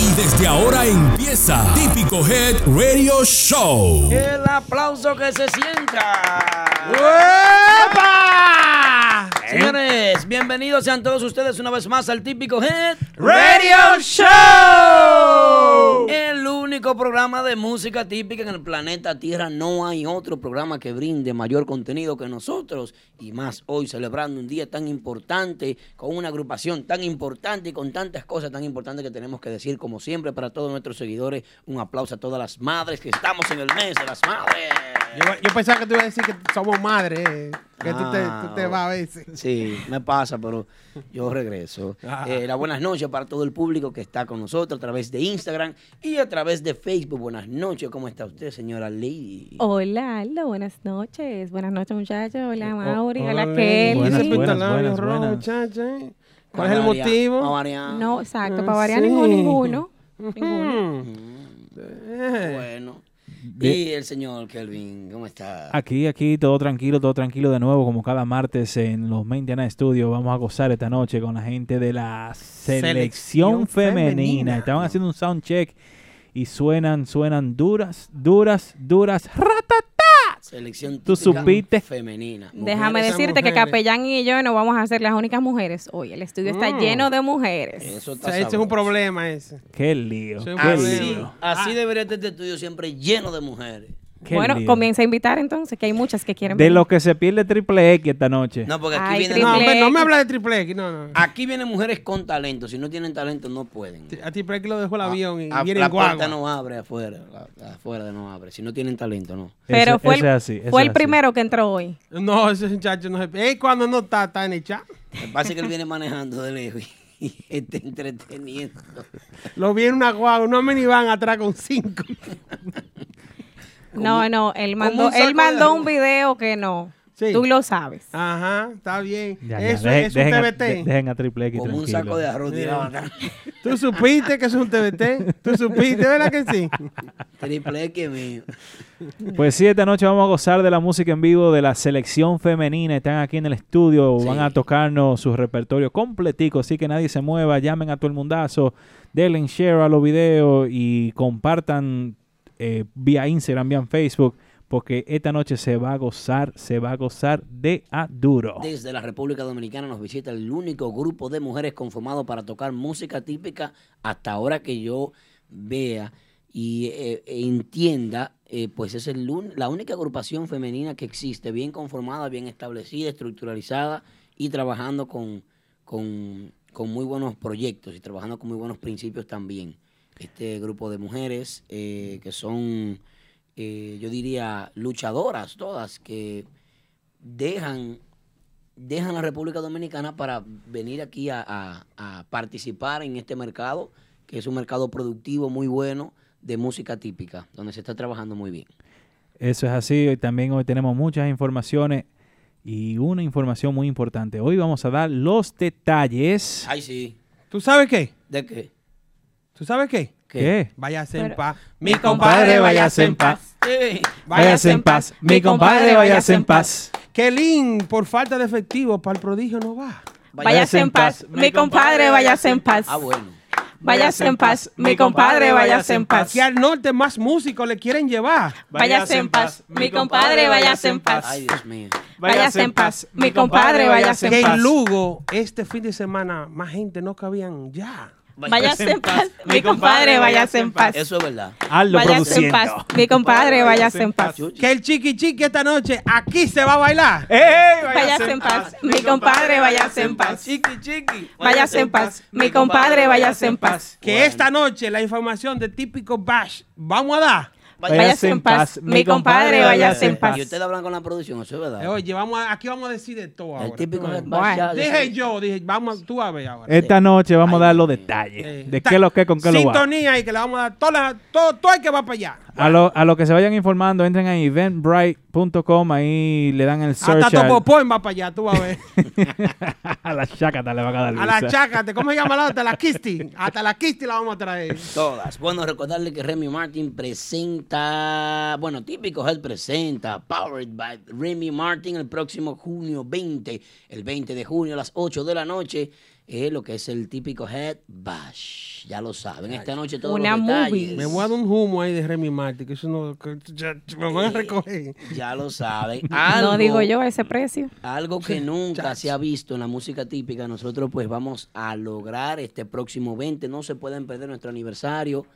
Y desde ahora empieza Típico Head Radio Show. El aplauso que se sienta. Señores, bienvenidos sean todos ustedes una vez más al típico Head Radio Show. El único programa de música típica en el planeta Tierra. No hay otro programa que brinde mayor contenido que nosotros. Y más hoy celebrando un día tan importante, con una agrupación tan importante y con tantas cosas tan importantes que tenemos que decir, como siempre, para todos nuestros seguidores. Un aplauso a todas las madres que estamos en el mes de las madres. Yo, yo pensaba que tú ibas a decir que somos madres, eh, que tú, te, Ah, tú te vas a veces. Sí, me pasa, pero yo regreso. Ah. Eh, las buenas noches para todo el público que está con nosotros a través de Instagram y a través de Facebook. Buenas noches, ¿cómo está usted, señora Lady? Hola, Aldo, buenas noches. Buenas noches, muchachos. Hola, Mauri. Hola. Kelly. Buenas, buenas, muchacha, ¿eh? ¿Cuál es el motivo? para variar. No, exacto, para variar sí. ninguno, ninguno. ninguno. Mm. Eh. Bueno. Bien. Y el señor Kelvin, ¿cómo está? Aquí, aquí, todo tranquilo, todo tranquilo de nuevo, como cada martes en los Maintenance Studios. Vamos a gozar esta noche con la gente de la selección, Selección femenina. femenina. Estaban haciendo un sound check y suenan, suenan duras, duras, duras. ¡Ratata! Selección ¿Tú supiste? femenina. Déjame decirte que. Capellán y yo no vamos a ser las únicas mujeres hoy. El estudio está Mm. lleno de mujeres. Eso O está sea, ese es un problema ese. ¡Qué lío! ¡Qué así. lío! Así Ah. debería estar este estudio siempre lleno de mujeres. ¡Qué bueno, comienza a invitar entonces, que hay muchas que quieren De venir. lo que se pierde Triple X esta noche. No, porque aquí Ay, vienen, No, hombre, no me habla de triple X, no, no. aquí vienen mujeres con talento. Si no tienen talento, no pueden. A triple X lo dejó el avión y A- viene la en guagua. puerta no abre afuera. La, la afuera no abre. Si no tienen talento, no. Pero fue el, así, fue el así. primero que entró hoy. No, ese muchacho no se... Ey, cuando no está, está en el chat. Pasa es que él viene manejando de lejos y, y está entreteniendo. Lo vi en una guagua, una minivan atrás con cinco. No, no, él mandó, él mandó un video que no. Sí. Tú lo sabes. Ajá, está bien. Ya, ya, Eso dejen- es un a- TBT. de- dejen a Triple X Como un saco de arroz tirado acá. ¿Tú supiste que es un TBT? ¿Tú supiste, verdad que sí? Triple X mío. Pues sí, esta noche vamos a gozar de la música en vivo de la selección femenina. Están aquí en el estudio, Sí. van a tocarnos su repertorio completico, así que nadie se mueva, llamen a todo el mundazo, denle share a los videos y compartan eh, vía Instagram, vía Facebook, porque esta noche se va a gozar, se va a gozar de a duro. Desde la República Dominicana nos visita el único grupo de mujeres conformado para tocar música típica hasta ahora que yo vea y eh, e entienda, eh, pues es el la única agrupación femenina que existe, bien conformada, bien establecida, estructuralizada y trabajando con, con muy buenos proyectos y trabajando con muy buenos principios también. Este grupo de mujeres eh, que son, eh, yo diría, luchadoras todas, que dejan dejan la República Dominicana para venir aquí a, a- a participar en este mercado, que es un mercado productivo muy bueno de música típica, donde se está trabajando muy bien. Eso es así. Hoy también hoy tenemos muchas informaciones y una información muy importante. Hoy vamos a dar los detalles. Ay, sí. ¿Tú sabes qué? ¿De qué? ¿Tú sabes qué? ¿Qué? Váyase en Pero- paz. Mi compadre, váyase en paz. Sí. Váyase en paz. Mi compadre, váyase en paz. Kelin, por falta de efectivo, para el prodigio no va. Váyase en paz. Mi compadre, váyase en paz. Ah, bueno. Váyase en paz. Mi compadre, váyase en paz. Que al norte más músicos le quieren llevar. Váyase en paz. Mi compadre, váyase en paz. Ay, Dios mío. Váyase en paz. Mi compadre, váyase Que en paz. en Lugo, este fin de semana, más gente no cabían ya. Váyase en paz. Mi compadre, váyase en paz. Eso es verdad. Hazlo Váyase en paz. Mi compadre, váyase en paz. Que el chiqui chiqui esta noche aquí se va a bailar. ¡Ey! Váyase en paz. Mi compadre, váyase en paz. Chiqui, chiqui. Váyase en paz. Mi compadre, váyase en paz. Que esta noche la información de típico Bash vamos a dar. Váyase en paz. Mi compadre, váyase en paz. Y ustedes hablan con la producción, eso es verdad. Eh, Oye, vamos a- aquí vamos a decir de todo el ahora. típico Tú ves. headbash ya- Dije yo, dije, vamos, tú a ver ahora. Esta noche vamos a dar los detalles Eh, de qué es lo que con qué lo va. Sintonía y que le vamos a dar todas las- todo, todo el que va para allá. A lo, a lo que se vayan informando, entren a eventbrite.com, ahí le dan el search Hasta Topopoen va para allá, tú vas a ver. a la chácata le van a dar A la chácate, ¿cómo se llama la otra? La Kisti. Hasta la Kisti la vamos a traer. Todas. Bueno, recordarle que Remy Martin presenta, bueno, típico Head presenta Powered by Remy Martin el próximo junio 20, el 20 de junio a las 8 de la noche, es lo que es el típico Head Bash. Ya lo saben, esta noche todos Una los detalles. movie. Me voy a dar un humo ahí de Remy Martin, que eso no. que ya- me van a recoger. Ya lo saben. No digo yo ese precio. Algo que nunca se ha visto en la música típica, nosotros pues vamos a lograr este próximo 20, no se pueden perder nuestro aniversario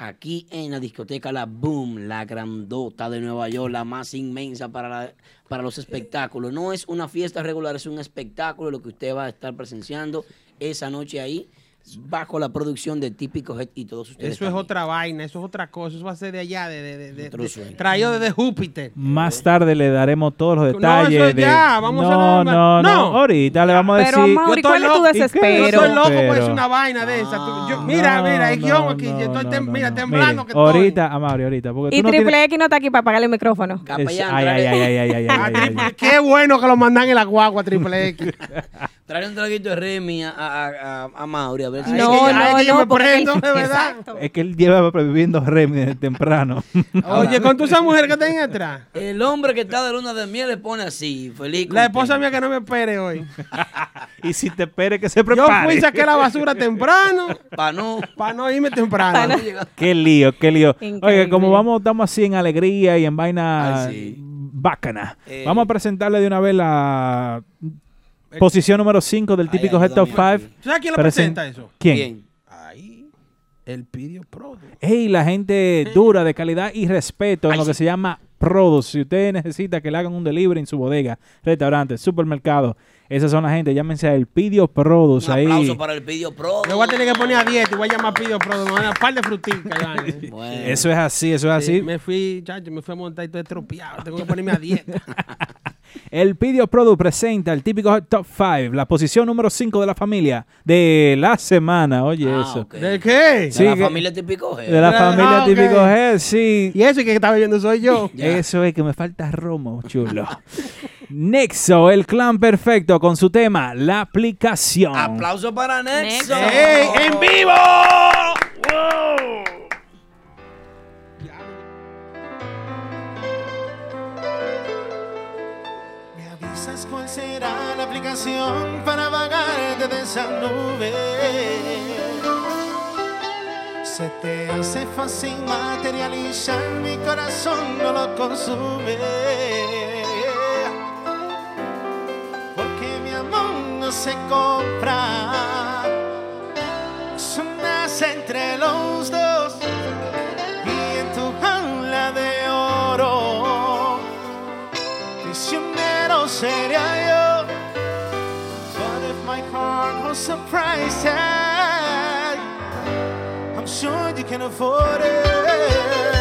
aquí en la discoteca La Boom, la grandota de Nueva York, la más inmensa para, para los espectáculos. No es una fiesta regular, es un espectáculo lo que usted va a estar presenciando esa noche ahí, bajo la producción de Típico Head y todos ustedes. Eso es otra vaina, eso es otra cosa. Eso va a ser de allá, de, de, de, traído desde Júpiter. Más tarde le daremos todos los No, detalles. eso de- ya, vamos a no, hacer- no, no, no. Ahorita le vamos a Pero, decir. Mauri, Yo ¿cuál es estoy tu loco. ¿Y qué Yo desespero? estoy loco por Pero- decir una vaina de esa. Tú- yo- Ah. mira, mira, hay No, guion no, aquí. yo no, estoy no, tem- no, mira, no. temblando Mire, que estoy. Ahorita, Amaury, ahorita. Porque Y tú no Triple tienes- X no está aquí para apagarle el micrófono. Es- Capellán, ay, ay, ay, ay, ay, Ah, ay. Qué bueno que lo mandan en la guagua, Triple X. Trae un traguito de Remy a, a, a, a Mauri, a ver No, no, que yo no, me prendo, de verdad. Exacto. Es que él lleva bebiendo Remy desde temprano. Oye, con tu esa mujer que tenía atrás. El hombre que está de luna de miel le pone así, feliz. La esposa mía que no me espere hoy. y si te espere que se Yo prepare. fui y saqué la basura temprano Pa' no. para no irme temprano. Qué lío, qué lío. Oye, como vamos, estamos así en alegría y en vaina Ay, sí. bacana. Eh. Vamos a presentarle de una vez la posición número 5 del Ay, típico Head Top ayúdame 5. ¿Sabes quién Presen- presenta eso? ¿Quién? Bien. Ahí, el Pidio Pro. Hey, la gente dura, de calidad y respeto en Ay, lo que sí. se llama Produce. Si usted necesita que le hagan un delivery en su bodega, restaurante, supermercado, esas son la gente. Llámense a El Pidio Un Produce ahí. aplauso para el Pidio Pro. Me voy a tener que poner a dieta y voy a llamar Pidio Pro. Me van a dar un par de frutitas. Iván. Bueno. Eso es así, eso es Sí, así. me fui, chacho, me fui a montar y todo estropeado. Tengo que ponerme a dieta. El Pidio Produce presenta el típico Hot Top 5, la posición número 5 de la familia de la semana. Oye, Ah, eso. ¿De qué? De la que- familia típico G. De la Ah, familia típico G, sí. Y eso que está bebiendo soy yo. Eso es que me falta romo, chulo. Nexo, el clan perfecto, con su tema, la aplicación. Aplauso para Nexo. Nexo. ¡Ey, en vivo! Me avisas cuál será la aplicación para vagarte de esa nube. Se te hace fácil materializar, mi corazón no lo consume. Amor no se compra, eso nace entre los dos. Y en tu jaula de oro prisionero sería yo. But if my heart was price tag, I'm sure you can afford it.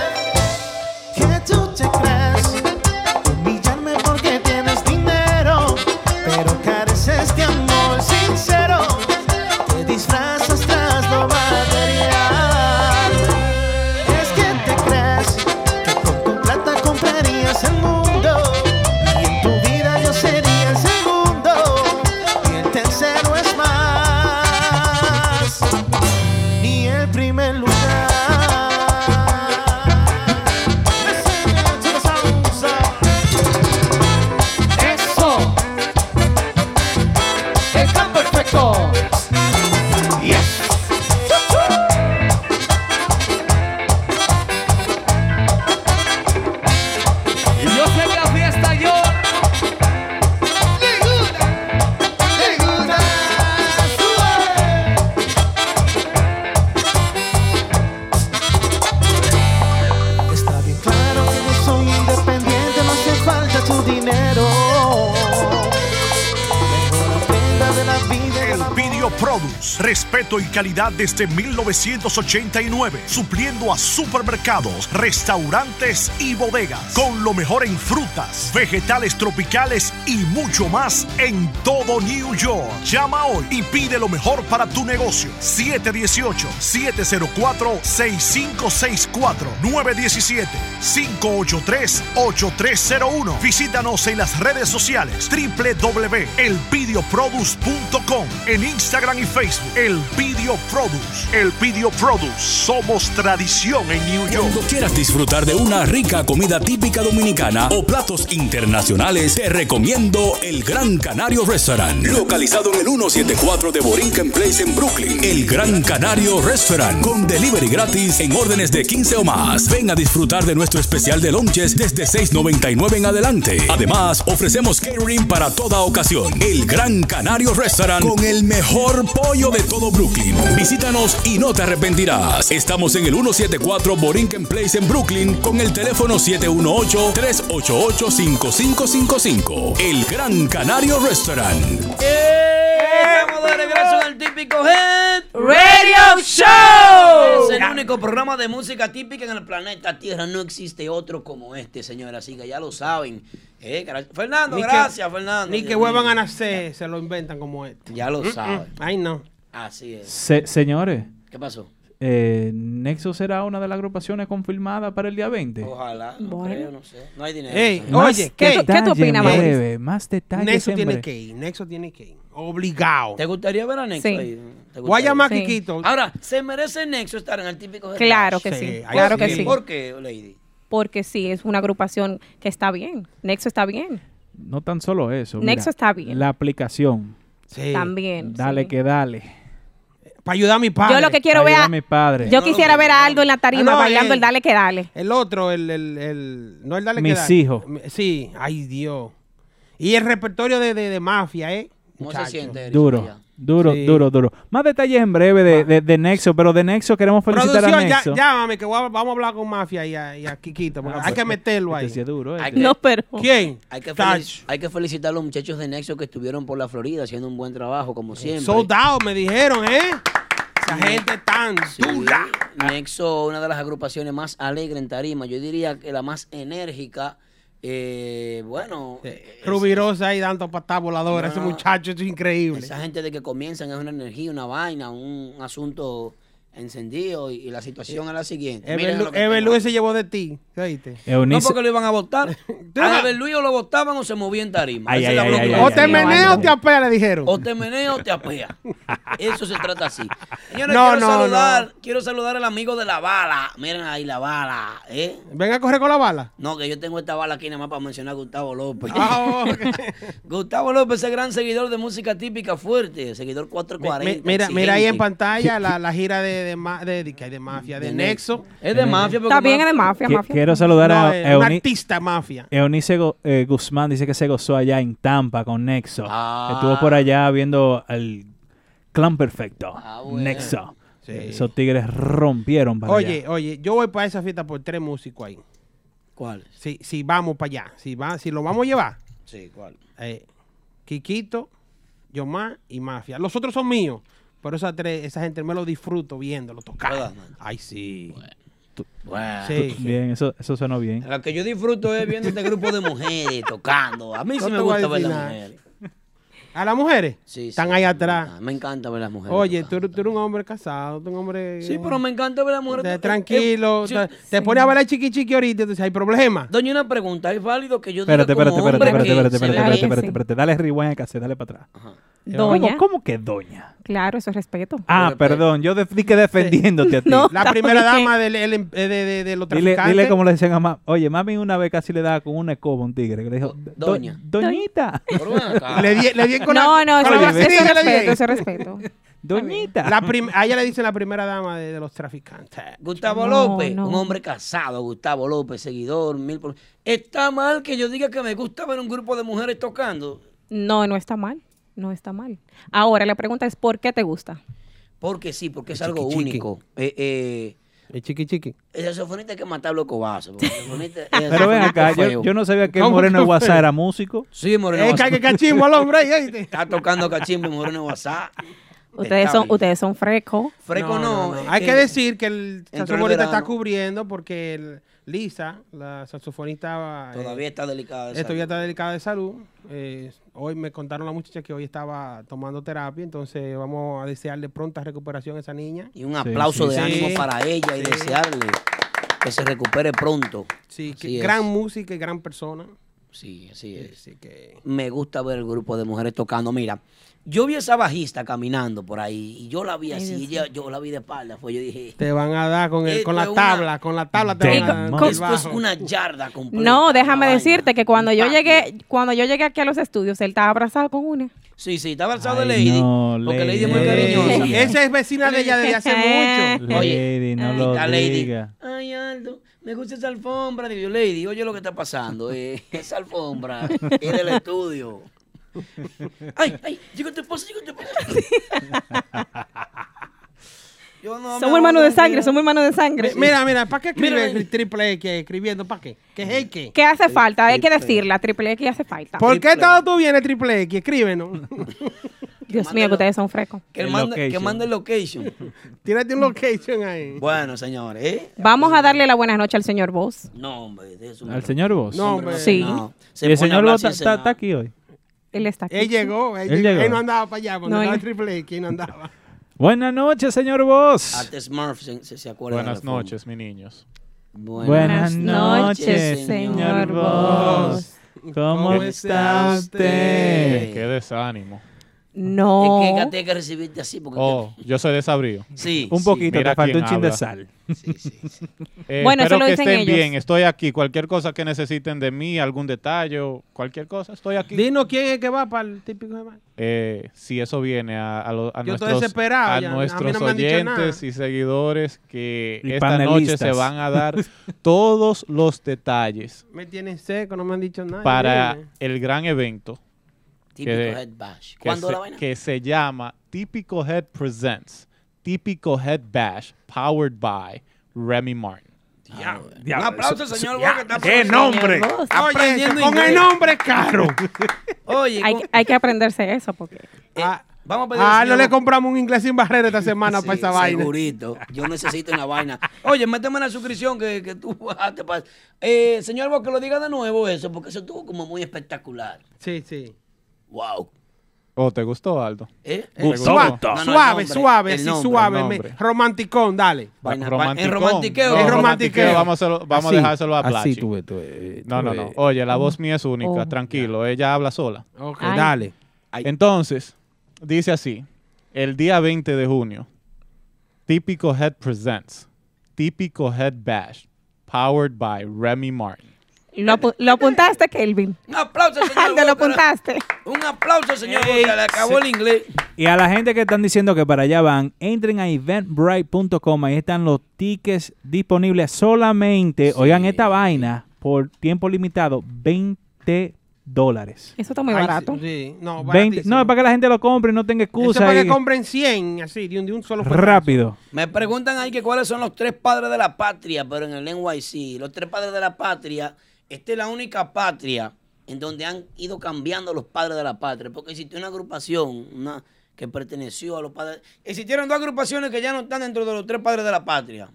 Produce. Respeto y calidad desde 1989. Supliendo a supermercados, restaurantes y bodegas. Con lo mejor en frutas, vegetales tropicales y mucho más en todo New York. Llama hoy y pide lo mejor para tu negocio. 718-704-6564. 917-583-8301. Visítanos en las redes sociales www.elpidioproduce.com en Instagram y Facebook. El Pidio Produce. El Pidio Produce. Somos tradición en New York. Cuando quieras disfrutar de una rica comida típica dominicana o platos internacionales, te recomiendo el Gran Canario Restaurant. Localizado en el 174 de Borinquen Place en Brooklyn. El Gran Canario Restaurant. Con delivery gratis en órdenes de 15 o más. Ven a disfrutar de nuestro especial de lunches desde 6.99 en adelante. Además, ofrecemos catering para toda ocasión. El Gran Canario Restaurant con el mejor pollo de todo Brooklyn. Visítanos y no te arrepentirás. Estamos en el 174 Borinquen Place en Brooklyn con el teléfono 718-388-5555. El Gran Canario Restaurant. Estamos de regreso en el típico Head Radio Show. Es el único programa de música típica en el planeta Tierra. No existe otro como este, señora. Así que ya lo saben. Eh, Fernando, Ni que- gracias, Fernando. Ni Dios que vuelvan mío. a nacer, se lo inventan como este. Ya lo saben. Ay, no. Así es. Se- señores, ¿Qué pasó? Eh, Nexo será una de las agrupaciones confirmadas para el día 20. Ojalá. No Bueno. creo, no sé. No hay dinero. Oye, ¿qué qué tú detalle opinas, breve, Más detalles Nexo en tiene que ir, Nexo tiene que ir. Obligado. ¿Te gustaría ver a Nexo Sí. ahí? ¿Te Voy a gustaría? llamar a Sí. Kikito. Ahora, ¿se merece Nexo estar en el típico Claro que Sí, sí. Claro sí. que sí. ¿Por qué, Lady? Porque sí, es una agrupación que está bien. Nexo está bien. No tan solo eso. Nexo mira, está bien. La aplicación. Sí. También. Dale sí. que dale. Para ayudar a mi padre. Yo lo que quiero ver a a- mi padre. Yo No quisiera ver a Aldo en la tarima Ah, no, bailando eh. el Dale que Dale. El otro, el, el, el- no el dale Mis que dale. hijos. Sí, ay Dios. Y el repertorio de, de, de mafia, ¿eh? ¿Cómo Muchacho. se siente? Erickson, Duro, allá? duro, Sí. duro, duro. Más detalles en breve de, de, de Nexo, pero de Nexo queremos felicitar a Producción, ya, Nexo. llámame que voy a- vamos a hablar con mafia y a, y a Kikito, porque Ah, hay pues, que meterlo este ahí. sí es duro, Hay este. que- No, pero. ¿Quién? Hay que, hay que felicitar a los muchachos de Nexo que estuvieron por la Florida haciendo un buen trabajo, como siempre. Sold out, me dijeron, ¿eh? Esa Sí. gente tan Sí, dura. Nexo, una de las agrupaciones más alegres en tarima. Yo diría que la más enérgica. eh, bueno, es- Rubirosa ahí dando patas voladoras. No, Ese muchacho es increíble. esa gente de que comienzan es una energía, una vaina, un asunto encendido y, y la situación es la siguiente. Ever, Luis se llevó de ti. ¿Oíste? No porque lo iban a votar. A Ever Luis o lo votaban o se movía en tarima. Ay, ay, la ay, O te menea ay, o te apea, le dijeron. O te menea o te apea. Eso se trata así. Señores, No, quiero, no, saludar, quiero saludar al amigo de la bala. Miren ahí la bala. ¿eh? Ven a correr con la bala. No, que yo tengo esta bala aquí nada más para mencionar a Gustavo López. Ah. Gustavo López es gran seguidor de música típica fuerte, seguidor Mi- 440. mi- mira, mira ahí en pantalla la, la gira de, de, ma- de, de- que hay de mafia, de, De Nexo. Es de mafia. porque Está bien, ma- es de mafia, Qui- mafia. Quiero saludar No, a un Euni- artista mafia. Eunice Go- eh, Guzmán, dice que se gozó allá en Tampa con Nexo. Ah. Estuvo por allá viendo el clan perfecto. Ah, bueno. Nexo. Sí. Esos tigres rompieron para Oye, allá. oye, yo voy para esa fiesta por tres músicos ahí. ¿Cuál? Si, si vamos para allá, si, va, si lo vamos a llevar, Sí, ¿cuál? eh, Kikito, Yomar y Mafia. Los otros son míos, pero esas tres, esa gente me lo disfruto viéndolo tocar. Ay, sí. Bueno. Sí. Bien, eso, eso sonó bien. Lo que yo disfruto es viendo este grupo de mujeres tocando. A mí sí me a gusta ver las mujeres. ¿A las mujeres? Sí, Están sí. ahí atrás. Me encanta ver las mujeres. Oye, tú eres, tú eres un hombre casado, tú eres un hombre... Sí, pero me encanta ver las mujeres tranquilo. Eh, sí. te te pones a ver a chiqui chiqui ahorita, entonces hay problema. Doña, una pregunta. ¿Es válido que yo diga Espérate, espérate, como espérate, hombre espérate, que espérate, espérate, espérate, espérate. Dale rewind acá, dale para atrás. Ajá. Doña. ¿Cómo, cómo que doña? Claro, eso es respeto. Ah, Pero, perdón, yo def- di que defendiéndote a ti. No. La primera bien. dama del, el- eh, de, de- de los Dile, traficantes. dile como le decían a mamá. Oye, mami una vez casi le daba con una escoba a un tigre que le dijo, Do- "Do- doña. Doñita. Le di, le di con No, la, no, eso, con eso es vitrina, le di respeto, eso es respeto. doñita. La prim- a ella le dicen la primera dama de, de los traficantes. Gustavo No, López, no. un hombre casado, Gustavo López, seguidor, mil por... ¿Está mal que yo diga que me gusta ver un grupo de mujeres tocando? No, no está mal. No está mal. Ahora la pregunta es, ¿por qué te gusta? Porque sí, porque es Chiqui, algo chiqui. único. Eh, eh, El chiqui chiqui. el saxofonista hay que matarlo el Pero ven acá, yo, yo no sabía que el ¿Cómo Moreno que de WhatsApp fue? era músico. Sí, Moreno Eh, WhatsApp. que cachimbo al hombre. Está tocando cachimbo Moreno WhatsApp. Ustedes son, ustedes son frescos. Fresco no. es Hay que que decir que el saxofonista está cubriendo porque el- Lisa, la saxofonista, eh, Todavía está delicada. ya salud. está delicada de salud. Eh, hoy me contaron la muchacha que hoy estaba tomando terapia, entonces vamos a desearle pronta recuperación a esa niña. Y un aplauso sí, de sí. ánimo para ella y desearle que se recupere pronto. Sí, que gran música y gran persona. Sí, así es. Así que Me gusta ver el grupo de mujeres tocando. Mira, yo vi esa bajista caminando por ahí y yo la vi así, ella- yo la vi de espalda. Fue, yo dije, te van a dar con, el, con la una- tabla, con la tabla te Sí, van a dar. esto es una yarda completa. No, déjame decirte vaina. que cuando yo llegué, cuando yo llegué aquí a los estudios, él estaba abrazado con una. Sí, sí, estaba de Ay, Lady. no, porque Lady es muy Lady. cariñosa. Esa es vecina de ella desde hace mucho. Oye, Lady, no Y lo Lady. diga. Ay, Aldo, me gusta esa alfombra. Digo, yo, Lady, oye lo que está pasando. eh, esa alfombra es del estudio. Ay, ay, llegó tu esposa, llegó tu esposa. Yo no me Somos hermanos de sangre, somos hermanos de sangre. Mi- Mira, mira, ¿para qué Mira, escribe el triple X escribiendo? ¿Para qué? ¿Qué es el qué? ¿Qué hace falta? Hay que decirla, triple X hace falta. ¿Por qué todo tú vienes triple X? Escríbenos. Dios mío, que ustedes son frescos. Que, mande, que location. mande el location. Tírate un location ahí. Bueno, señores, ¿eh? Vamos a darle la buenas noches al señor Vos. No, hombre, de eso Al señor Vos. No, hombre. Sí. no. Se ¿Y el señor Vos está, aquí hoy? Él está aquí. Él llegó, él, Él llegó. llegó. Él no andaba para allá, cuando No, estaba él- el triple X, él no andaba. Buenas noches, señor Vos. Arte Smurf se, se, se acuerda de Buenas la noches, mi niños. Buenas, Buenas noches, noches, señor Vos. ¿Cómo ¿Cómo está usted? Qué desánimo. No. Es que hay que recibirte así porque... Oh, yo soy desabrío. Sí. Un sí. poquito, Mira te falta quién un chin de sal. Eh, Bueno, eso espero lo que dicen estén ellos. bien. Estoy aquí. Cualquier cosa que necesiten de mí, algún detalle, cualquier cosa, estoy aquí. Dinos quién es que va para el típico de. Eh, si eso viene a, a, lo- a Yo estoy nuestros, desesperado a ya, a mí nuestros no oyentes y seguidores que Y esta noche se van a dar todos los detalles Me tienen seco, no me han dicho nada. para el gran evento Típico que- head bash. que ¿Cuándo se, la vaina? que se llama Típico Head Presents Típico Head Bash Powered by Remy Martin. Un aplauso, señor Vos, que está ¡Qué aprendiendo. nombre! Oye, con el nombre caro. Oye, Hay, que aprenderse eso porque eh, Ah, vamos a pedir Ah, al no señor le compramos un inglés sin barrera esta semana Sí, para esa vaina. Segurito. Yo necesito una vaina. Oye, méteme en la suscripción que, que tú bajaste. pa- Eh, señor Vos, que lo diga de nuevo eso, porque eso estuvo como muy espectacular. Sí, sí. Wow. ¿Oh, te gustó, Aldo? ¿Eh? ¿Te Suave, gustó? No, no, el suave, nombre, suave, el sí, nombre, suave. el me- nombre. romanticón, dale. Vaina- Romanticón. en romantiqueo. No, romantiqueo. romantiqueo. Vamos a, hacerlo- vamos a Así, dejárselo a Así Plachi. tú ves, tú ves, No, tú no, ves. no. Oye, la voz mía es única. Oh. Tranquilo, ella habla sola. Ok, Ay. dale. Ay. Entonces, dice así. El día 20 de junio, Típico Head Presents Típico Head Bash Powered by Remy Martin. Lo, apu- lo apuntaste, Kelvin. Un aplauso, señor Te lo apuntaste. Un aplauso, señor Ey, Vos, se le acabó el inglés. Y a la gente que están diciendo que para allá van, entren a eventbrite.com. Ahí están los tickets disponibles solamente. Oigan esta vaina por tiempo limitado: 20 dólares. Eso está muy Ay, barato. Sí, no, 20, baratísimo. no, es para que la gente lo compre y no tenga Eso es excusa. para ahí. que compren 100, así, de un, de un solo fuetazo. Rápido. Me preguntan ahí que cuáles son los tres padres de la patria, pero en el NYC. Los tres padres de la patria, esta es la única patria en donde han ido cambiando los padres de la patria. Porque existió una agrupación una, que perteneció a los padres. Existieron dos agrupaciones que ya no están dentro de los tres padres de la patria.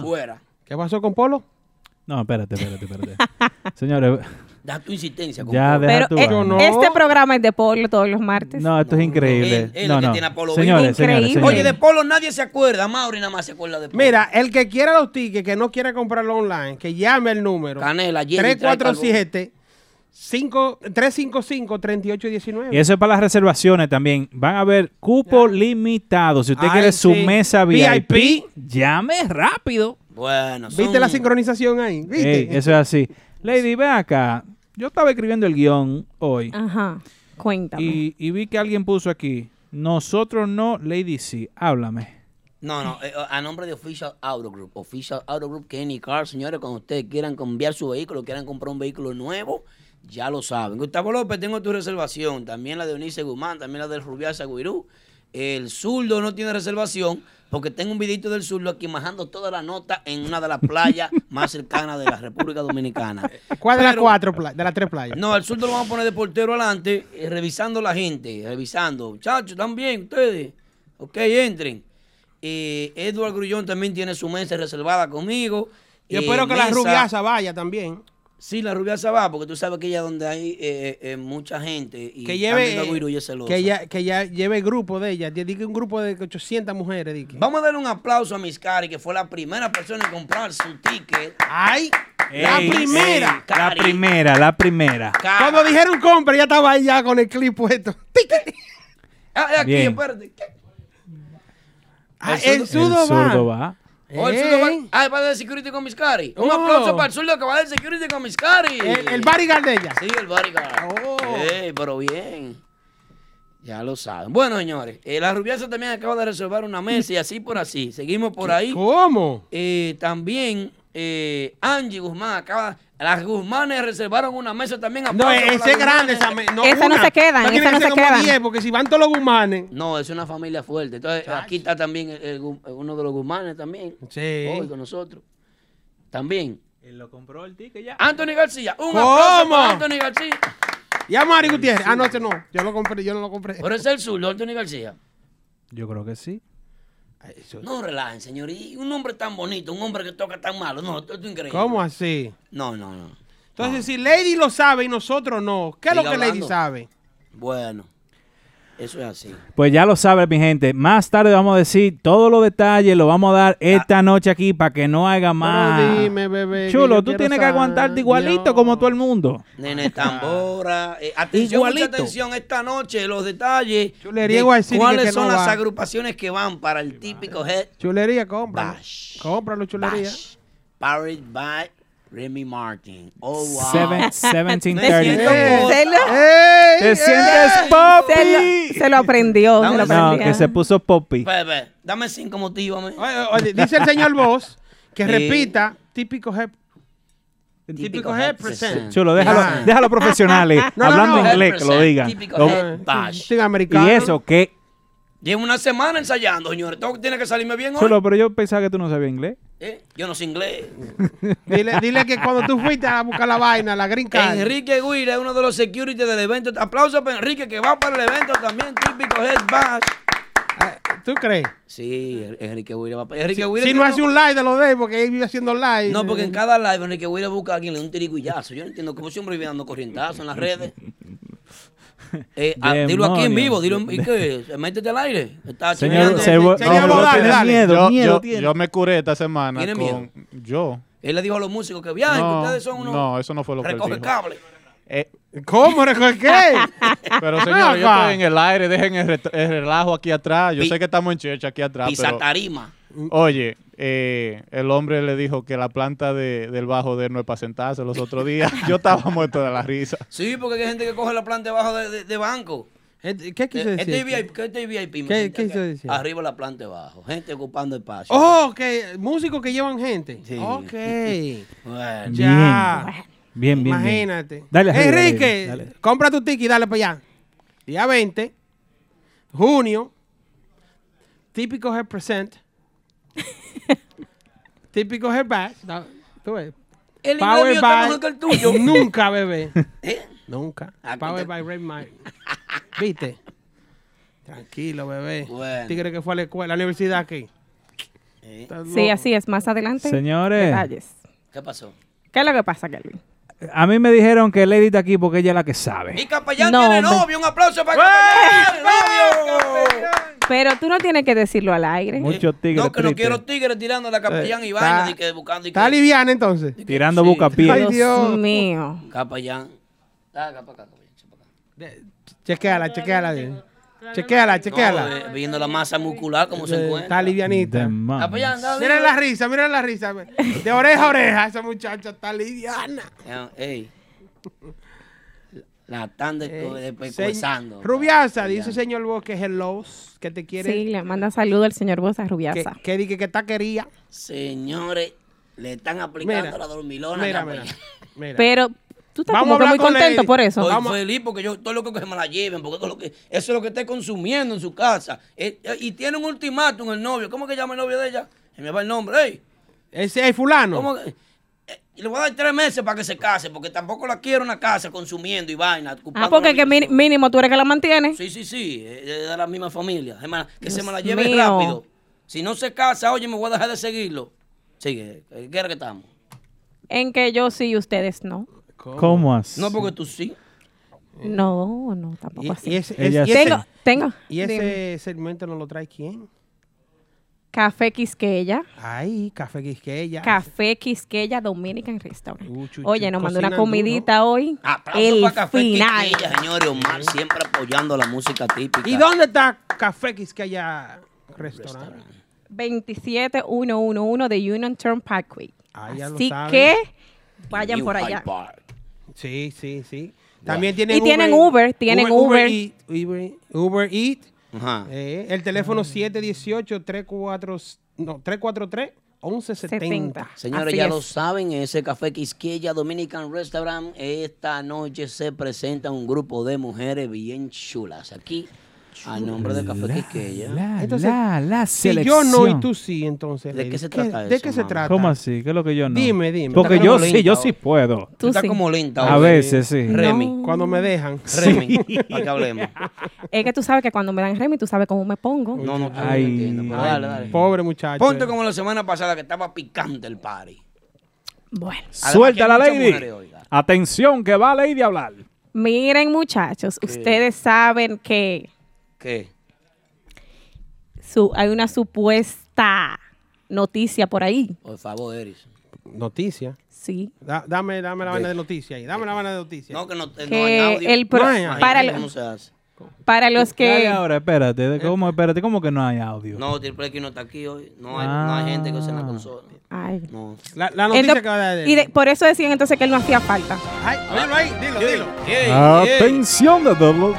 Fuera. ¿Qué pasó con Polo? No, espérate, espérate, espérate. Señores, Da tu insistencia. ya deja Pero tu eh, no. este programa es de Polo todos los martes. No, esto es increíble. Él- él no, tiene a Polo señores. Oye, de Polo nadie se acuerda. Mauri nada más se acuerda de Polo. Mira, el que quiera los tickets, que no quiera comprarlo online, que llame el número. Canela, Jenny, 347 5 355 3819. Y eso es para las reservaciones también. Van a haber cupo limitado. Si usted Ay, quiere su mesa VIP, VIP. llame rápido. Bueno, son- ¿Viste la sincronización ahí? ¿Viste? Ey, eso es así. Lady, ve acá. Yo estaba escribiendo el guion hoy Ajá. Cuéntame. y, y vi que alguien puso aquí. Nosotros no, Lady sí. Háblame. No, no, eh, a nombre de Official Auto Group. Official Auto Group, Kenny Car, señores, cuando ustedes quieran cambiar su vehículo, quieran comprar un vehículo nuevo, ya lo saben. Gustavo López, tengo tu reservación. También la de Eunice Guzmán, también la del Rubial Sagüirú. El zurdo no tiene reservación porque tengo un videito del zurdo aquí majando toda la nota en una de las playas más cercanas de la República Dominicana. ¿Cuál de las cuatro pla- de las tres playas? No, al zurdo lo vamos a poner de portero adelante, eh, revisando la gente, revisando. Muchachos, ¿están bien ustedes? Ok, entren. Eh, Edward Grullón también tiene su mesa reservada conmigo. Yo Eh, espero que la mesa- rubiasa vaya también. Sí, la rubiasa va, porque tú sabes que ella donde hay eh, eh, mucha gente y Que lleve, eh, celosa. que ella, que ella lleve el grupo de ella. Diga un grupo de 800 mujeres. que. Vamos a darle un aplauso a Miss Cari, que fue la primera persona en comprar su ticket. ¡Ay! la Ey, primera. ey, la primera, la primera. Cuando dijeron compra, ella estaba ahí ya con el clip puesto. Ah, aquí, Bien. espérate. Ah, El el El zurdo va. Va. Oh, el va-. Ah, va a dar security con Miss Cari. Un Oh. aplauso para el zurdo que va a dar security con Miss Cari. El, el bodyguard de ella. Sí, el bodyguard. Oh. Pero bien. Ya lo saben. Bueno, señores, eh, la rubiasa también acaba de reservar una mesa y así por así. Seguimos por ahí. ¿Cómo? Eh, también eh, Angie Guzmán acaba. Las Guzmanes reservaron una mesa también. No, Aplauso para ese es grande. Guzmanes. Esa, me- no, Esa no se quedan, Esa tiene esa no se quedan. 10, porque si van todos los gumanes. No, es una familia fuerte. Entonces, aquí está también el- el Gu- uno de los Guzmanes también. Sí. Hoy con nosotros. También. Él lo compró el ticket ya. Anthony García. Un ¿Cómo? aplauso para Anthony García. Y a Mari Gutiérrez. Ah, no, ese no. Yo lo compré, yo no lo compré. Por eso es el zurdo, Anthony García. Yo creo que sí. Eso- No relajen, señor. Y un hombre tan bonito, un hombre que toca tan malo. No, esto es increíble. ¿Cómo así? No, no, no. Entonces, si Lady lo sabe y nosotros no, ¿qué es lo que Lady sabe? Bueno, eso es así. Pues ya lo sabe, mi gente. Más tarde vamos a decir todos los detalles, lo vamos a dar esta noche aquí para que no haya más. Pero dime, bebé. Chulo, tú tienes que aguantarte igualito como todo el mundo. Nene Tambora. eh, atención, mucha Igualito. atención esta noche, los detalles. Chulería de igual sí, ¿Cuáles que son no las va. agrupaciones que van para el típico head Chulería. Bash? Cómpralo, chulería. Bash. Powered by Remy Martin. Oh, wow. Seven- Me 1730. siento Eh. como- Se lo, ¡Ey! ¿Te ey! sientes se popi? lo- se lo aprendió. Se lo No, que se puso popi. Ve, ve, dame cinco, motívame. Oye, oye, dice el señor Boss que Sí. repita típico head. Típico head head. Chulo, déjalo, Ah. déjalo profesionales, No, no, hablando no. inglés, que lo Head diga. present, típico head bash. Y eso, que Llevo una semana ensayando, señores. Todo tiene que salirme bien hoy. Chulo, pero yo pensaba que tú no sabías inglés. Eh, Yo no sé inglés. Dile, dile que cuando tú fuiste a buscar la vaina, la green card. Enrique Guira es uno de los security del evento. Aplausos para Enrique que va para el evento también. Típico head bash. Ah, ¿Tú crees? Sí, Enrique Guira va para Enrique Si, Guira si no hace un live de los de porque él vive haciendo live. No, porque en cada live Enrique Guira busca a alguien le da un tiriguillazo. Yo no entiendo cómo ese hombre vive dando corrientazos en las redes. Eh, ah, dilo aquí en vivo, dilo en, ¿y qué? Métete al aire. Está Señor, se, Señor no, dale. miedo, yo, miedo yo- tiene. yo me curé esta semana ¿Tiene con... Yo. Él le dijo a los músicos que viajen, que No, ustedes son unos no, eso no fue lo que él recoge dijo. cable. Eh, ¿Cómo? ¿Recoge qué? pero señor, yo estoy en el aire, dejen el, relajo aquí atrás. Yo Pi- sé que estamos en church aquí atrás, Pisa pero... tarima. Oye, eh, el hombre le dijo que la planta de- del bajo de él no es para sentarse los otros días. Yo estaba muerto de la risa. Sí, porque hay gente que coge la planta debajo de, de- de banco. ¿Qué quiso Eh, decir? Este es VIP, ¿qué este es VIP? ¿Qué- qué decir? Arriba la planta debajo. Gente ocupando espacio. Oh, que músicos que llevan gente. Sí. Ok. Bueno. Ya. Bien, bien, bien. Imagínate. Dale Enrique, dale, dale. compra tu ticket y dale para allá. Día 20, junio, típico Hair Present. Típico. Da- tú ves. El Power mío está by- mejor que el tuyo. Nunca, bebé. ¿Eh? Nunca. Ah, Power by Red Mike. ¿Viste? Tranquilo, bebé. Bueno. Tigre que fue a la escuela, a la universidad aquí. Eh, Sí, así es. Más adelante. Señores, Detalles. ¿Qué pasó? ¿Qué es lo que pasa, Kelvin? A mí me dijeron que Lady está aquí porque ella es la que sabe. Y Capellán No, tiene novio. Un aplauso para Capellán. ¡Novio! Pero tú no tienes que decirlo al aire. Muchos tigres No, que no quiero tigres tirando a la Capellán y Eh, vaina. está- Y que buscando y ¿Está que... liviana entonces? Tirando Sí. bucapié. Ay, Dios, Dios. mío. Capellán. Ah, acá, para acá, Capellán, echa para acá. Chequéala, chequéala. No, viendo la masa muscular, cómo se Eh, Está encuentra. livianita. Demonios. Capellán, dale. Miren la risa, miren la risa. De oreja a oreja, esa muchacha está liviana. Ey. La están de, Eh, despecuezando. Rubiasa, dice señor vos que hello, que te quiere. Sí, le manda saludo al señor Bosa que, Rubiasa. que, di que, que está quería. Señores, le están aplicando Mira, la dormilona. Mira, mira. mira. Pero tú estás Vamos como a que hablar muy con contento Lady. por eso. Estoy Vamos. feliz porque yo estoy loco que se me la lleven, porque todo lo que, eso es lo que esté consumiendo en su casa. Eh, eh, y tiene un ultimátum el novio. ¿Cómo que llama el novio de ella? Se me va el nombre. Ey, Ese es fulano. ¿cómo que- eh, Y le voy a dar tres meses para que se case, porque tampoco la quiero en la casa consumiendo y vaina. Ah, porque que mi- mínimo tú eres que la mantienes. Sí, sí, sí, es de la misma familia. Es más, que se Dios me la lleve mío. rápido. Si no se casa, oye, me voy a dejar de seguirlo. Sigue, ¿qué quiere que estamos? En que yo sí y ustedes no. ¿Cómo así? No, porque tú sí. No, no, tampoco así. y ese, Ella es- y sí. ese- tengo, tengo. y ese segmento nos lo trae quién? Café Quisqueya. Ay, Café Quisqueya. Café Quisqueya Dominican Restaurant. Uh, chu, Oye, chu, nos mandó una cocinan comidita hoy. Aplausos El para Café final. Quisqueya, señores. Omar siempre apoyando la música típica. ¿Y dónde está Café Quisqueya Restaurante? 27111 de Union Turn Parkway. Ah, ya lo Así saben. que vayan New por Hyde allá. Park. Sí, sí, sí. También tienen Y tienen Uber, tienen Uber. Eat, Uber, Uber Eat. Ajá. Eh, el teléfono 718-34 no, 343-1170. Señores, Así ya es. lo saben, en ese Café Quisqueya Dominican Restaurant, esta noche se presenta un grupo de mujeres bien chulas. Aquí, a nombre de Café Quisqueya. La, Entonces, la, la Si yo no y tú sí, entonces. ¿De qué se trata ¿De eso, qué se trata? ¿Cómo así? ¿Qué es lo que yo no? Dime, dime. Porque yo sí, yo sí puedo. Tú Está sí. como lenta A veces sí. No. Remy. Cuando me dejan. Remy, para que hablemos. Es que tú sabes que cuando me dan Remy, tú sabes cómo me pongo. No, no, tú no Ay, entiendes, pero ay, dale, dale. Pobre muchacho. Ponte como la semana pasada que estaba picante el party. Bueno, Suelta la lady. mujeres. Atención, que va Lady a hablar. miren muchachos, ustedes saben que ¿Qué? su- hay una supuesta noticia por ahí. Por favor, Eris. Noticia. Sí. Da- dame, dame la vaina de noticia ahí. Dame la vaina de noticia. No, que no, no hay Que audio. el pro- No hay para, lo- ¿Cómo se hace? para los ¿Qué que ahora? Espérate. ¿de ¿Cómo, espérate, ¿cómo que no hay audio? No, Triple X no está aquí hoy. No hay, no hay gente que usa la Ah. consola. Ay. No. La, la noticia Ento- que va a dar de y de- por eso decían entonces que él no hacía falta. Ay, dilo ahí, dilo, dilo. Atención de ¿Cómo,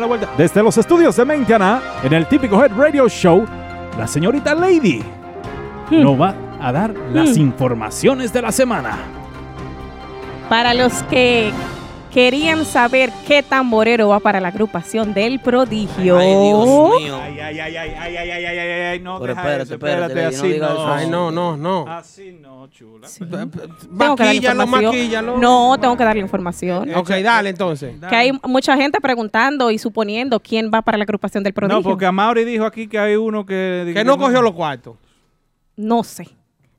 la vuelta? Desde los estudios de Mentiana, en el típico Head Radio Show, la señorita Lady nos va a dar las informaciones de la semana. Para los que querían saber qué tamborero va para la agrupación del prodigio. Ay, Dios mío. Ay, ay, ay, ay, ay, ay, ay, ay, ay, ay, no, Pero espérate, espérate, no así no. eso. Ay, no, no, no. Así no, chula. Sí. Tengo que dar Maquíllalo, información. maquíllalo. No, tengo que darle información. Ok, dale entonces. Que hay mucha gente preguntando y suponiendo quién va para la agrupación del prodigio. No, porque a Mauri dijo aquí que hay uno que... Que no cogió los cuartos. No sé.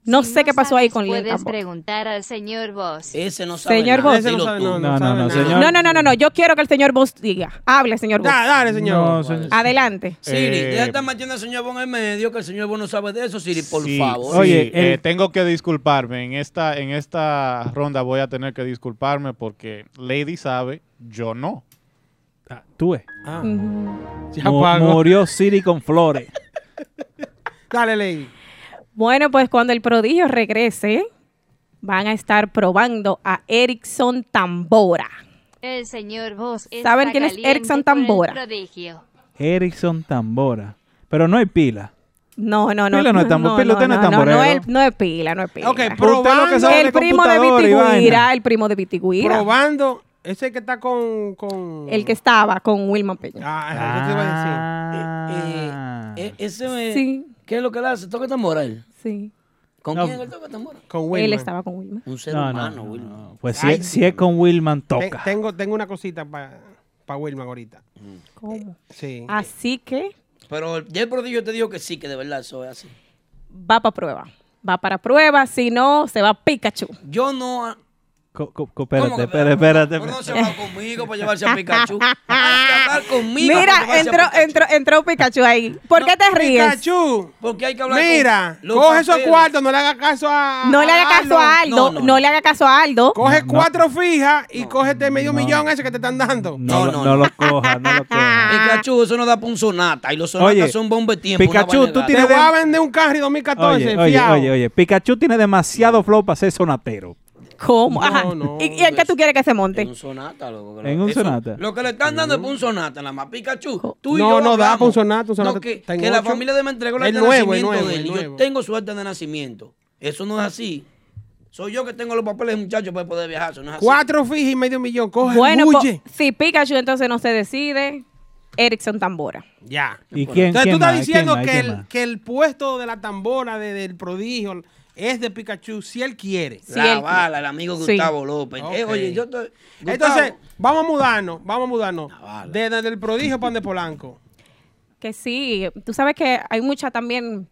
No Si sé qué pasó ahí con Lilian Puedes Tambor. preguntar al señor Boss. Ese no sabe Señor nada. Boss. Ese no sabe, no, No, sabe nada. señor. No, no, no, no, no. Yo quiero que el señor Boss diga. Hable, señor Boss. Da- dale, señor. No, señor. Adelante. Siri, Eh, de estar metiendo al señor Bon en el medio, que el señor Bon no sabe de eso, Siri, por Sí, favor. sí, Oye, eh, el- tengo que disculparme. En esta, en esta ronda voy a tener que disculparme porque Lady sabe, yo no. Ah, Tú ves. Ah, Ujú. ya Mu- pago. Murió Siri con flores. Dale, Lady. Bueno, pues cuando el prodigio regrese, van a estar probando a Erickson Tambora. El señor está ¿Saben quién es Erickson Tambora? prodigio. Erickson Tambora. Pero no hay pila. No, no, no. Pila no es tambor- Pila, usted no es no, no, es, no es pila, no es pila. Ok, Usted lo que probando. sabe el de primo de. Vitiguira, el primo de Vitiguira. Probando. Ese que está con. con... El que estaba con Wilman Peña. Ah, ¿qué te iba a decir? Ah. Eh, ese me- Sí. ¿Qué es lo que le hace? ¿Toca tambora él? Sí. ¿Con No. quién él toca tambora? Con Él Wilman. estaba con Wilman. Un ser No, no, humano, no, Wilma. no. Pues si, Ay, es- si es con Wilman, toca. tengo, tengo una cosita para Wilman ahorita. ¿Cómo? Sí. Así que Pero ya el prodigio te dijo que sí, que de verdad eso es así. va para prueba. Va para prueba, si no, se va Pikachu. Yo no... Co- co- co- ¿Cómo espérate, espérate, espérate. No, se va conmigo para llevarse a Pikachu. Hablar conmigo Mira, a entró, Pikachu. entró, entró Pikachu ahí. ¿Por qué te ríes? Pikachu. Porque hay que hablar Mira, con coge esos cuartos, no le haga caso a. No le haga caso a Aldo. No, No, no. le haga caso a Aldo. Coge No. cuatro fijas y cógete medio No. millón ese que te están dando. No, No, no, no no. lo coja, no lo coja. Pikachu, eso no da para un sonata. Y los sonatas Oye, son bomba de tiempo. Pikachu, tú grande. Te tienes voy a de- vender un carro 2014, Oye, oye, oye. Pikachu tiene demasiado flow para ser sonatero. ¿Cómo? No, Ajá. no, ¿Y, y en qué tú quieres que se monte? En un sonata, loco. En un Eso- sonata. Lo que le están dando es un sonata, nada más. Pikachu, tú y No, yo no da hablamos. para un sonata, un sonata No, que, la familia de me entregó la El de nuevo, el nacimiento nuevo, de él. el y Yo nuevo. tengo suerte de nacimiento. Eso no es así. Soy yo que tengo los papeles, muchachos, para poder viajar. Eso no es así. Cuatro fijas y medio millón. Coge, Bueno, po- huye. si Pikachu entonces no se decide, Erickson Tambora. Ya. ¿Y quién, Entonces quién tú estás más? diciendo ¿Quién más? que ¿Quién el, más? que el puesto de la tambora de- del prodigio es de Pikachu si él quiere. Sí, la él- bala, el amigo Sí. Gustavo López. Eh, Ok. oye, yo estoy. Entonces, Gustavo, vamos a mudarnos, vamos a mudarnos. La bala. Desde el prodigio pan de Polanco. Que sí, tú sabes que hay mucha también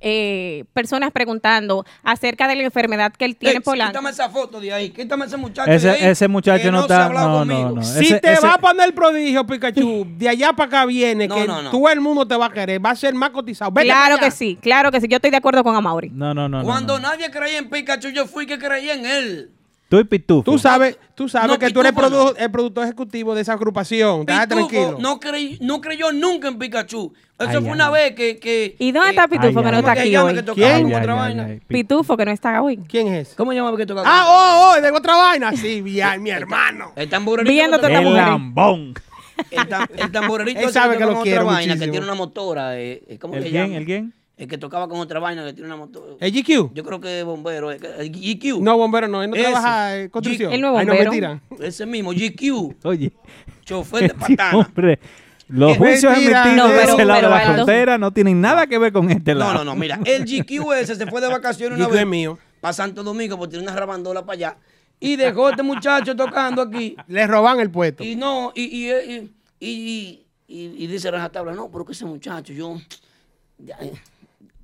eh, personas preguntando acerca de la enfermedad que él tiene eh, Polanco. Quítame esa foto de ahí, quítame ese muchacho Ese- de ahí. ese muchacho que no está- hablado no, conmigo. no, no. Si Ese- te ese- va a poner el prodigio, Pikachu, de allá para acá viene, No, que no, no. todo el mundo te va a querer, va a ser más cotizado. Vete Claro que sí, claro que sí. Yo estoy de acuerdo con Amaury. No, no, no. no, Cuando no. nadie creía en Pikachu, yo fui que creía en él. Tú y Pitufo. Tú sabes, tú sabes No, que tú eres Pitufo no. produ- el productor ejecutivo de esa agrupación. Pitufo tranquilo. no, crey- no creyó nunca en Pikachu. Eso Ay, fue ay, una ay. vez que. que ¿Y dónde eh, está Pitufo ay, que no está ¿cómo que aquí hoy? ¿Quién? con Ay, otra ay, vaina? ay, Pi- Pitufo que no está hoy. ¿Quién es? ¿Cómo llama que tocaba? Ah, oh, oh, de otra vaina. Sí, bien, mi hermano. El tamborerito. Viéndote El lambón. El, tam- el tamborerito Él sabe que toca lo quiero vaina, que tiene una motora. eh, eh, ¿Cómo ¿El se quién? llama? ¿El quién? El que tocaba con otra vaina que tiene una motora. ¿El GQ? Yo creo que es bombero. eh, El GQ. No, bombero, no. Él no Ese. trabaja en construcción. No es Ay, no, bombero. Ese mismo, GQ. Oye. Chofer de patana. hombre. Los juicios emitidos No, de ese lado de la frontera no tienen nada que ver con este lado. No, no, no, mira, el GQ ese se fue de vacaciones una GQ vez mío. para Santo Domingo porque tiene una rabandola para allá y dejó a este muchacho tocando aquí Le roban el puesto. y no, y, y, y, y, y- y- y dice Raja Tabla, no, pero que ese muchacho, yo, ya, eh,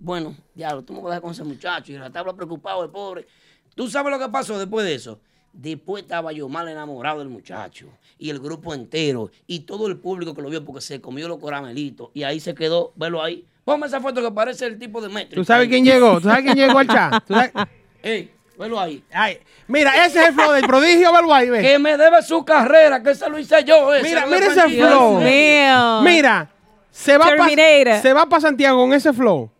bueno, ya, tú me vas a dejar con ese muchacho y Raja Tabla preocupado, el pobre. ¿Tú sabes lo que pasó después de eso? Después estaba yo mal enamorado del muchacho y el grupo entero y todo el público que lo vio porque se comió los caramelitos y ahí se quedó, velo ahí. Ponme esa foto que parece el tipo de metro. ¿Tú sabes quién llegó? ¿Tú sabes quién llegó al chat? ¿Tú sabes? Ey, velo ahí. Ay, mira, ese es el flow del prodigio, velo ahí, ve. Que me debe su carrera, que ese lo hice yo. Ese, Mira, mira ese flow. Mío. Mira, se va se va para Santiago con ese flow.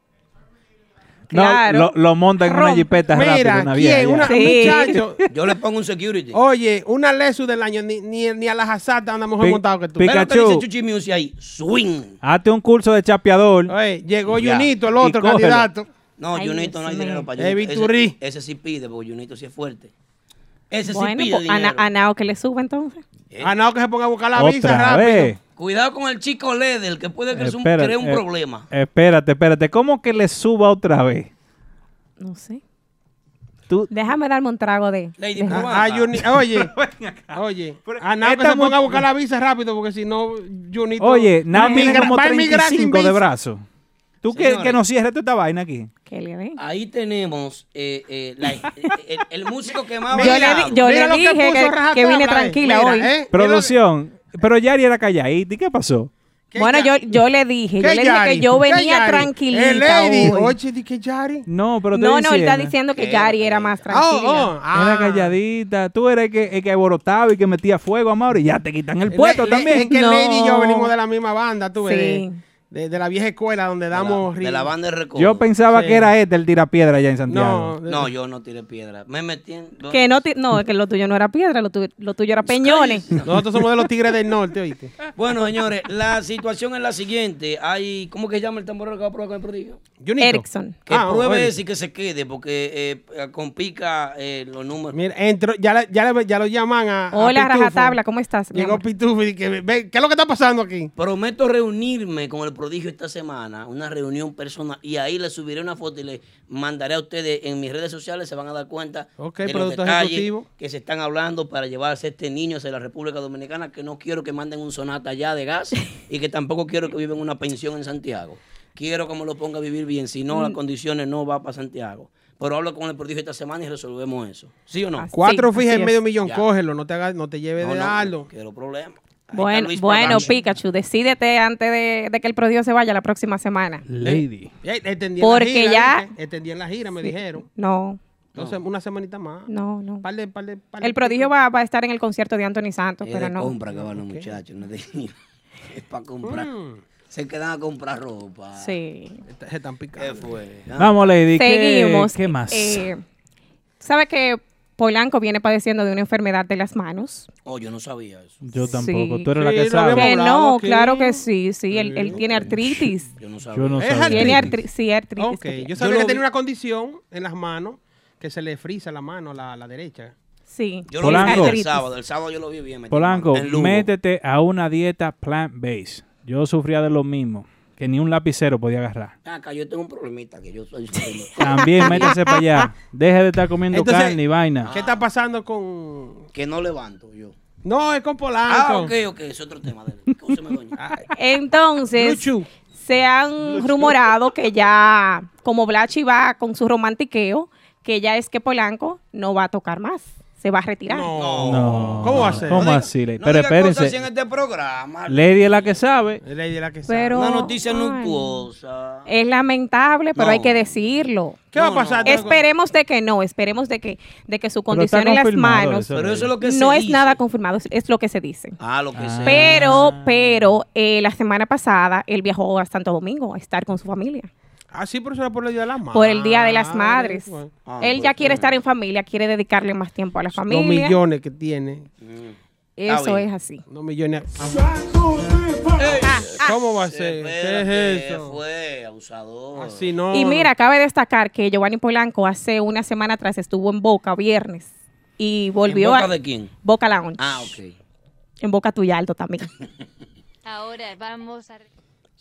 No, Claro. lo, lo monta en una jipeta rápido, Mira, una vieja. ¿quién? Una, Sí. muchacho. Yo le pongo un security. Oye, una Lesu del año, ni, ni, ni a la Hazard anda mejor Pi- montado que tú. Pi- Pero Pikachu. dice Chuchi Music ahí, swing. Hazte un curso de chapeador. Oye, llegó Ya. Junito, el otro candidato. No, Ay, Junito no hay dinero para Eh, Junito. Ese, ese sí pide, porque Junito sí es fuerte. Ese Bueno, sí pide pues, a, dinero. A Nao que le suba entonces. Eh, Ah, no, que se ponga a buscar la visa Otra rápido. vez. Cuidado con el chico Leder, que puede crear un, crear un eh, problema. Espérate, espérate. ¿Cómo que le suba otra vez? No sé. Tú, Déjame darme un trago de. Lady, Ah. Juni- oye, oye, a Nao que se ponga a buscar la visa rápido porque si no, Junito. oye, Nao tiene como va a emigrar sin 35 de visa. brazos. ¿Tú que, que nos cierres toda esta vaina aquí? ¿Qué le ve? Ahí tenemos eh, eh, la- el, el músico que más Yo le, yo le dije que, que vine tranquila Mira, hoy. eh. Mira Producción. Pero Yari era calladita. ¿Y qué pasó? ¿Qué Bueno, yo, yo le dije, yo ¿Qué le dije Yari? que yo ¿Qué venía tranquilita El lady. hoy. Oye, di que Yari. No, pero No, no, él está diciendo. que. Yari era más Oh, tranquila. oh, ah. Era calladita. Tú eres el que, el que alborotaba y que metía fuego a Mauri y ya te quitan el puesto Le- le- también. Es que No. Lady y yo venimos de la misma banda, tú ves. Sí. De, de la vieja escuela donde de la, damos de la banda de recodo. Yo pensaba Sí. que era este el tirapiedra allá en Santiago. No, de- No, yo no tiré piedra. Me metí en... Que no, ti- no, que lo tuyo no era piedra, lo, tu- lo tuyo era peñones. Nosotros somos de los Tigres del Norte, ¿oíste? Bueno, señores, la situación es la siguiente. Hay, ¿cómo que se llama el tamborero que va a probar con el prodigio? Junito. Erickson. Que Ah, pruebe oye. ese y que se quede, porque eh, complica eh, los números. Mira, entró, ya, le- ya, le- ya lo llaman a. a Hola, Pitufo. Rajatabla, ¿cómo estás? Llegó? Pitufo y que, ve, ¿qué es lo que está pasando aquí? Prometo reunirme con el prodigio esta semana, una reunión personal, y ahí le subiré una foto y le mandaré a ustedes en mis redes sociales, se van a dar cuenta de los detalles ejecutivo. que se están hablando para llevarse este niño hacia la República Dominicana, que no quiero que manden un sonata allá de gas y que tampoco quiero que viva en una pensión en Santiago. Quiero que me lo ponga a vivir bien, si no, Mm. las condiciones no va para Santiago. Pero hablo con el prodigio esta semana y resolvemos eso. ¿Sí o no? Así. Cuatro fijas en medio millón, Ya. cógelo, no te, hagas, no te lleves No, de no, darlo. quiero problemas. Bueno, bueno. Pikachu, decídete antes de, de que el prodigio se vaya la próxima semana. Lady. Porque la gira, ya- en la gira, me dijeron. No, Entonces, una semanita más. no, no. Par de- par de- par de- El prodigio va, va a estar en el concierto de Anthony Santos, Es pero de no. compra que van los muchachos, no es de Es para comprar. Mm, Se quedan a comprar ropa. Sí. se están ¿Qué picando. fue? Vamos, Lady. ¿qué- Seguimos. ¿Qué, más? Eh, ¿Sabe que Polanco viene padeciendo de una enfermedad de las manos? Oh, yo no sabía eso. Yo tampoco. Sí. Tú eres la que sabe. Que no, aquí. claro que sí, sí, él, tiene artritis. Yo no sabía. Yo no sabía. Tiene artritis. sí, artritis. Ok, que tiene. yo sabía Yo que tenía vi- una condición en las manos que se le frisa la mano, la, la derecha. Sí. Yo lo vi Polanco. bien el sábado. El sábado yo lo vi bien. Polanco, métete a una dieta plant-based. Yo sufría de lo mismo. Que ni un lapicero podía agarrar. Acá yo tengo un problemita que yo soy. También métase para allá. Deje de estar comiendo Entonces, carne y vaina. ¿Qué está pasando con...? que no levanto yo. No, es con Polanco. Ah, ok, ok, es otro tema. doña. Entonces, Luchu. se han rumorado que ya, como Blachi va con su romantiqueo, que ya es que Polanco no va a tocar más. Se va a retirar. No. No. ¿Cómo va a ser? ¿Cómo No así? Lady? No Pero cosas así espérense. en este programa. Lady es la que sabe. Es Lady la que sabe. Pero- Una noticia Ay. Es lamentable, pero No. hay que decirlo. ¿Qué va a pasar? no. Esperemos de que no, esperemos de que, de que su condición en las manos eso, Pero Lady. eso es lo que se no es dice. nada confirmado, es, es lo que se dice. Ah, lo que Ah. sea. Pero, pero, eh, la semana pasada él viajó a Santo Domingo a estar con su familia. Ah, sí, pero eso era por el Día de las Madres. Por el Día de las Madres. Bueno, Ah, él pues, ya quiere estar en familia, quiere dedicarle más tiempo a la Los familia. millones que tiene. Está Eso es así. Los millones. Ah, ¿Cómo va a ser? ¿Qué es eso? fue abusador. Así no. Y mira, cabe destacar que Giovanni Polanco hace una semana atrás estuvo en Boca viernes y volvió ¿En boca a de quién? Boca Lounge. Ah, ok. En Boca Tuya Alto también. Ahora vamos a...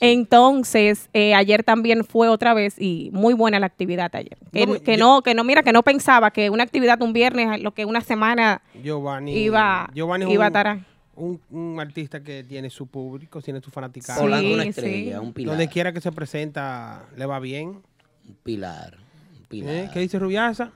Entonces, eh, ayer también fue otra vez y muy buena la actividad ayer. Que No, que, yo- no, que no, mira, que no pensaba que una actividad un viernes, lo que una semana Giovanni. iba, Giovanni iba a un, estar. un, un artista que tiene su público, tiene su fanaticada. Sí, una sí. estrella, un pilar. Donde quiera que se presenta, le va bien. Un pilar. Un pilar. ¿Eh? ¿Qué dice Rubiasa?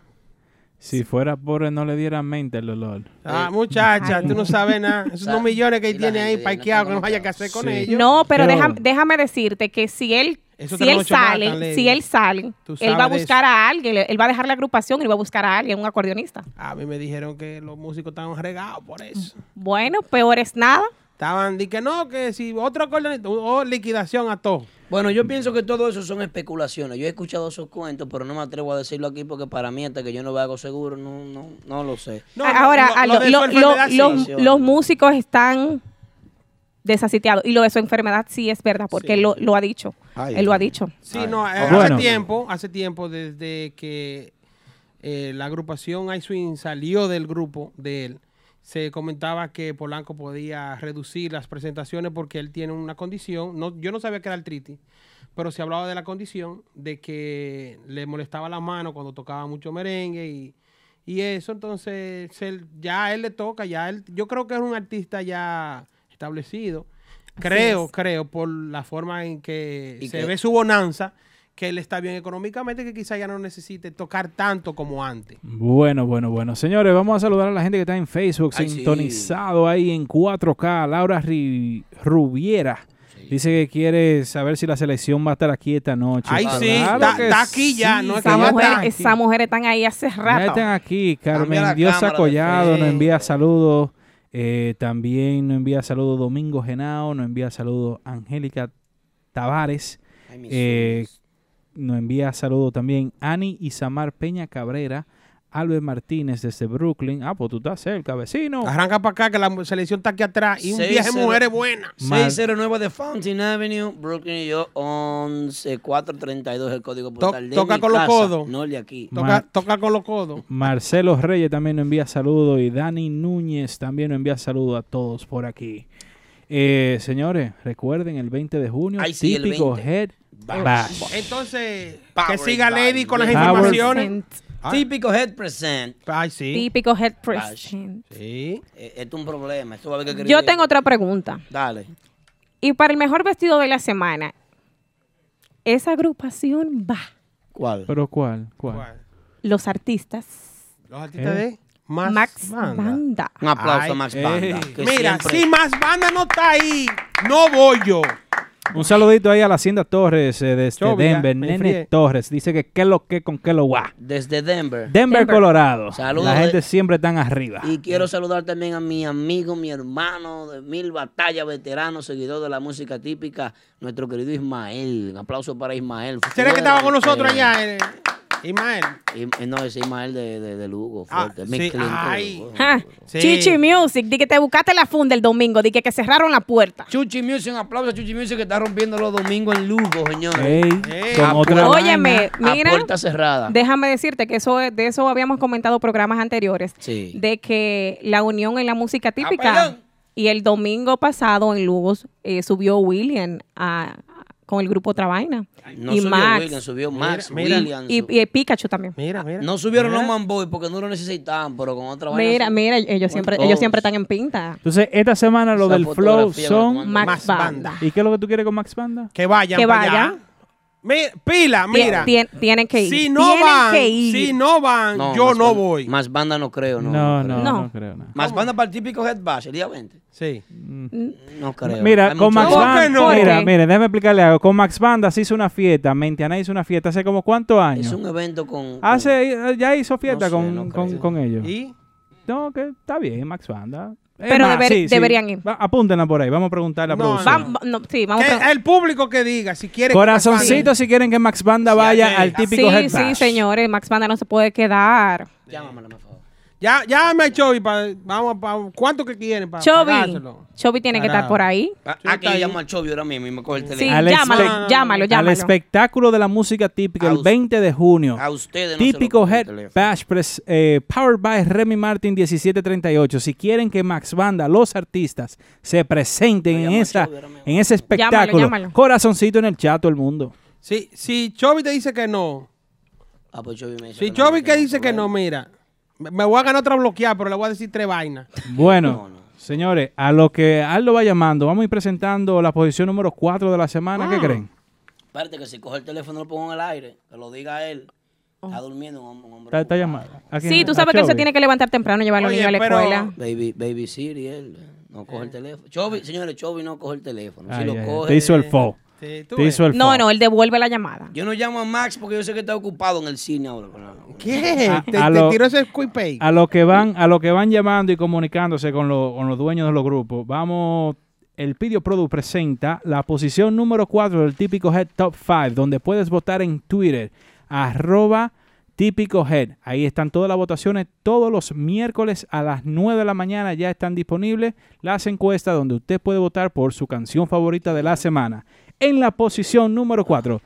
Si fuera pobre no le diera mente el olor. Ah, muchacha, Ay. tú no sabes nada. Esos unos millones que la tiene ahí parqueados que no haya que hacer con Sí. ellos. No, pero, Pero- déjame, déjame decirte que si él, si él sale, si él sale, él va a buscar a alguien, él va a dejar la agrupación y va a buscar a alguien, un acordeonista. A mí me dijeron que los músicos estaban regados por eso. Bueno, peor es nada. Estaban, di que no, que si otro acordeonista, o liquidación a todo. Bueno, yo pienso que todo eso son especulaciones. Yo he escuchado esos cuentos, pero no me atrevo a decirlo aquí porque para mí, hasta que yo no vea algo seguro, no, no, no lo sé. No, Ahora, lo- a lo lo- de su lo- enfermedad lo- sí. los, los músicos están desasitiados. Y lo de su enfermedad sí es verdad, porque él lo, lo ha dicho. Ay, él lo ha dicho. Sí, Ay. no, eh, Bueno. hace tiempo, hace tiempo desde que eh, la agrupación iSwing salió del grupo de él, se comentaba que Polanco podía reducir las presentaciones porque él tiene una condición, no, yo no sabía que era artritis, pero se hablaba de la condición de que le molestaba la mano cuando tocaba mucho merengue y, y eso, entonces él- ya a él le toca, ya él, yo creo que es un artista ya establecido. Creo, creo, por la forma en que Y se que- ve su bonanza, que él está bien económicamente, que quizá ya no necesite tocar tanto como antes. Bueno, bueno, bueno. Señores, vamos a saludar a la gente que está en Facebook, Ay, sí. sintonizado ahí en 4K. Laura Ri- Rubiera. Dice que quiere saber si la selección va a estar aquí esta noche. Ay, Claro sí, está- aquí ya, sí, no es que Esa ya mujer, está aquí. esa mujer están ahí hace Ya rato. están aquí. Carmen Diosa Collado nos envía saludos. Eh, también nos envía saludos Domingo Genao. Nos envía saludos Angélica Tavares. Ay, mis Eh. Nos envía saludos también Ani Isamar Peña Cabrera. Albert Martínez desde Brooklyn. Ah, pues tú estás cerca, vecino. Arranca para acá, que la selección está aquí atrás y un viaje de mujeres buena. 609 de Fountain Avenue, Brooklyn, New York, 11432 el código To- postal de toca mi con los codos. No el de aquí. Toca, con los codos. Marcelo Reyes también nos envía saludos y Dani Núñez también nos envía saludos a todos por aquí. Eh, señores, recuerden el 20 de junio, Ay, sí, el típico 20. Head Bash. Entonces, que siga Lady con las informaciones. Ah. Típico Head Present. Ay, sí. Típico head Bash. president. Sí. Eh, esto es un problema. Esto va a haber que Yo tengo otra pregunta. Dale. Y para el mejor vestido de la semana, esa agrupación va. ¿Cuál? ¿Pero cuál? ¿Cuál? ¿Cuál? Los artistas. Los artistas Eh. de Max, Max Banda. Banda. Un aplauso Ay, a Max. Banda. que Mira, siempre- si Max Banda no está ahí, no voy yo. Un saludito ahí a la Hacienda Torres eh, desde Chovia, Denver. me Nene. Torres dice que qué lo que con qué lo guá. Desde Denver. Denver, Denver. Colorado. Saludos la de- gente siempre tan arriba. Y quiero saludar también a mi amigo, mi hermano de mil batallas, veterano, seguidor de la música típica, nuestro querido Ismael. Un aplauso para Ismael. ¿Será que estaba con nosotros allá, eh, Ismael? Im- eh, no, ese Ismael de, de, de Lugo, Ah, sí, ay. Sí. Chichi Music, di que te buscaste la funda el domingo, di que, que cerraron la puerta. Chuchi Music, un aplauso a Chuchi Music que está rompiendo los domingos en Lugo, señores. Ey, Ey. con Ah, otra pues. Óyeme, vaina. A mira, puerta cerrada. déjame decirte que eso es- de eso habíamos comentado programas anteriores, Sí. de que la unión en la música típica perdón. y el domingo pasado en Lugos eh, subió William a, con el grupo Otra Vaina. No y subió Max. Williams, subió Max, mira. Williams. Y, y Pikachu también. Mira, mira. no subieron Mira. los Manboy porque no lo necesitaban, pero con otra vaina. Mira, mira, ellos siempre, ellos siempre están en pinta. Entonces, esta semana lo Esa del flow son... Max, Banda. Banda. ¿Y qué es lo que tú quieres con Max Banda? Que vayan Que para vayan. Mi- pila, mira. tien- tienen que ir. Si no tienen van, que ir. si no van, No, yo no banda- voy. Más banda no creo, no. No, no, creo. no, No. creo. no. Más banda para el típico Head Bash el día 20. Sí. No creo. Mira, Hay con Max ¿Cómo que Banda, no? mira, mira, déjame explicarle algo. Con Max Banda se hizo una fiesta, Mentiana hizo una fiesta hace como cuántos años. Es un evento con. con- Hace, ya hizo fiesta No sé, con, no con, con ellos. ¿Y? No, que está bien, Max Banda. Pero más, deber- deberían ir. Va, apúntenla por ahí, vamos a preguntarle a la No, producción. Vamos, no, sí, vamos Que a el público que diga si quiere. Corazoncito si quieren que Max Banda vaya sí. al típico Sí, sí, señores, Max Banda no se puede quedar. Llámamela, por favor. Ya, llámame a Chovy para. Vamos a. ¿Cuánto que quieren para Chovy? Chovy tiene que estar por ahí. Ah, Sí, Aquí llamo al Chovio ahora mismo y me coge el Sí, teléfono. Al llámalo, espe- llámalo, Al llámalo. espectáculo de la música típica A el us- 20 de junio. A ustedes no se lo Típico Head. Bash pres- eh, Powered by Remy Martin 1738. Si quieren que Max Banda, los artistas, se presenten en, esa, Chovy en ese espectáculo, llámalo. corazoncito en el chat todo el mundo. Si, si Chovy te dice que no. Ah, pues Chovy me dice Si que no, Chovy no que dice que no, problema. mira. Me voy a ganar otra bloqueada, pero le voy a decir tres vainas. Bueno, No, no. señores, a lo que Aldo va llamando, vamos a ir presentando la posición número 4 de la semana. Ah. ¿Qué creen? Espérate que si coge el teléfono lo pongo en el aire, que lo diga él. Oh. Está durmiendo un, hom- un hombre. Está, está ocupado. llamando. ¿A quién? Sí, tú ¿A sabes que él se Chovy? tiene que levantar temprano y llevar a los niños a la pero- escuela. Baby, baby Siri, él no coge el teléfono. Chovy, señores, Chovy no coge el teléfono. Si Ay, lo ay, ay. coge. Te hizo el fo. Sí, tú Te ves. hizo el No, no, él devuelve la llamada. Yo no llamo a Max porque yo sé que está ocupado en el cine ahora. ¿Qué? A- te a te lo- tiro ese quick pay. A lo que van, a lo que van llamando y comunicándose con, lo- con los dueños de los grupos, vamos. El Pidio Product presenta la posición número 4 del típico Head Top 5, donde puedes votar en Twitter, arroba típico Head. Ahí están todas las votaciones. Todos los miércoles a las 9 de la mañana ya están disponibles las encuestas donde usted puede votar por su canción favorita de la semana. En la posición número 4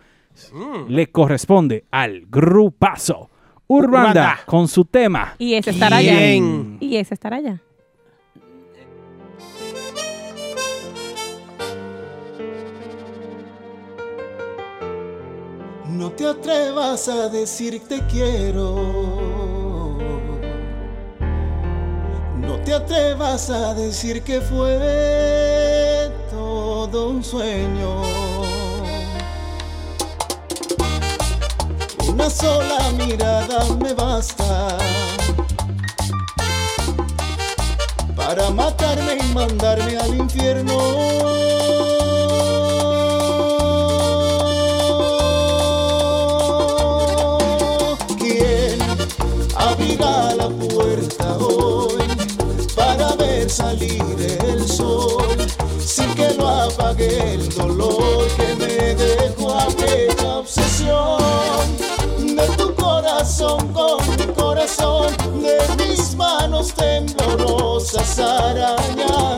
le corresponde al grupazo Urbanda Urbanda. con su tema. Y ese estará allá. ¿Quién? Y ese estará allá. No te atrevas a decir te quiero. No te atrevas a decir que fue todo un sueño. Una sola mirada me basta para matarme y mandarme al infierno. ¿Quién abrirá la puerta hoy para ver salir el sol sin que lo apague el dolor que me dejó aquella obsesión de tu corazón con mi corazón. De mis manos temblorosas arañando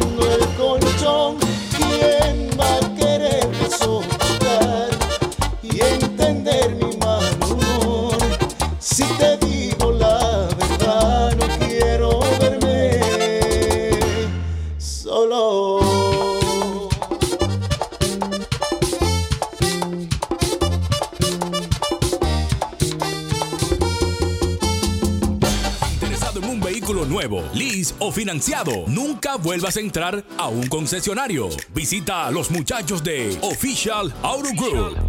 financiado, nunca vuelvas a entrar a un concesionario. Visita a los muchachos de Official Auto Group.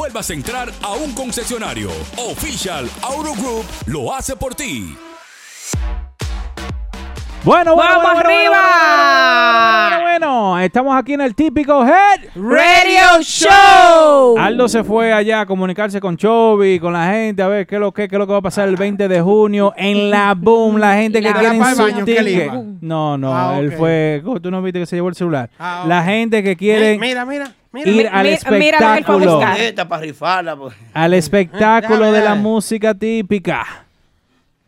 a entrar a un concesionario. Official Auto Group lo hace por ti. Bueno, bueno, ¡Vamos bueno, arriba! Bueno, bueno, bueno, estamos aquí en el típico Head Radio Show. Aldo se fue allá a comunicarse con Chovy, con la gente, a ver qué es lo que, qué es lo que va a pasar el 20 de junio en la Boom. La gente que La quiere su baño. No, no, Ah, él fue. ¿Tú no viste que se llevó el celular? Ah, La gente que quiere mira, mira. Mira, ir mi- al mira- mira lo que él fue a espectáculo. Pues. Al espectáculo de la música típica.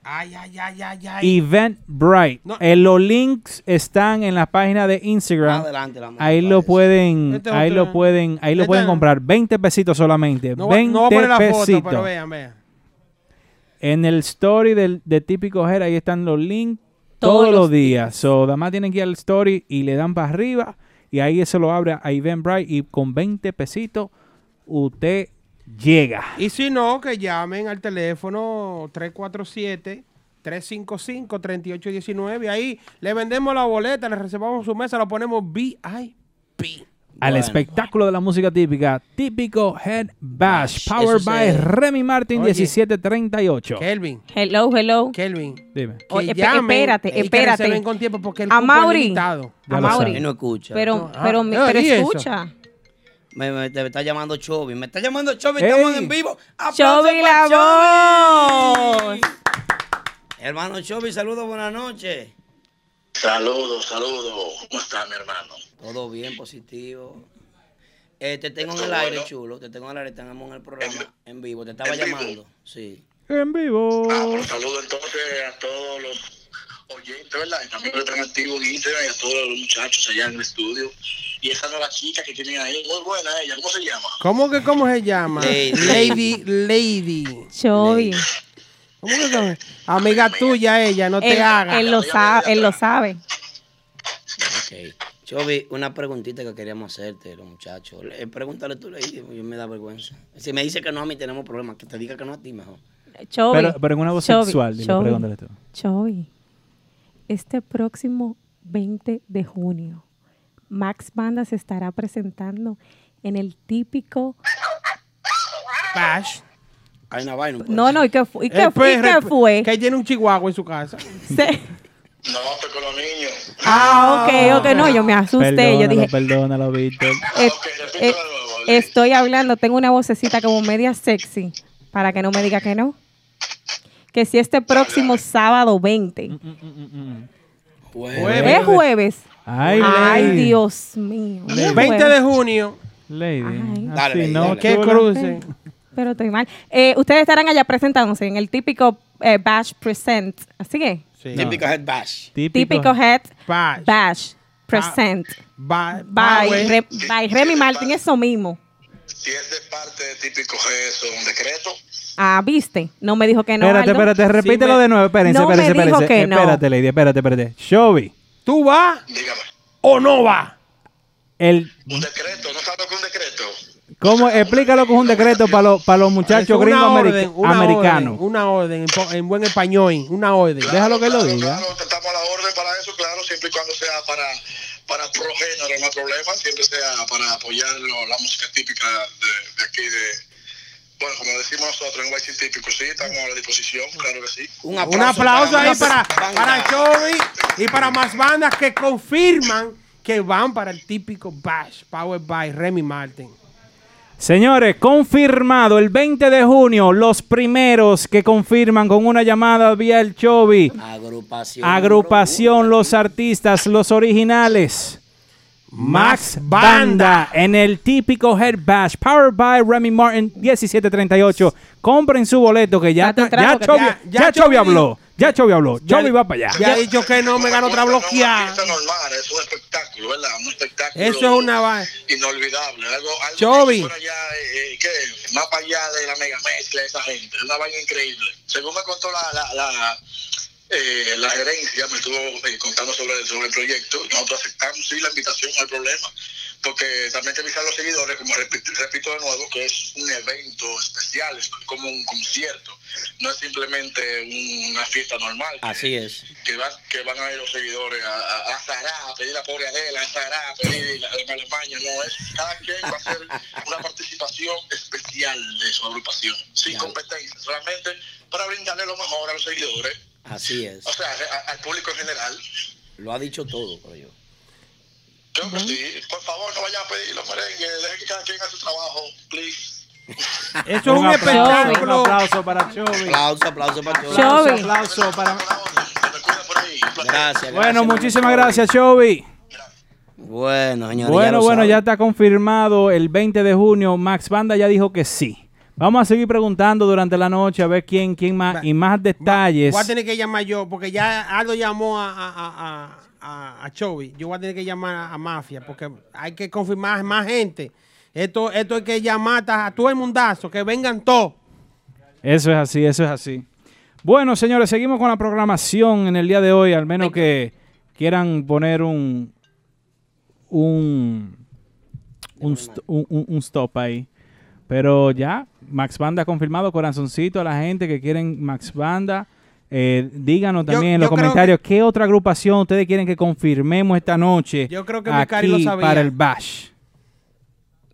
Ay, ay, ay, ay, ay. Eventbrite. No. Eh, los links están en la página de Instagram. Adelante, la Ahí lo pueden, Este ahí otro- lo pueden, ahí lo este- pueden comprar. 20 pesitos solamente. no, va- 20 no voy a poner la pesitos. foto, pero vean, vean. En el story del, de Típico Head, ahí están los links Todos todos, los los días. So, además tienen que ir al story y le dan para arriba. Y ahí eso lo abre a Eventbrite. Y con 20 pesitos, usted llega. Y si no, que llamen al teléfono 347-355-3819. Ahí le vendemos la boleta, le reservamos su mesa, lo ponemos VIP. Al Bueno. espectáculo de la música típica, Típico Head Bash, Bash, powered by Remy Martin Oye. 1738. Kelvin, Hello, hello. Kelvin. Dime. Que Oye, llamen espérate, que espérate. reserven con tiempo porque el A Mauri. A Mauri. no escucha. Pero, No, ah, pero, ah, pero ¿y eso? escucha. Me, me- te está llamando Chovy. Me está llamando Chovy. Ey. Estamos en vivo. ¡Aplauso Chovy la Chovy! voz. Hermano Chovy, saludos, buenas noches. Saludos, saludos. ¿Cómo está mi hermano? Todo bien, positivo. Eh, te tengo en el aire, bueno. chulo. Te tengo en el aire, estamos en el programa En- en vivo. Te estaba vivo. llamando. Sí. En vivo. Ah, pues saludo entonces a todos los oyentes, ¿verdad? Y también que están activos en Instagram y a todos los muchachos allá en el estudio. Y esa nueva chica que tienen ahí, muy buena ella, ¿cómo se llama? ¿Cómo que cómo se llama? Lady. Lady, Lady. Chovy. ¿Cómo que Amiga tuya ella, no te Él, hagas. él lo sabe, él lo sabe. Ok. Chovy, una preguntita que queríamos hacerte, los muchachos. Eh, pregúntale tú, Lady, yo me da vergüenza. Si me dice que no, a mí tenemos problemas. Que te diga que no a ti mejor. Chovy. Pero, pero en una voz Chovy, sexual, Chovy, pregúntale tú. Chovy. Este próximo 20 de junio, Max Banda se estará presentando en el típico. Bash. Hay una vaina. un No, no, ¿y qué, fu- y qué, El fu- y perro, qué fue? Que tiene un chihuahua en su casa. Se- No, estoy con los niños. Ah, ok, ok, no, yo me asusté. Yo Perdónalo, dije, perdónalo, Víctor. eh, ok, repítelo eh, de nuevo, Lady. estoy hablando, tengo una vocecita como media sexy, para que no me diga que no. Que si este próximo sábado 20, Jueves. es jueves. Ay, Ay, Lady. Dios mío. es 20 de jueves. junio. Lady. Dale, no, dale. Que chula. cruce. Pero estoy mal. Eh, ustedes estarán allá presentándose en el típico eh, Bash Present. Así que, Sí. Típico head bash. típico Head Bash. Bash Present. Ba- By, Power. Re- by Remy Martin, eso mismo. Si es de parte de típico es un decreto. Ah, ¿viste? No me dijo que no. Espérate, Aldo. espérate, repítelo me- de nuevo. Espérense, No me espérense, dijo espérense. que no. Espérate, Lady, espérate, espérate. Shovy, ¿Tú vas Dígame. o no vas? el, Un decreto, ¿no sabe que un decreto? ¿Cómo? Explícalo con un decreto para los, para los muchachos gringos una americanos. orden, una orden, en, buen español, una orden. Déjalo que lo diga. Claro, estamos a la orden para eso, claro, siempre y cuando sea para, para pro género, no hay problema, siempre sea para apoyar lo- la música típica de, de aquí, de, bueno, como decimos nosotros en White Típico, sí, estamos a la disposición, claro que sí. Un Un aplauso ahí para, para Chovy y para más bandas que confirman que van para el típico Bash, Powered by Remy Martin. Señores, confirmado el 20 de junio, los primeros que confirman con una llamada vía el Chovy. Agrupación. Agrupación Los Artistas, los originales. Max Banda en el típico Head Bash, powered by Remy Martin 1738. Compren su boleto que ya, ya, Chovy, ya- ya ya Chovy habló. Ya Chovy habló. Chovy va para allá. Ya ha dicho que no me gano otra No es bloqueada. normal, es un espectáculo, ¿verdad? Un espectáculo Eso es una va- inolvidable, algo, algo Chovy. que fuera ya, eh, ¿qué? más para allá de la mega mezcla de esa gente, una vaina increíble. Según me contó la, la, la, eh, la gerencia, me estuvo eh, contando sobre, sobre el proyecto, nosotros aceptamos sí la invitación, no hay problema, porque también hay que avisar a los seguidores, como repito, repito de nuevo, que es un evento especial, es como un concierto, no es simplemente una fiesta normal. que- Así es. que van, que van a ir los seguidores a, a, a Sará, a pedir a pobre Adela, a Sará, a pedir la, la Alemania, no es. Cada quien va a hacer una participación especial de su agrupación, sin Claro. competencia, solamente para brindarle lo mejor a los seguidores, Así es. o sea, a- al público en general. Lo ha dicho todo, creo yo. Que sí. Por favor, no vayan a pedir los merengues, dejen que cada quien haga su trabajo, please. Eso es un aplauso, espectáculo. Un aplauso para Chovy. Aplauso, aplauso para Chovy. Un aplauso para. Gracias. Bueno, gracias, muchísimas gracias, Chovy. Bueno, señores. Bueno, lo bueno, ya está confirmado el 20 de junio. Max Banda ya dijo que sí. Vamos a seguir preguntando durante la noche a ver quién, quién más y más detalles. Voy a tener que llamar yo, porque ya Aldo llamó a, a, a, a, a, Chovy. Yo voy a tener que llamar a, a Mafia, porque hay que confirmar más gente. Esto, esto hay que llamar a todo el mundazo, que vengan todos. Eso es así, eso es así. Bueno, señores, seguimos con la programación en el día de hoy, al menos que quieran poner un un un- un- un stop ahí. Pero ya, Max Banda confirmado, corazoncito a la gente que quieren Max Banda. Eh, díganos Yo- también en los comentarios qué otra agrupación ustedes quieren que confirmemos esta noche Yo creo que Mikari lo aquí sabía. para el Bash.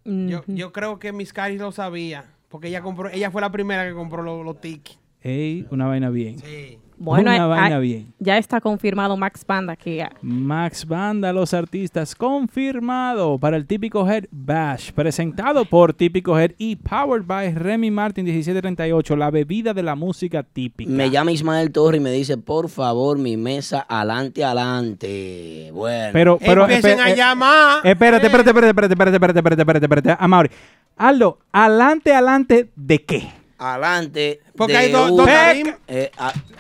Yo, yo creo que Miss Cari lo sabía, porque ella compró, ella fue la primera que compró los, los tickets. Ey, una vaina bien. Bueno, una vaina hay- bien. ya está confirmado Max Banda que ah, Max Banda, los artistas, confirmado para el Típico Head Bash, presentado por Típico Head y powered by Remy Martin 1738, la bebida de la música típica. Me llama Ismael Torre y me dice, por favor, mi mesa, adelante, adelante. Bueno. Pero, pero, Empiecen a eh, llamar. Espérate, espérate, espérate, espérate, espérate, espérate, espérate, espérate, espérate, Amaury. Aldo, adelante, adelante, ¿de qué? Adelante. Porque de hay dos- tarimas. Eh,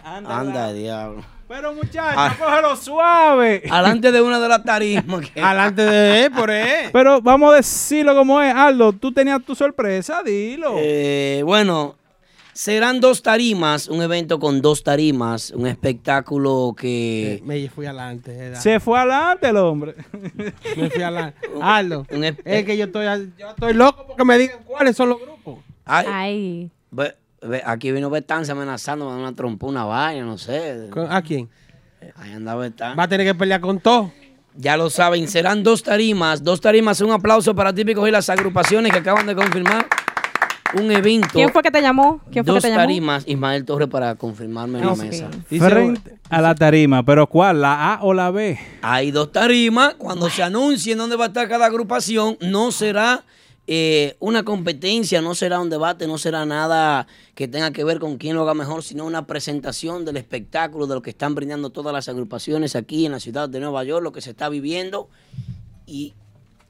anda, diablo. Pero muchachos, Ah. cógelo suave. Adelante de una de las tarimas. que- Adelante de él, por él. Pero vamos a decirlo como es, Aldo, tú tenías tu sorpresa, dilo. Eh, bueno, serán dos tarimas, un evento con dos tarimas, un espectáculo que... Me fui adelante. ¿verdad? Se fue adelante el hombre. Me fui adelante. Aldo, es que yo estoy, yo estoy loco porque me digan cuáles son los grupos. Ay, Ay, ve- ve, aquí vino Betanza amenazando, me una trompa, una vaina, no sé. ¿Con- ¿A quién? Ahí anda Betanza. Va a tener que pelear con todo. Ya lo saben, serán dos tarimas. Dos tarimas, un aplauso para Típicos y las agrupaciones que acaban de confirmar un evento. ¿quién fue que te llamó? ¿Quién fue dos que te llamó? tarimas, Ismael Torres para confirmarme en la mesa. Frente a la tarima, pero ¿cuál? ¿La A o la B? Hay dos tarimas. Cuando se anuncie en dónde va a estar cada agrupación, no será eh, una competencia, no será un debate, no será nada que tenga que ver con quién lo haga mejor, sino una presentación del espectáculo, de lo que están brindando todas las agrupaciones aquí en la ciudad de Nueva York, lo que se está viviendo. Y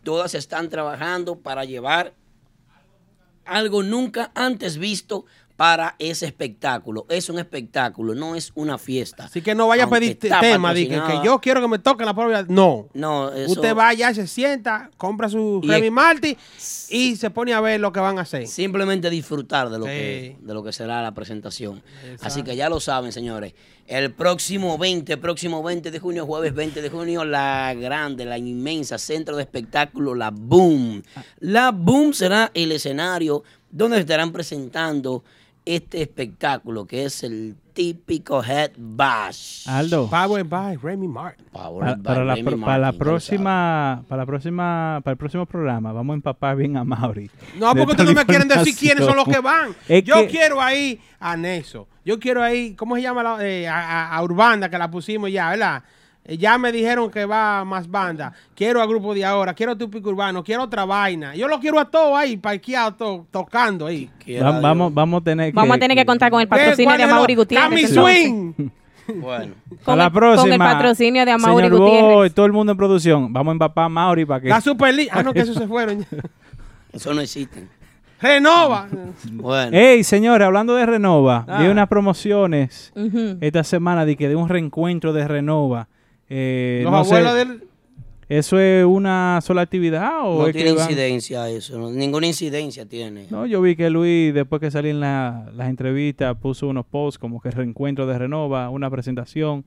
todas están trabajando para llevar algo nunca antes visto para ese espectáculo. Es un espectáculo, no es una fiesta. Así que no vaya a pedir tema, que, yo quiero que me toque la propia. No. No, eso- Usted va allá, se sienta, compra su Y Remy es- Martin y se pone a ver lo que van a hacer. Simplemente disfrutar de lo, Sí. que, de lo que será la presentación. Así que ya lo saben, señores. El próximo 20, próximo 20 de junio, jueves 20 de junio, la grande, la inmensa centro de espectáculo, la Boom. La Boom será el escenario donde estarán presentando este espectáculo que es el típico Head Bash. Aldo. Power by Remy Martin. Powered Para, by para la, Remy pro- Martin, para la ya lo próxima, para la próxima, para el próximo programa, vamos a empapar bien a Mauri. No, porque ustedes no me quieren decir quiénes son los que van. Es Yo que- quiero ahí a Neso. Yo quiero ahí, ¿cómo se llama? La, eh, a- a Urbanda, que la pusimos ya, ¿verdad? Eh, Ya me dijeron que va más banda. Quiero a grupo de ahora, quiero típico urbano, quiero otra vaina. Yo lo quiero a todos ahí, parqueado, tocando ahí. Va- vamos, vamos a tener que. Vamos a tener que contar con el patrocinio de Amaury Gutiérrez. Cami. Swing. Bueno. A Con la el- próxima. con el patrocinio de Amaury señor Gutiérrez. Boy, todo el mundo en producción. Vamos a empapar a Mauri para que. La Superliga. Ah, no, que esos se fueron. ya. Eso no existe. Renova. Bueno. Ey, señores, hablando de Renova, Ah. vi unas promociones esta semana de que de un reencuentro de Renova. Eh, Los no sé, abuelos del. ¿Eso es una sola actividad o No es tiene que van- incidencia eso, no- ninguna incidencia tiene. No, yo vi que Luis, después que salí en la- las entrevistas, puso unos posts como que reencuentro de Renova, una presentación.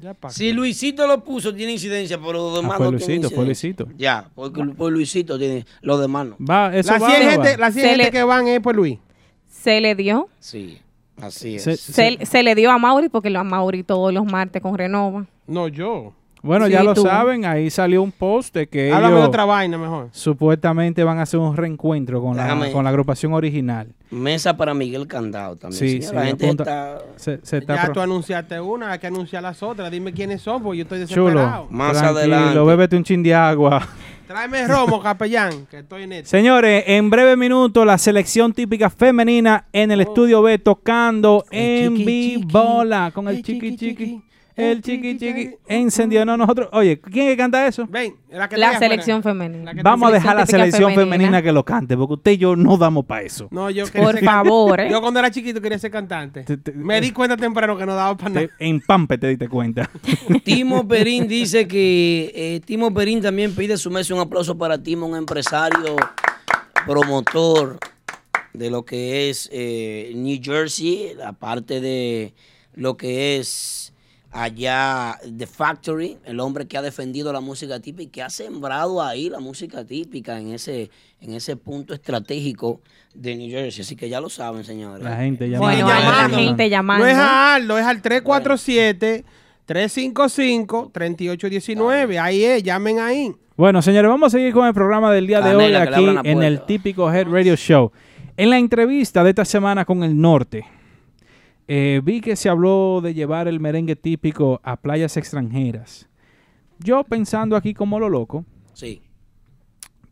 Ya Si Luisito lo puso, tiene incidencia, pero los demás Ah, no tienen Luisito, incidencia. Luisito. Ya, porque por Luisito tiene, los demás no. Va, eso Las va, 100 ¿no gente, va? las 100 Se gente le- que van es por Luis. Se le dio. Sí, así es. Se- Se, se le dio a Mauri porque lo a Mauri todos los martes con Renova. No, yo. Bueno, Sí, ya lo tú. saben, ahí salió un post de que Háblame de ellos otra vaina mejor. supuestamente van a hacer un reencuentro con la, Déjame- con la agrupación original. Mesa para Miguel Candado también. Sí, señor. sí, la gente apunta- está Se, se está Ya pro- tú anunciaste una, hay que anunciar las otras. Dime quiénes son, porque yo estoy chulo. desesperado. Más Tranquilo, adelante. bébete un chin de agua. Tráeme romo, capellán, que estoy en esto. Señores, en breve minuto la selección típica femenina en Oh. el estudio B tocando en chiqui, vivo chiqui. bola con el chiqui. chiqui. El chiqui chiqui encendió. No, nosotros. Oye, ¿quién que canta eso? Ven, la, que selección femenina. que Vamos a dejar la selección femenina. que lo cante, porque usted y yo no damos para eso. No, yo quería Por ser- favor, ¿eh? Yo cuando era chiquito quería ser cantante. Me di cuenta temprano que no daba para nada. En Pampe te diste cuenta. Timo Perín dice que eh, Timo Perín también pide su mes un aplauso para Timo, un empresario, promotor de lo que es eh, New Jersey, aparte de lo que es allá The Factory, el hombre que ha defendido la música típica y que ha sembrado ahí la música típica en ese, en ese punto estratégico de New Jersey. Así que ya lo saben, señores. La gente llamando. Bueno, hay la gente llamando. No es a Aldo, es al 347-355-3819. Ahí es, llamen ahí. Bueno, señores, vamos a seguir con el programa del día de hoy Canela, aquí en el típico Head Radio Show. En la entrevista de esta semana con el norte, eh, vi que se habló de llevar el merengue típico a playas extranjeras. Yo pensando aquí como lo loco, Sí.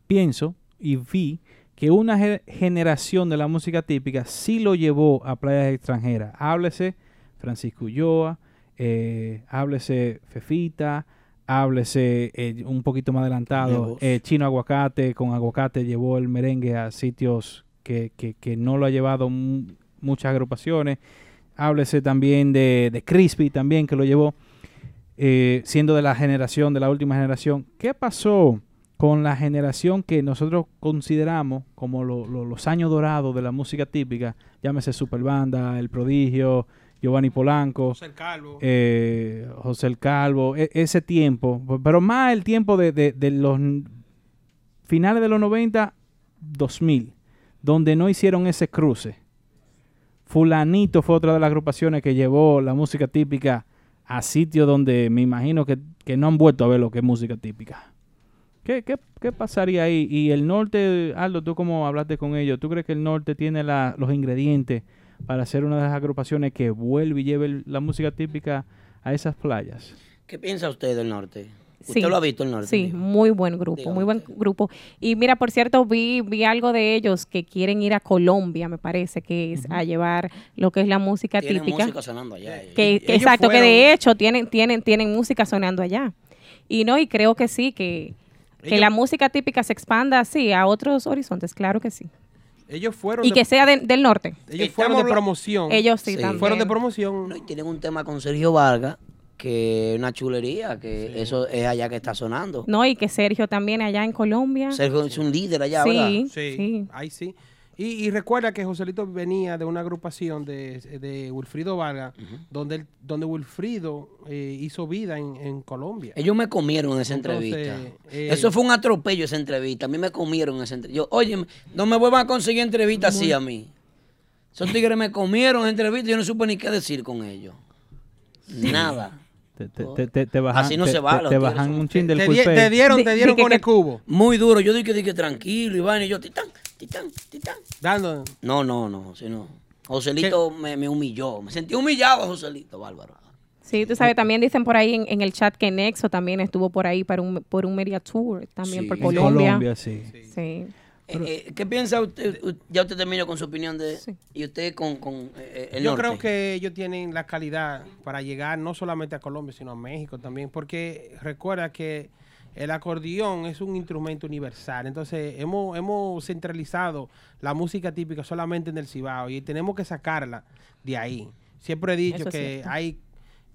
pienso y vi que una ge- generación de la música típica sí lo llevó a playas extranjeras. Háblese Francisco Ulloa, eh, háblese Fefita, háblese eh, un poquito más adelantado eh, Chino Aguacate, con Aguacate llevó el merengue a sitios que, que- que no lo ha llevado mu- muchas agrupaciones. Háblese también de, de Crispy también que lo llevó eh, siendo de la generación, de la última generación. ¿Qué pasó con la generación que nosotros consideramos como lo- lo- los años dorados de la música típica? Llámese Superbanda, El Prodigio, Giovanni Polanco, José el Calvo. eh, José el Calvo, e- ese tiempo, pero más el tiempo de, de- de los finales de los 90, 2000, donde no hicieron ese cruce. Fulanito fue otra de las agrupaciones que llevó la música típica a sitios donde me imagino que, que no han vuelto a ver lo que es música típica. ¿Qué, qué, qué pasaría ahí? Y el norte, Aldo, tú como hablaste con ellos, ¿tú crees que el norte tiene la- los ingredientes para ser una de las agrupaciones que vuelve y lleve la música típica a esas playas? ¿Qué piensa usted del norte? ¿Usted Sí. lo ha visto el norte? Sí, Digo? muy buen grupo, muy buen grupo. Y mira, por cierto, vi, vi algo de ellos que quieren ir a Colombia, me parece, que es a llevar lo que es la música Tienen típica. música sonando allá. ellos. Que, exacto, que de hecho tienen, tienen, tienen música sonando allá. Y no, y creo que sí, que, que Ellos- la música típica se expanda así a otros horizontes, claro que sí. Ellos fueron Y de, que sea de- del norte. ellos Estamos fueron de promoción. Ellos sí, Sí. también. fueron de promoción. No, y tienen un tema con Sergio Vargas, que es una chulería, que eso es allá que está sonando. No, y que Sergio también allá en Colombia. Sergio es un líder allá, ¿verdad? sí, Sí, sí. ahí sí. Y, y recuerda que Joselito venía de una agrupación de, de Wilfrido Vargas, donde, él- donde Wilfrido eh, hizo vida en, en Colombia. Ellos me comieron en esa Entonces, entrevista. eh, Eso fue un atropello esa entrevista. A mí me comieron en esa entrevista. Yo, oye, no me vuelvan a conseguir entrevistas así a mí. Esos tigres me comieron en entrevista y yo no supe ni qué decir con ellos. Nada. Te, te, te, bajan, Así no te- se va, te- bajan son- un chin del culpé. te dieron, Di- te di dieron con el cubo. Muy duro. Yo dije, dije tranquilo, Iván, y yo, titán, titán, titán. Dando. No, no, no, si no. Joselito me, me humilló. Me sentí humillado, Joselito, bárbaro. Sí, tú sabes, también dicen por ahí en, en el chat que Nexo también estuvo por ahí para un, por un media tour, también Sí. por En En Colombia. Colombia, sí. Sí. Eh, eh, ¿Qué piensa usted? Ya usted terminó con su opinión de... Sí. Y usted con, con eh, el Yo norte. creo que ellos tienen la calidad para llegar no solamente a Colombia, sino a México también, porque recuerda que el acordeón es un instrumento universal. Entonces, hemos, hemos centralizado la música típica solamente en el Cibao y tenemos que sacarla de ahí. Siempre he dicho Eso que cierto. hay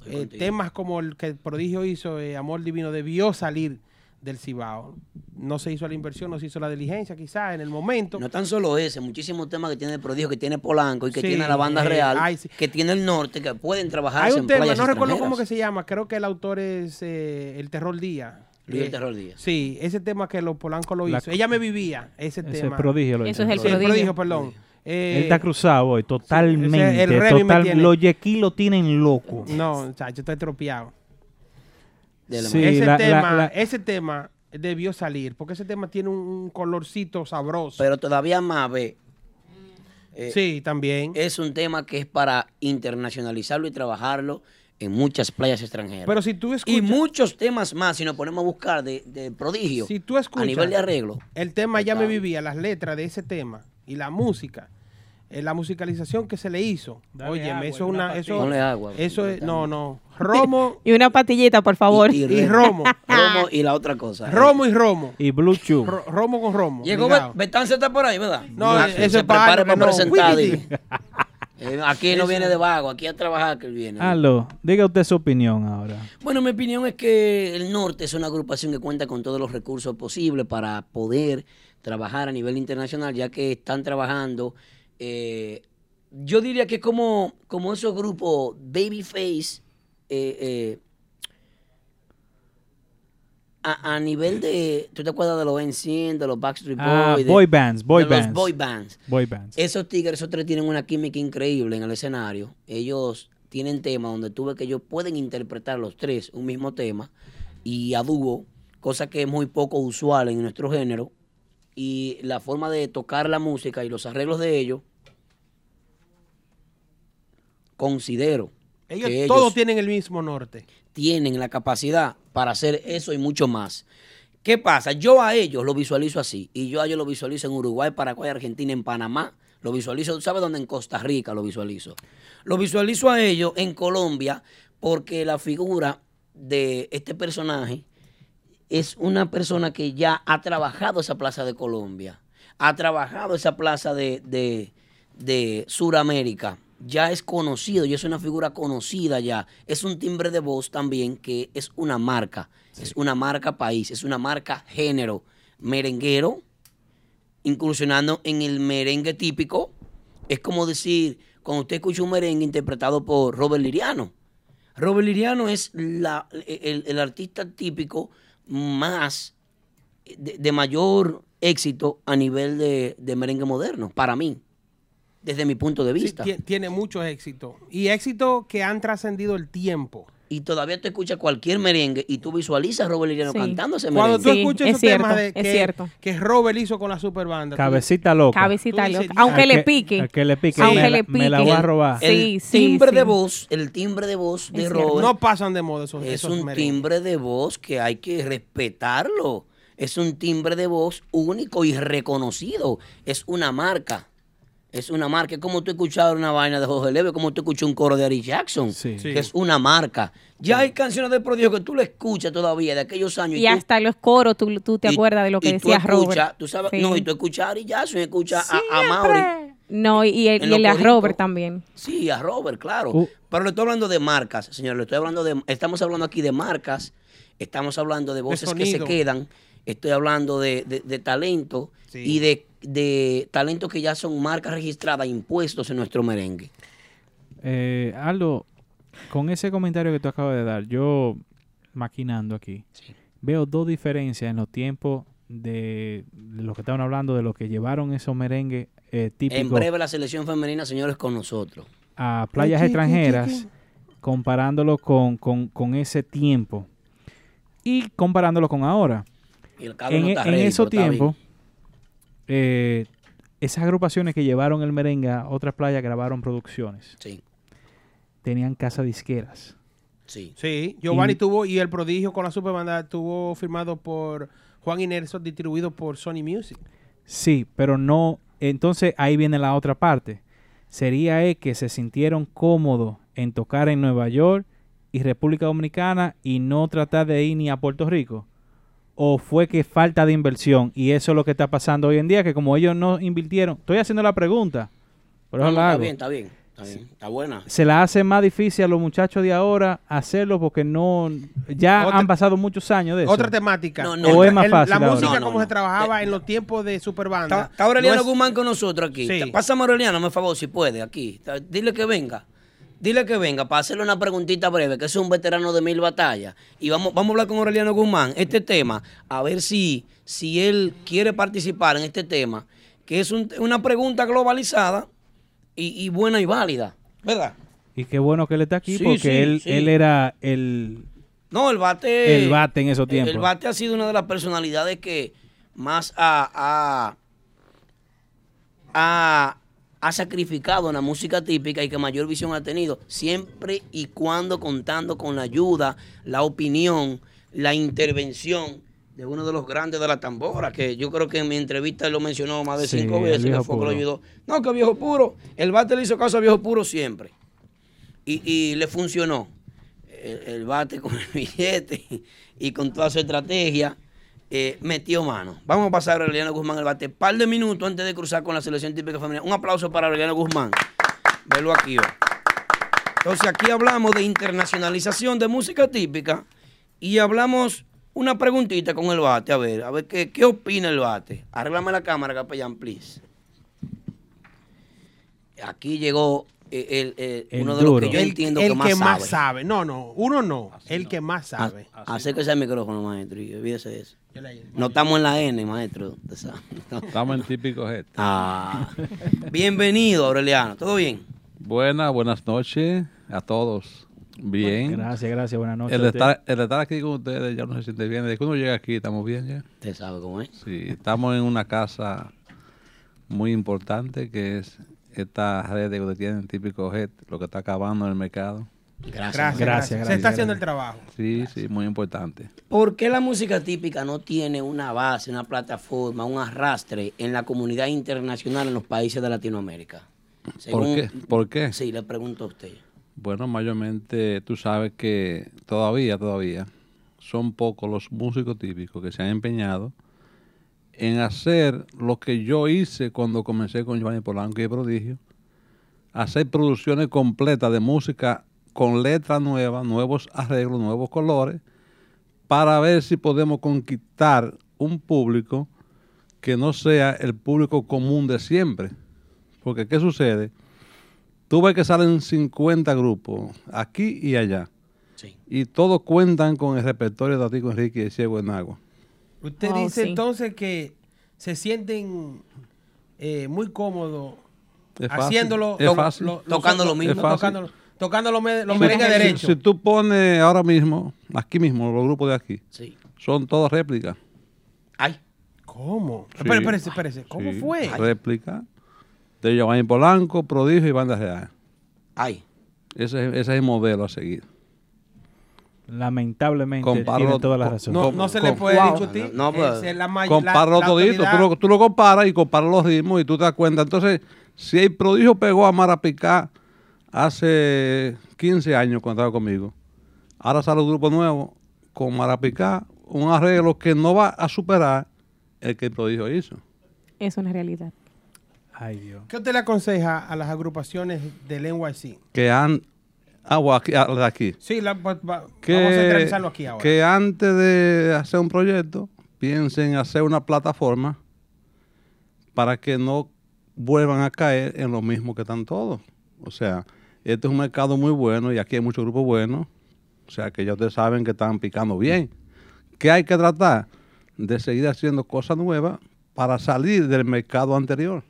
eh, temas como el que el prodigio hizo, eh, Amor Divino, debió salir del Cibao. No se hizo la inversión, no se hizo la diligencia quizás en el momento. No tan solo ese, muchísimos temas que tiene el prodigio, que tiene Polanco y que Sí, tiene la banda eh, real, ay, sí. que tiene el norte, que pueden trabajar Hay en un tema, playas no recuerdo cómo que se llama, creo que el autor es eh, El Terror Día. Luis Eh, El Terror Díaz. Sí, ese tema que los Polanco lo La- hizo. Ella me vivía, ese, Ese tema. prodigio lo Eso hizo. es el Sí, el prodigio. prodigio, perdón. Eh, Él está cruzado hoy, totalmente. el Remy me total, tiene- los yequis lo tienen loco. No, chacho, estoy tropiado. De la Sí, ese, la- tema, la- la- ese tema debió salir, porque ese tema tiene un, un colorcito sabroso. Pero todavía más, ve, eh, sí, también. es un tema que es para internacionalizarlo y trabajarlo en muchas playas extranjeras. Pero si tú y escuchas, muchos temas más, si nos ponemos a buscar de, de prodigio, si tú escuchas a nivel de arreglo. el tema ya me vivía, las letras de ese tema y la música, eh, la musicalización que se le hizo. Dale Oye, agua, eso es una eso, Ponle agua. eso es, no, no, romo Y una patillita, por favor. Y- y romo, Romo y la otra cosa. romo y romo, Y Blue Chew. Ro- romo con romo. Llegó ligado. Bet- Betán se está por ahí, ¿verdad? No, ese se es para no. presentar. Eh, aquí no viene de vago, aquí a trabajar que él viene. Aldo, diga usted su opinión ahora. Bueno, mi opinión es que el norte es una agrupación que cuenta con todos los recursos posibles para poder trabajar a nivel internacional, ya que están trabajando. Eh, yo diría que como, como esos grupos Babyface, eh, eh, a, a nivel de. ¿Tú te acuerdas de los NSYNC, de los Backstreet Boys? Ah, de- boy bands, boy de bands. Los boy bands. Boy bands. Esos tigres, esos tres tienen una química increíble en el escenario. Ellos tienen temas donde tú ves que ellos pueden interpretar los tres un mismo tema y a dúo, cosa que es muy poco usual en nuestro género. Y la forma de tocar la música y los arreglos de ellos, considero Ellos que todos tienen el mismo norte. tienen la capacidad para hacer eso y mucho más. ¿Qué pasa? Yo a ellos lo visualizo así. Y yo a ellos lo visualizo en Uruguay, Paraguay, Argentina, en Panamá. Lo visualizo, ¿sabes dónde? En Costa Rica lo visualizo. Lo visualizo a ellos en Colombia porque la figura de este personaje es una persona que ya ha trabajado esa plaza de Colombia, ha trabajado esa plaza de, de, de Suramérica, ya es conocido, ya es una figura conocida ya, es un timbre de voz también que es una marca, es una marca país, es una marca género, merenguero, incursionando en el merengue típico, es como decir, cuando usted escucha un merengue interpretado por Robert Liriano, Robert Liriano es la- el, el artista típico más de, de mayor éxito a nivel de, de merengue moderno, para mí, desde mi punto de vista. tie- tiene mucho éxito. Y éxito que han trascendido el tiempo. y todavía tú escuchas cualquier merengue y tú visualizas a Robert Liriano Sí. cantando ese Cuando merengue. tú Sí, escuchas es esos cierto, temas de es que, cierto. que Robert hizo con la superbanda. tú- Cabecita loca. Cabecita Tú dices, loca. Aunque le que- pique. al que le pique, Aunque le la- me la pique. voy a robar. El Sí, sí, timbre sí. de voz, el timbre de voz de Es cierto. Robert no pasan de moda esos, es esos un merengues. timbre de voz que hay que respetarlo. Es un timbre de voz único y reconocido. Es una marca. Es una marca. Es como tú escuchar una vaina de Jorge Leve, como tú escuchas un coro de Ari Jackson. Sí. Sí. Que es una marca. Ya hay canciones de prodigio que tú le escuchas todavía de aquellos años. Y tú- hasta los coros, tú, tú te y- acuerdas de lo que y tú Robert. escuchas- Tú sabes, Sí. No, y tú escuchas a Ari Jackson, y escuchas a, a Mauri. No, y, el, y el a. Robert también. Sí, a Robert, claro. Uh. Pero le estoy hablando de marcas, señor. Le estoy hablando de. Estamos hablando aquí de marcas. Estamos hablando de voces que se quedan. Estoy hablando de, de- de talento Sí. y de, de talentos que ya son marcas registradas, impuestos en nuestro merengue. Eh, Aldo, con ese comentario que tú acabas de dar, yo maquinando aquí, veo dos diferencias en los tiempos de, de lo que estaban hablando, de lo que llevaron esos merengues eh, En típicos breve, la selección femenina, señores, con nosotros. a playas extranjeras, comparándolo con, con- con ese tiempo y comparándolo con ahora. Y el cabro En, no e- está en ready, esos tiempos, eh, esas agrupaciones que llevaron el merengue a otras playas grabaron producciones. Sí, Tenían casa disqueras. sí. Sí, Giovanni Y- tuvo, y el prodigio con la superbanda estuvo firmado por Juan Inerso, distribuido por Sony Music. Sí, pero no. Entonces ahí viene la otra parte. Sería eh, que se sintieron cómodos en tocar en Nueva York y República Dominicana y no tratar de ir ni a Puerto Rico. ¿O fue que falta de inversión? Y eso es lo que está pasando hoy en día, que como ellos no invirtieron, estoy haciendo la pregunta, por eso No, no, la está bien, está bien. Está bien. Está buena. Se la hace más difícil a los muchachos de ahora hacerlo porque no, ya Otra- han pasado muchos años de eso. Otra temática. No, no. O es más el- fácil La música No, no, como no. se trabajaba en los tiempos de superbanda. Está, está Aureliano no es- Guzmán con nosotros aquí. Sí. Pásame a Aureliano, por favor, si puede, aquí. Dile que venga. Dile que venga para hacerle una preguntita breve, que es un veterano de mil batallas. Y vamos, vamos a hablar con Aureliano Guzmán este tema, a ver si, si él quiere participar en este tema, que es un- una pregunta globalizada y, y buena y válida. ¿Verdad? Y qué bueno que él está aquí Sí, porque sí, él, sí. él era el, No, el bate. el bate en esos tiempos. El bate ha sido una de las personalidades que más ha, ha, ha- ha sacrificado en la música típica y que mayor visión ha tenido, siempre y cuando contando con la ayuda, la opinión, la intervención de uno de los grandes de la tambora, que yo creo que en mi entrevista lo mencionó más de Sí, cinco veces, que fue que lo ayudó. No, que viejo puro. El bate le hizo caso a viejo puro siempre. Y, y le funcionó. El, el bate con el billete y con toda su estrategia eh, metió mano. Vamos a pasar a Aureliano Guzmán el bate. Par de minutos antes de cruzar con la selección típica femenina. Un aplauso para Aureliano Guzmán. Velo aquí. va. Entonces aquí hablamos de internacionalización de música típica y hablamos una preguntita con el bate. A ver, a ver qué, qué opina el bate. Arréglame la cámara, capellán, please. Aquí llegó eh, el, el- El uno de los que duro. yo entiendo el que más sabe. sabe. No, no, uno no. el que más sabe. Ha- Acérquese al micrófono, maestro, y olvídese de eso. No estamos en la N, maestro. Estamos en típico jet. Ah. Bienvenido, Aureliano. ¿Todo bien? Buenas, buenas noches a todos. Bien. Gracias, gracias. Buenas noches. El estar, el estar aquí con ustedes ya no se siente bien. Desde que uno llega aquí, estamos bien ya. Usted sabe cómo es. Sí, estamos en una casa muy importante que es esta red que tienen, típico jet, lo que está acabando en el mercado. Gracias. Gracias, Gracias, gracias. Se está haciendo el trabajo. Sí, sí, muy importante. ¿Por qué la música típica no tiene una base, una plataforma, un arrastre en la comunidad internacional en los países de Latinoamérica? ¿Por qué? ¿Por qué? Sí, le pregunto a usted. Bueno, mayormente tú sabes que todavía, todavía, son pocos los músicos típicos que se han empeñado en hacer lo que yo hice cuando comencé con Giovanni Polanco y el Prodigio, hacer producciones completas de música con letras nuevas, nuevos arreglos, nuevos colores, para ver si podemos conquistar un público que no sea el público común de siempre. Porque, ¿qué sucede? Tú ves que salen 50 grupos, aquí y allá. Sí. Y todos cuentan con el repertorio de Atico Enrique y de Ciego en Agua. Usted Oh, dice sí. entonces que se sienten eh, muy cómodos Es fácil, haciéndolo, lo- lo- Tocando lo mismo. Es fácil. Tocando, los, me- los merengues si- derechos. Si tú pones ahora mismo, aquí mismo, los grupos de aquí, Sí. son todas réplicas. Ay, ¿Cómo? Sí. Espérese, espérese, espérese. ¿Cómo Sí, fue? Réplica de Giovanni Polanco, Prodigio y Banda Real. ay. Ese, ese es el modelo a seguir. Lamentablemente Comparo- tiene toda la razón. No, no se le puede Wow. discutir. No, Esa es la todito. Tú lo, tú lo comparas y comparas los ritmos y tú te das cuenta. Entonces, si el prodigio pegó a Marapicá hace 15 años cuando estaba conmigo, ahora sale un grupo nuevo con Marapicá, un arreglo que no va a superar el que el prodigio hizo. Es una realidad. Ay, Dios. ¿Qué usted le aconseja a las agrupaciones del NYC? Que han. Ah, bueno, aquí, ah, de aquí. Sí, la- va- Que, vamos a centralizarlo aquí ahora. que antes de hacer un proyecto, piensen hacer una plataforma para que no vuelvan a caer en lo mismo que están todos. O sea, este es un mercado muy bueno y aquí hay muchos grupos buenos. O sea, que ya ustedes saben que están picando bien. ¿Qué hay que tratar? De seguir haciendo cosas nuevas para salir del mercado anterior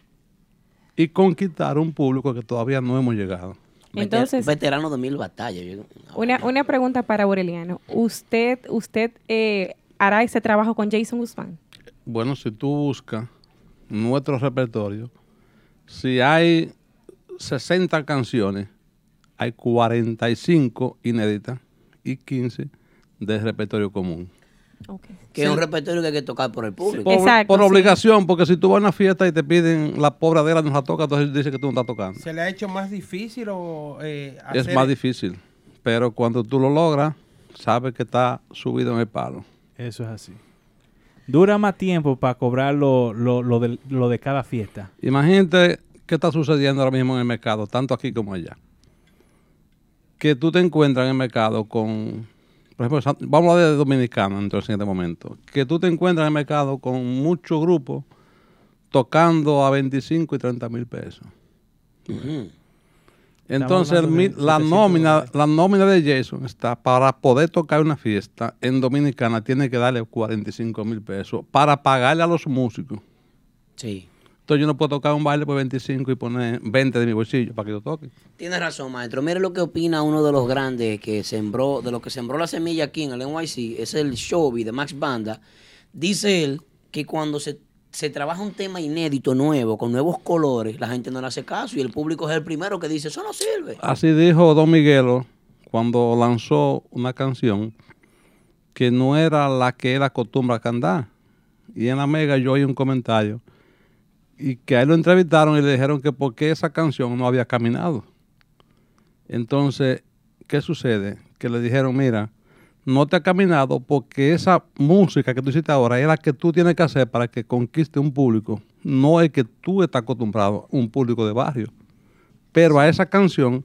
y conquistar un público que todavía no hemos llegado. Entonces- veterano de mil batallas. Una, una pregunta para Aureliano. ¿Usted, usted eh, hará ese trabajo con Jason Guzmán? Bueno, si tú buscas nuestro repertorio, si hay 60 canciones, hay 45 inéditas y 15 de repertorio común. Que es un repertorio que hay que tocar por el público. Por, por obligación, porque si tú vas a una fiesta y te piden la pobre Adela no la toca, entonces dice que tú no estás tocando. ¿Se le ha hecho más difícil o eh, Es más difícil, pero cuando tú lo logras, sabes que está subido en el palo. Eso es así. Dura más tiempo para cobrar lo, lo, lo de, lo de cada fiesta. Imagínate qué está sucediendo ahora mismo en el mercado, tanto aquí como allá. Que tú te encuentras en el mercado con, por ejemplo, vamos a hablar de Dominicana entonces en este momento, que tú te encuentras en el mercado con muchos grupos tocando a 25 y 30 mil pesos. Entonces la 700 nómina, la nómina de Jason está para poder tocar una fiesta en Dominicana tiene que darle 45 mil pesos para pagarle a los músicos. Sí. Entonces yo no puedo tocar un baile por 25 y poner 20 de mi bolsillo para que yo toque. Tiene razón, maestro. Mire lo que opina uno de los grandes que sembró, de lo que sembró la semilla aquí en el NYC, es el Shovey de Max Banda. Dice él que cuando se, se trabaja un tema inédito, nuevo, con nuevos colores, la gente no le hace caso y el público es el primero que dice, eso no sirve. Así dijo Don Miguelo cuando lanzó una canción que no era la que él acostumbra a cantar. Y en la mega yo oí un comentario y que a él lo entrevistaron y le dijeron que por qué esa canción no había caminado. Entonces, ¿qué sucede? Que le dijeron, mira, no te ha caminado porque esa música que tú hiciste ahora es la que tú tienes que hacer para que conquiste un público. No es que tú estás acostumbrado a un público de barrio. Pero a esa canción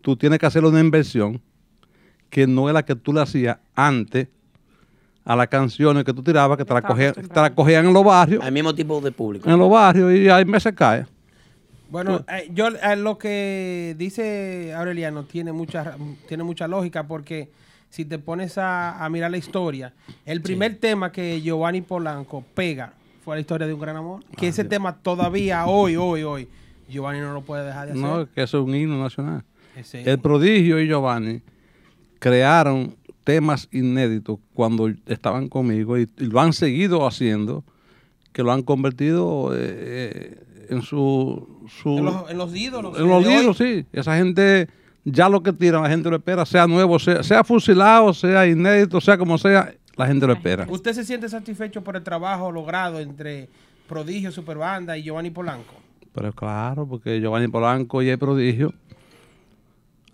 tú tienes que hacer una inversión que no es la que tú le hacías antes a las canciones que tú tirabas, que te la cogían, te la cogían en los barrios, Al mismo tipo de público. en los barrios y ahí me se cae. Bueno, eh, yo eh, lo que dice Aureliano tiene mucha, tiene mucha lógica porque si te pones a, a mirar la historia, el primer tema que Giovanni Polanco pega fue la historia de un gran amor. Que ese tema todavía hoy, hoy, hoy, Giovanni no lo puede dejar de hacer. No, que eso es un himno nacional. Ese- El prodigio y Giovanni crearon temas inéditos cuando estaban conmigo y, y lo han seguido haciendo, que lo han convertido eh, en su... su- en, los, en los ídolos. en los libros, sí. Esa gente, ya lo que tiran, la gente lo espera, sea nuevo, sea, sea fusilado, sea inédito, sea como sea, la gente lo espera. ¿Usted se siente satisfecho por el trabajo logrado entre Prodigio, Superbanda y Giovanni Polanco? Pero claro, porque Giovanni Polanco y el prodigio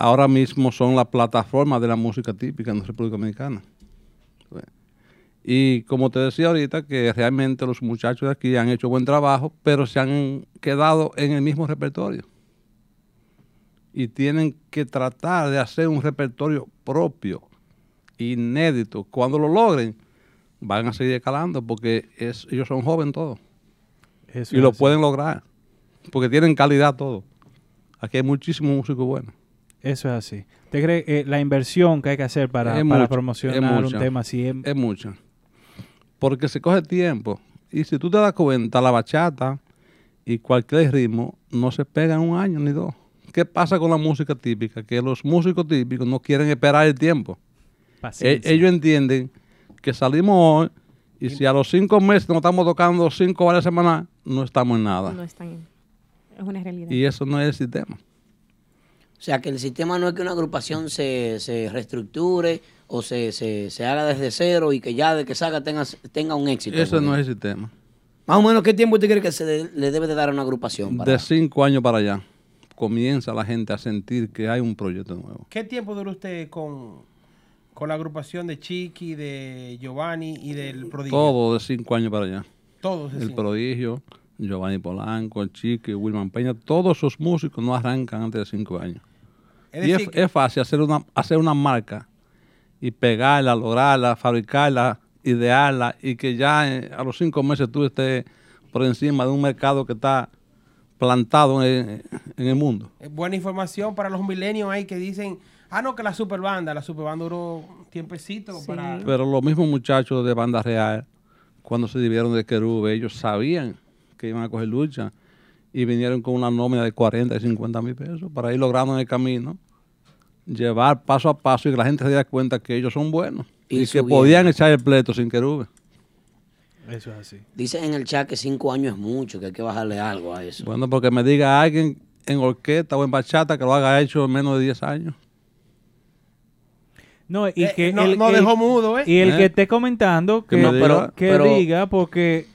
ahora mismo son la plataforma de la música típica en la República Dominicana. Y como te decía ahorita, que realmente los muchachos de aquí han hecho buen trabajo, pero se han quedado en el mismo repertorio. Y tienen que tratar de hacer un repertorio propio, inédito. Cuando lo logren, van a seguir escalando porque es, ellos son jóvenes todos Eso y lo así. pueden lograr porque tienen calidad todo. Aquí hay muchísimos músicos buenos. Eso es así. ¿Te cree eh, la inversión que hay que hacer para, para promocionar es un tema así? Es, Es mucha. Porque se coge tiempo. Y si tú te das cuenta, la bachata y cualquier ritmo no se pega en un año ni dos. ¿Qué pasa con la música típica? Que los músicos típicos no quieren esperar el tiempo. E- ellos entienden que salimos hoy y si a los cinco meses nos estamos tocando cinco varias semanas, no estamos en nada. No están. Es una realidad. Y eso no es el sistema. O sea, que el sistema no es que una agrupación se, se reestructure o se, se, se haga desde cero y que ya de que salga tenga, tenga un éxito. Eso no es el sistema. Más o menos, ¿qué tiempo usted cree que se de- le debe de dar a una agrupación? Para... De cinco años para allá, comienza la gente a sentir que hay un proyecto nuevo. ¿Qué tiempo duró usted con, con la agrupación de Chiqui, de Giovanni y del Prodigio? Todo de cinco años para allá. Todos de El cinco. prodigio, Giovanni Polanco, el Chique, Wilman Peña, todos esos músicos no arrancan antes de cinco años. Es y es, decir que- es fácil hacer una, hacer una marca y pegarla, lograrla, fabricarla, idearla y que ya eh, a los cinco meses tú estés por encima de un mercado que está plantado en, en el mundo. Buena información para los milenios ahí que dicen, ah, no, que la superbanda, la superbanda duró un tiempecito para... Pero los mismos muchachos de Banda Real, cuando se dividieron de Querube, ellos sabían que iban a coger lucha y vinieron con una nómina de 40 y 50 mil pesos para ir logrando en el camino, llevar paso a paso y que la gente se diera cuenta que ellos son buenos Y y, que podían echar el pleito sin Querube. Eso es así. Dicen en el chat que cinco años es mucho, que hay que bajarle algo a eso. Bueno, porque me diga alguien en orquesta o en bachata que lo haga hecho en menos de 10 años. No, y Eh, que no- el, no el- dejó mudo, ¿eh? Y el ¿Eh? que esté comentando que, Que me no, diga. pero- que pero- diga, porque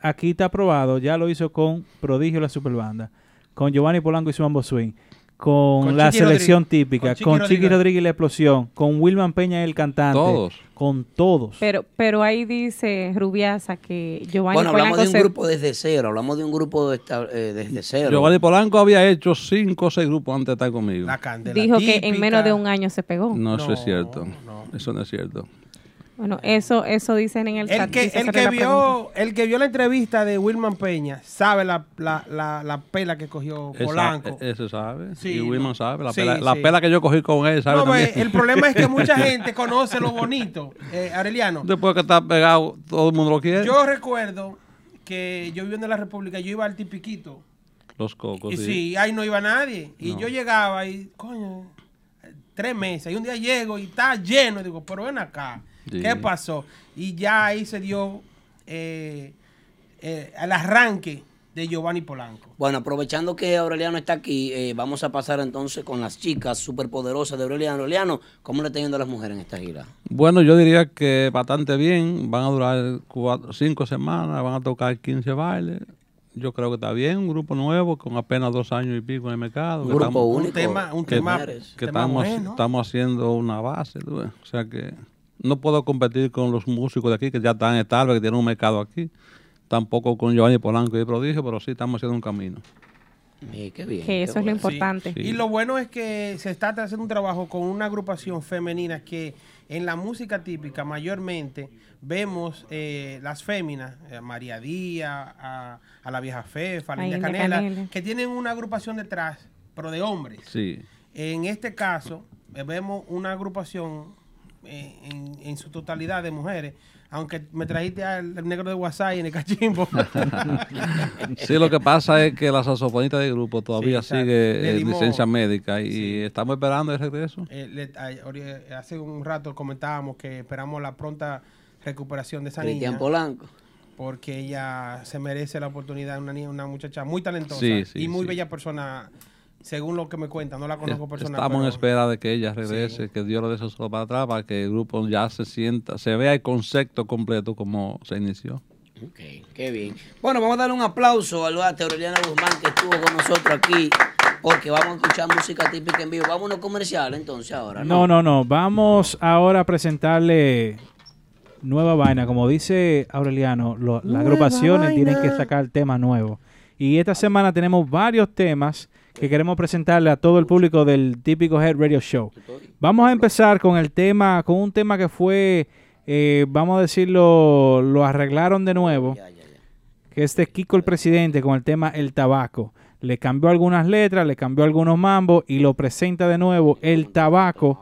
aquí está aprobado, ya lo hizo con Prodigio la Superbanda, con Giovanni Polanco y su Mambo Swing, con, Con la Chiqui selección Rodríguez. típica, Con Chiqui con Chiqui Rodríguez. Rodríguez y la explosión, con Wilman Peña el cantante, Todos. con todos. Pero, pero ahí dice Rubiasa que Giovanni Bueno, hablamos Polanco de un se- grupo desde cero, hablamos de un grupo esta- eh, desde cero. Giovanni Polanco había hecho 5 o 6 grupos antes de estar conmigo. La candela dijo que en menos de un año se pegó. No, eso es No, cierto. no. Eso no es cierto. Bueno, eso, eso dicen en el chat. El que, dice el, que la vio, el que vio la entrevista de Wilman Peña sabe la, la, la, la pela que cogió Polanco. e- Ese sabe. Sí, y Wilman no. sabe. La, Sí, pela, la pela que yo cogí con él, sabe No, también. ve, el problema es que mucha gente conoce lo bonito. Eh, Aureliano, Después que está pegado, todo el mundo lo quiere. yo recuerdo que yo viviendo en la República, yo iba al Tipiquito. Los cocos, Y sí. sí, ahí no iba nadie. Y No. yo llegaba y, coño, tres meses. Y un día llego y está lleno. Y digo, pero ven acá. Sí. ¿Qué pasó? Y ya ahí se dio eh, eh, el arranque de Giovanni Polanco. Bueno, aprovechando que Aureliano está aquí, eh, vamos a pasar entonces con las chicas superpoderosas de Aureliano. Aureliano, ¿cómo le está yendo a las mujeres en esta gira? Bueno, yo diría que bastante bien. Van a durar cuatro, cinco semanas, van a tocar 15 bailes. Yo creo que está bien, un grupo nuevo con apenas dos años y pico en el mercado. Un que grupo estamos- único. Un tema, un que, tema, que tema estamos, bueno. estamos haciendo una base, tú ves. o sea que no puedo competir con los músicos de aquí que ya están estables, que tienen un mercado aquí. Tampoco con Giovanni Polanco y Prodigio, pero sí estamos haciendo un camino. Eh, qué bien. Que qué eso es lo importante. Sí. Y lo bueno es que se está haciendo un trabajo con una agrupación femenina que en la música típica mayormente vemos eh, las féminas, eh, a María Díaz, a, a la vieja Fefa, a la A India India Canela, Canela. que tienen una agrupación detrás, pero de hombres. Sí. En este caso, eh, vemos una agrupación en, en su totalidad de mujeres, aunque me trajiste al, al negro de WhatsApp y en el cachimbo. Sí, lo que pasa es que la saxofonista del grupo todavía Sí, sigue en dimos- licencia médica y estamos esperando el regreso. Eh, le- ori- hace un rato comentábamos que esperamos la pronta recuperación de esa Cristian niña. Polanco. Porque ella se merece la oportunidad, una niña, una muchacha muy talentosa Sí, sí, y muy sí. bella persona, según lo que me cuentan. No la conozco personalmente. Estamos en espera de que ella regrese, que Dios lo dé su solo para atrás, para que el grupo ya se sienta, se vea el concepto completo como se inició. Ok, qué bien. Bueno, vamos a darle un aplauso al bate Aureliano Guzmán que estuvo con nosotros aquí, porque vamos a escuchar música típica en vivo. Vámonos comercial entonces ahora. No, no, no. Vamos ahora a presentarle nueva vaina. Como dice Aureliano, lo- las agrupaciones tienen que sacar temas nuevos. Y esta semana tenemos varios temas que queremos presentarle a todo el público del típico Head Radio Show. Vamos a empezar con el tema, con un tema que fue, eh, vamos a decirlo, lo arreglaron de nuevo. Que es de Kiko el Presidente con el tema El Tabaco. Le cambió algunas letras, le cambió algunos mambos y lo presenta de nuevo El Tabaco.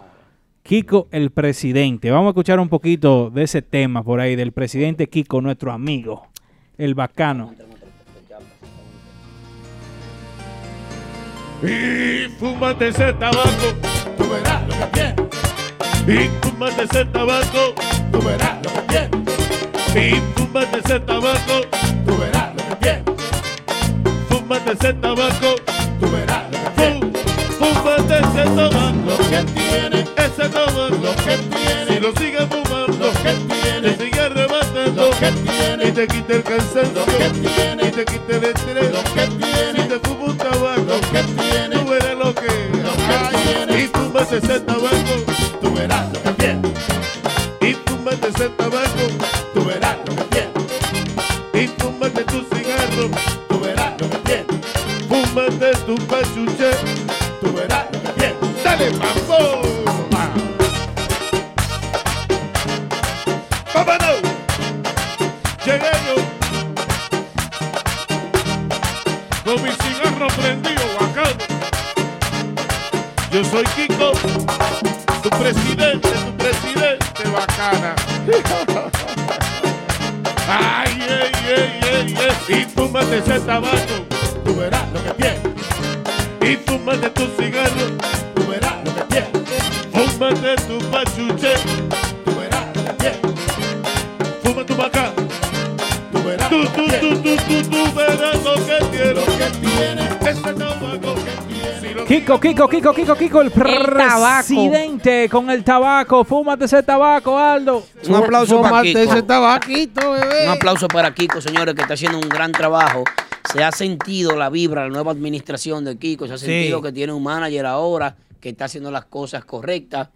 Kiko el Presidente. Vamos a escuchar un poquito de ese tema por ahí, del presidente Kiko, nuestro amigo, el bacano. Y fúmate ese tabaco, tú verás lo que tienes. Y fúmate ese tabaco, tú verás lo que tienes. Y fúmate ese tabaco, tú verás lo que tienes. Fúmate ese tabaco, tú verás lo que tienes. Fúmate ese tabaco, lo que tiene. Ese tabaco, lo que tiene. Si lo sigues fumando, lo que tiene. Te sigue arrebatando, lo que tiene. Y te quita el cansancio, lo que tiene. Y te quita el estrés, lo que tiene. Si te fumas un tabaco, lo que tiene. 60 huesos. Kiko, Kiko, Kiko, Kiko, Kiko, el presidente con el tabaco. Fúmate ese tabaco, Aldo. Un aplauso para Kiko. ese tabaquito, bebé. Un aplauso para Kiko, señores, que está haciendo un gran trabajo. Se ha sentido la vibra, la nueva administración de Kiko. Se ha Sí. sentido que tiene un manager ahora que está haciendo las cosas correctas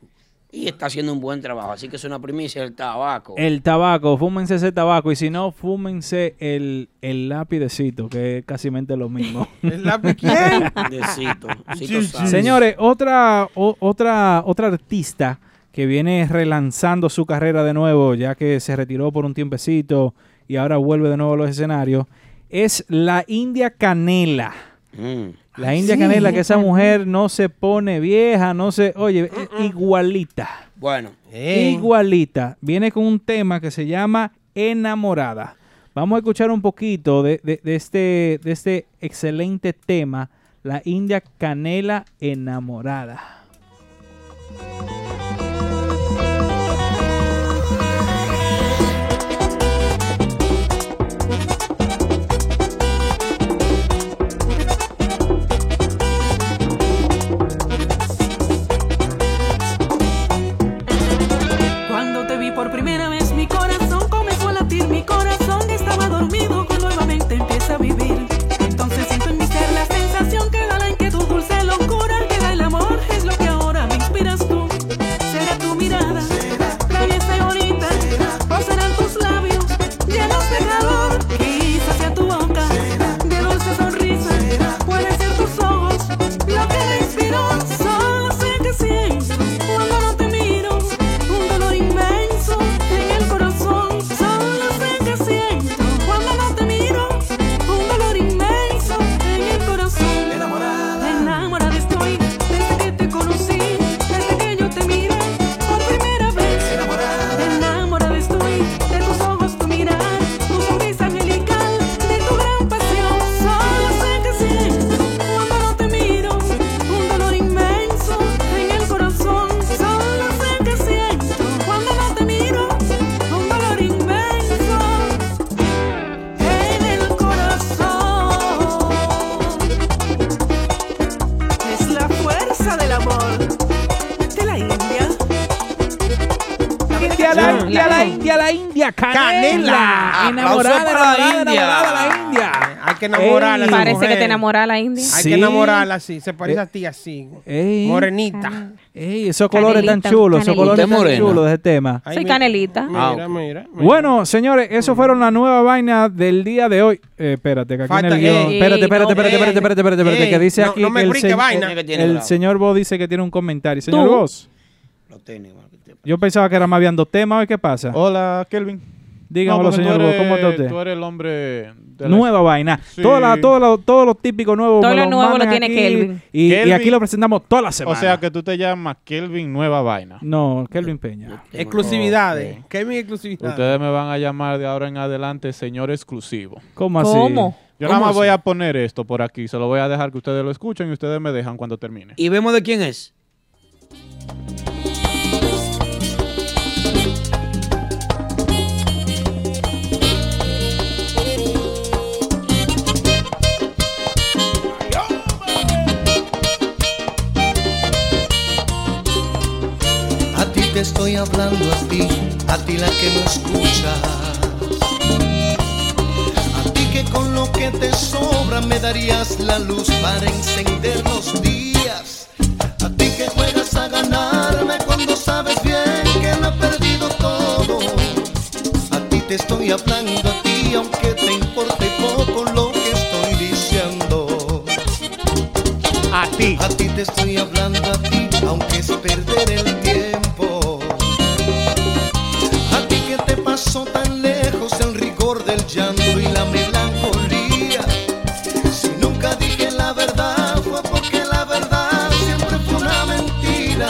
y está haciendo un buen trabajo. Así que es una primicia del tabaco. El tabaco, fúmense ese tabaco. Y si no, fúmense el, el lápidecito, que es casi lo mismo. ¿El lápiz quién? Decito, Cito. Señores, otra, o- otra, otra artista que viene relanzando su carrera de nuevo, ya que se retiró por un tiempecito y ahora vuelve de nuevo a los escenarios, es la India Canela. Mm. La India Canela, que esa mujer no se pone vieja, no se, oye, es igualita. Bueno, Eh. Igualita. Viene con un tema que se llama Enamorada. Vamos a escuchar un poquito de, de- de este, de este excelente tema, la India Canela Enamorada. India, la India, la India, Canela. Canela. Enamorada, para la enamorada, India. enamorada, la India. Hay que enamorarla. esa Parece que te enamora la India. Hay Sí. que enamorarla así. Se parece Eh, a ti así. Ey. Morenita. Ey, esos colores tan Canelita, chulos, esos canelita. colores Usted tan morena. chulos de ese tema. Ay, Soy canelita. Mira, Ah, mira, mira. Bueno, señores, eso fueron las nuevas vainas del día de hoy. Eh, espérate, que aquí en Falta- el guión- ey, Espérate, espérate, no, espérate, ey, espérate, espérate, espérate, espérate, ey, que dice no- aquí no me que el, brinque se- vaina. que tiene el bravo. señor Bo dice que tiene un comentario. Señor. Vos, Lo técnico, yo pensaba que era más bien dos temas. ¿Qué pasa? Hola, Kelvin. Dígamelo, No, señor eres- ¿cómo está usted? Tú eres el hombre de la- Nueva vaina. Sí. La- todo, lo, todo lo típico nuevo. Todo lo nuevo lo tiene aquí, Kelvin. Y, y Kelvin. aquí lo presentamos toda la O semana. sea que tú te llamas Kelvin Nueva Vaina. No, Kelvin Peña. Exclusividades. Ok. ¿Qué es mi exclusividad? Ustedes me van a llamar de ahora en adelante señor exclusivo. ¿Cómo así? ¿Cómo? Yo ¿Cómo nada más voy a poner esto por aquí. Se lo voy a dejar que ustedes lo escuchen y ustedes me dejan cuando termine. Y vemos de quién es. Te estoy hablando a ti, a ti la que no escuchas. A ti que con lo que te sobra me darías la luz para encender los días. A ti que juegas a ganarme cuando sabes bien que no he perdido todo. A ti te estoy hablando a ti, aunque te importe poco lo que estoy diciendo. A ti. A ti te estoy hablando a ti, aunque es perder el llanto y la melancolía. Si nunca dije la verdad fue porque la verdad siempre fue una mentira.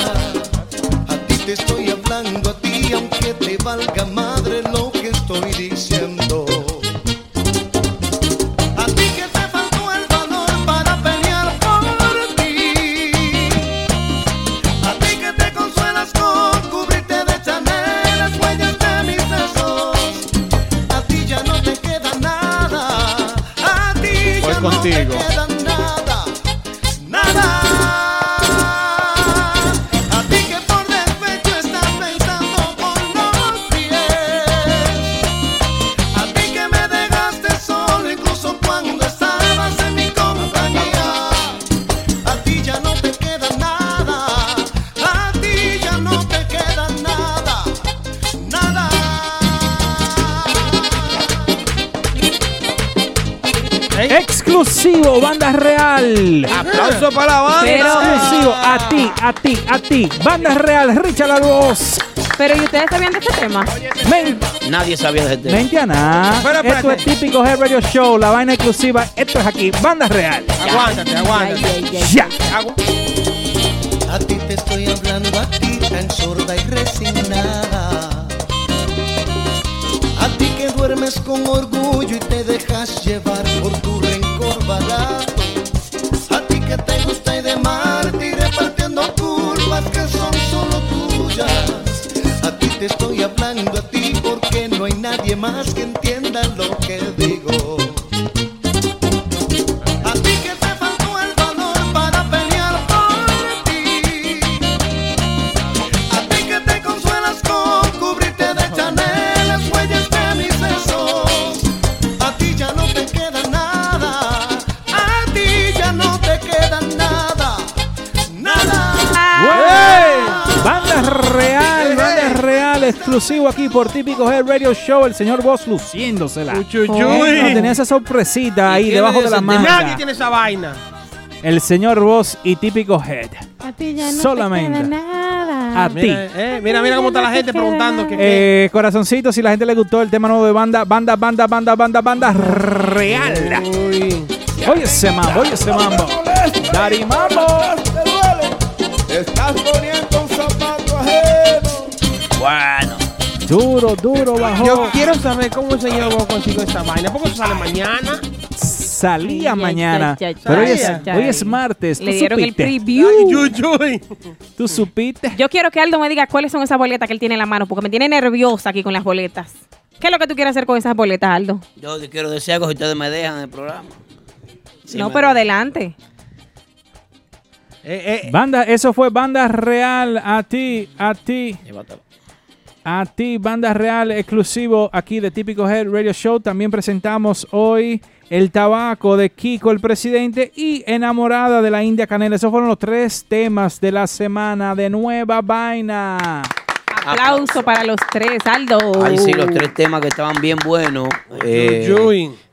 A ti te estoy hablando a ti, aunque te valga real. Aplauso para la banda. Pero- Exclusivo, a ti, a ti, a ti. Banda real, Richard la voz. Pero ¿y ustedes sabían de este tema? Men- Nadie sabía de este. Mente a nada. Pero Esto es espérate. típico Head Radio Show, la vaina exclusiva. Esto es aquí, banda real. Aguántate, aguántate. Ay, ay. Ya. Hago- A ti te estoy hablando a ti tan sorda y resignada. A ti que duermes con orgullo y te dejas llevar por tu más que entienda lo que exclusivo aquí por típico Head Radio Show. El señor Boss luciéndosela. No, tenía esa sorpresita ahí debajo de la manga. Nadie tiene esa vaina. El señor Boss y típico Head. A ti ya no Solamente. te queda nada. A ti. Mira, eh, mira, mira cómo está la gente preguntando que, que- Eh, corazoncito, si la gente le gustó el tema nuevo de banda, banda, banda, banda, banda, banda real. Uy. Oye ese mambo, oye ese mambo. Dari mambo. Estás poniendo un zapato ajeno. Bueno. Duro, duro, bajó. Yo quiero saber cómo el señor Bo consiguió esta vaina. ¿Por qué eso sale mañana? Salía Ay, ay, mañana. ay, ay, Pero hoy ay, es, ay, hoy ay. es martes. Le ¿Tú dieron el preview. Yuyuy. ¿Tú supiste? Yo quiero que Aldo me diga cuáles son esas boletas que él tiene en la mano, porque me tiene nerviosa aquí con las boletas. ¿Qué es lo que tú quieres hacer con esas boletas, Aldo? Yo quiero decir algo si ustedes me dejan en el programa. Sí no, pero dejan. adelante. Eh, eh, Banda, eso fue banda real. A ti, a ti. Llévatelo. A ti, Banda Real, exclusivo aquí de Típico Head Radio Show. También presentamos hoy El Tabaco de Kiko, el presidente, y Enamorada de la India Canela. Esos fueron los tres temas de la semana de Nueva Vaina. Aplauso para los tres, Aldo. Ay, sí, los tres temas que estaban bien buenos. Eh,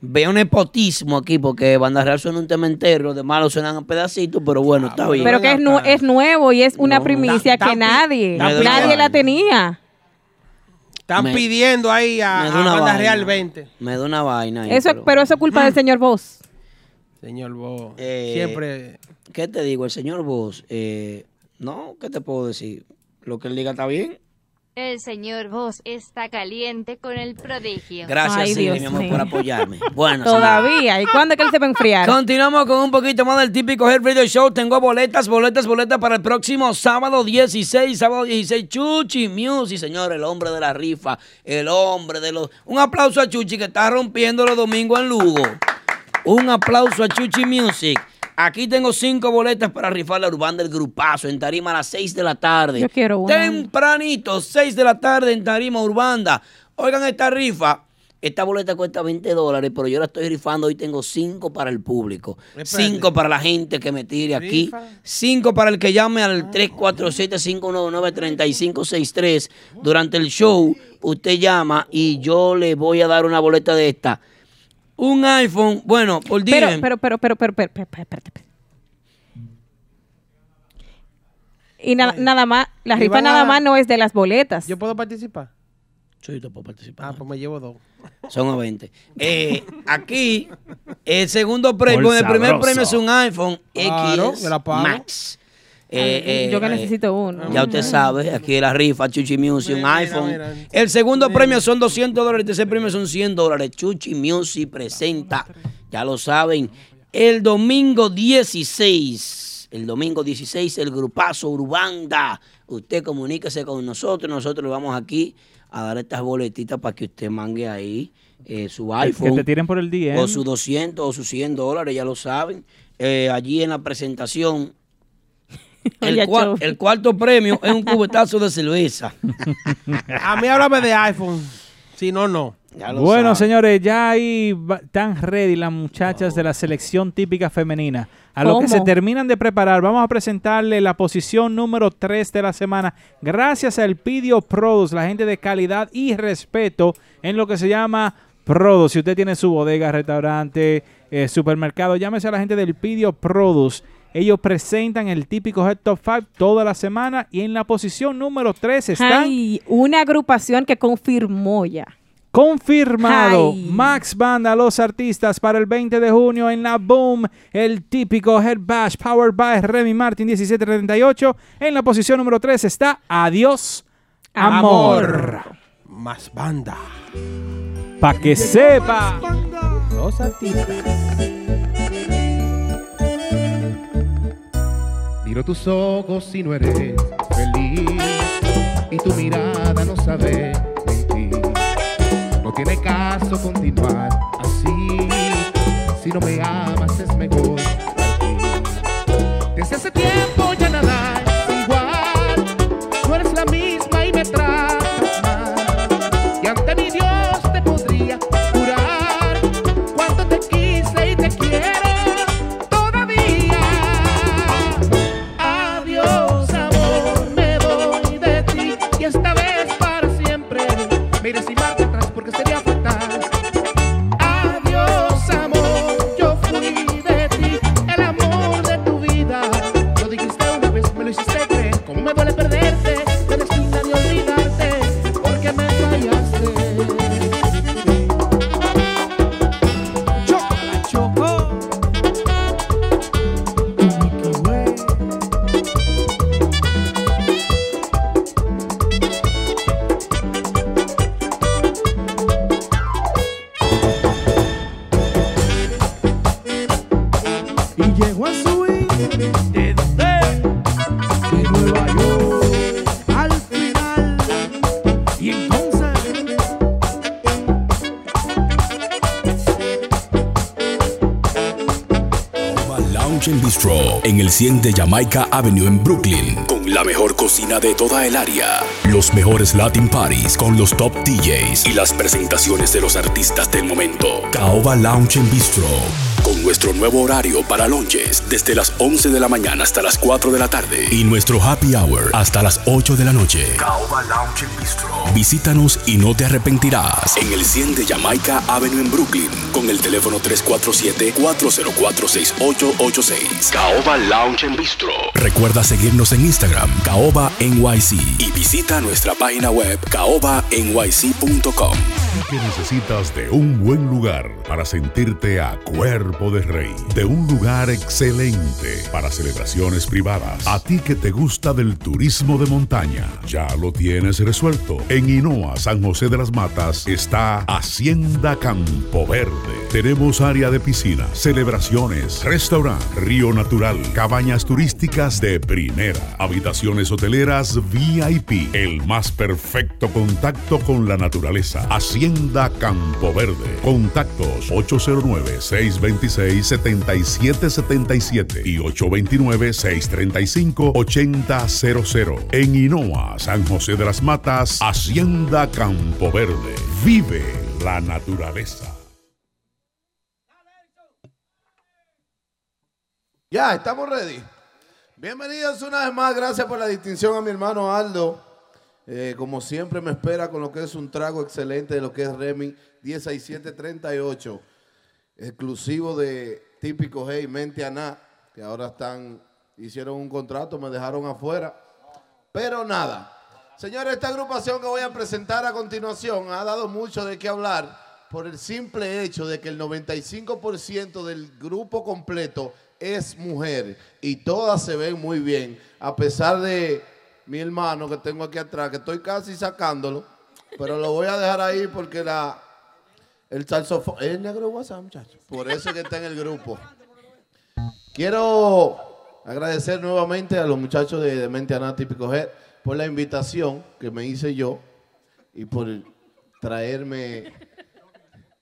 veo un nepotismo aquí porque Banda Real suena un tema entero, de malo suenan pedacitos, pero bueno, está bien. Pero que es, nu- es nuevo y es una primicia Da- da que nadie, da nadie la tenía. Están Me- pidiendo ahí a, me a Banda vaina. Real 20. Me da una vaina ahí, Eso, pero eso es culpa del señor Voss. Señor Bo. Eh, Siempre. ¿Qué te digo? El señor Vos, eh, no, ¿qué te puedo decir? Lo que él diga está bien. El señor Vos está caliente con el prodigio. Gracias, Ay, Silvia, mi amor, mío. por apoyarme. Bueno, Todavía. ¿Y cuándo es que él se va a enfriar? Continuamos con un poquito más del típico Head Radio Show. Tengo boletas, boletas, boletas para el próximo sábado 16, sábado 16. Chuchi Music, señor, el hombre de la rifa, el hombre de los... Un aplauso a Chuchi que está rompiendo los domingos en Lugo. Un aplauso a Chuchi Music. Aquí tengo cinco boletas para rifar la Urbana del Grupazo en Tarima a las 6 de la tarde. Yo quiero una. Tempranito, 6 de la tarde en Tarima Urbanda. Oigan esta rifa. Esta boleta cuesta 20 dólares, pero yo la estoy rifando. Hoy tengo 5 para el público. Espérate. 5 para la gente que me tire aquí. Rifa. 5 para el que llame al 347-599-3563. Durante el show, usted llama y yo le voy a dar una boleta de esta. Un iPhone, bueno, por día. Pero, pero, pero, pero, pero, pero, pero. Y na- nada más, la Y rifa van a- nada más no es de las boletas. ¿Yo puedo participar? Sí, tú puedes participar. Ah, pues me llevo dos. Son a 20. Eh, aquí, el segundo premio, Por el primer sabroso. premio es un iPhone Claro, X me la pago. Max. Eh, Ay, eh, yo que eh, necesito uno. Ya usted sabe, aquí la rifa, Chuchi Music, un iPhone. mira. El segundo premio son 200 dólares, el tercer premio son 100 dólares. Chuchi Music presenta, ya lo saben, el domingo 16, el domingo 16, el grupazo Urbanda. Usted comuníquese con nosotros, nosotros le vamos aquí a dar estas boletitas para que usted mangue ahí eh, su iPhone. Que te tiren por el DM. O sus 200 o sus 100 dólares, ya lo saben. Eh, allí en la presentación. El, cua- cuarto premio es un cubetazo de cerveza. A mí háblame de iPhone. Si no, no. Ya lo Bueno, señores, ya ahí están ready las muchachas de la selección típica femenina. A lo que se terminan de preparar, vamos a presentarle la posición número 3 de la semana. Gracias al Pidio Produce, la gente de calidad y respeto en lo que se llama Produce. Si usted tiene su bodega, restaurante, eh, supermercado, llámese a la gente del Pidio Produce. Ellos presentan el típico Head Top 5 toda la semana y en la posición número 3 están Ay, una agrupación que confirmó ya. Confirmado. Ay. Max Banda, los artistas para el 20 de junio en la Boom. El típico Head Bash Powered by Remy Martin 1738. En la posición número 3 está Adiós Amor. Más banda. Pa' que sepa. Los artistas. Miro tus ojos y no eres feliz y tu mirada no sabe mentir. No tiene caso continuar así. Si no me amas el 100 de Jamaica Avenue en Brooklyn, con la mejor cocina de toda el área, los mejores Latin Parties con los top DJs y las presentaciones de los artistas del momento. Caoba Lounge and Bistro, con nuestro nuevo horario para lunches desde las 11 de la mañana hasta las 4 de la tarde y nuestro happy hour hasta las 8 de la noche. Caoba Lounge and Bistro. Visítanos y no te arrepentirás en el 100 de Jamaica Avenue en Brooklyn con el teléfono 347-404-6886. Caoba Lounge and Bistro. Recuerda seguirnos en Instagram, Caoba NYC y visita nuestra página web caobanyc.com. que necesitas de un buen lugar para sentirte a cuerpo de rey, de un lugar excelente para celebraciones privadas. A ti que te gusta del turismo de montaña, ya lo tienes resuelto. En Hinoa, San José de las Matas, está Hacienda Campo Verde. Tenemos área de piscina, celebraciones, restaurante, río natural, cabañas turísticas de primera, habitaciones hoteleras VIP, el más perfecto contacto con la naturaleza. Hacienda Campo Verde. Contactos 809-626-7777 y 829-635-8000. En Hinoa, San José de las Matas, Hacienda Campo Verde. Vive la naturaleza. Ya, estamos ready. Bienvenidos una vez más. Gracias por la distinción a mi hermano Aldo. Eh, como siempre me espera con lo que es un trago excelente de lo que es Remy 16738. Exclusivo de Típico Hey Mente Aná, que ahora están, hicieron un contrato, me dejaron afuera. Pero nada. Señores, esta agrupación que voy a presentar a continuación ha dado mucho de qué hablar por el simple hecho de que el 95% del grupo completo es mujer y todas se ven muy bien, a pesar de mi hermano que tengo aquí atrás, que estoy casi sacándolo, pero lo voy a dejar ahí porque la el saxofón, es negro WhatsApp, muchachos. Por eso es que está en el grupo. Quiero agradecer nuevamente a los muchachos de, de Mente Aná Típico Head por la invitación que me hice yo y por traerme,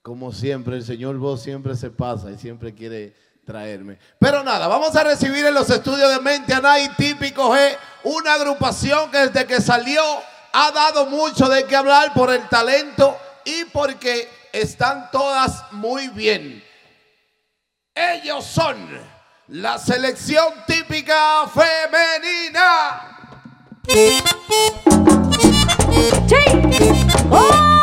como siempre, el señor Vos siempre se pasa y siempre quiere traerme. Pero nada, vamos a recibir en los estudios de Mente Aná y Típico G una agrupación que desde que salió ha dado mucho de qué hablar por el talento y porque están todas muy bien. Ellos son la selección típica femenina. Llegó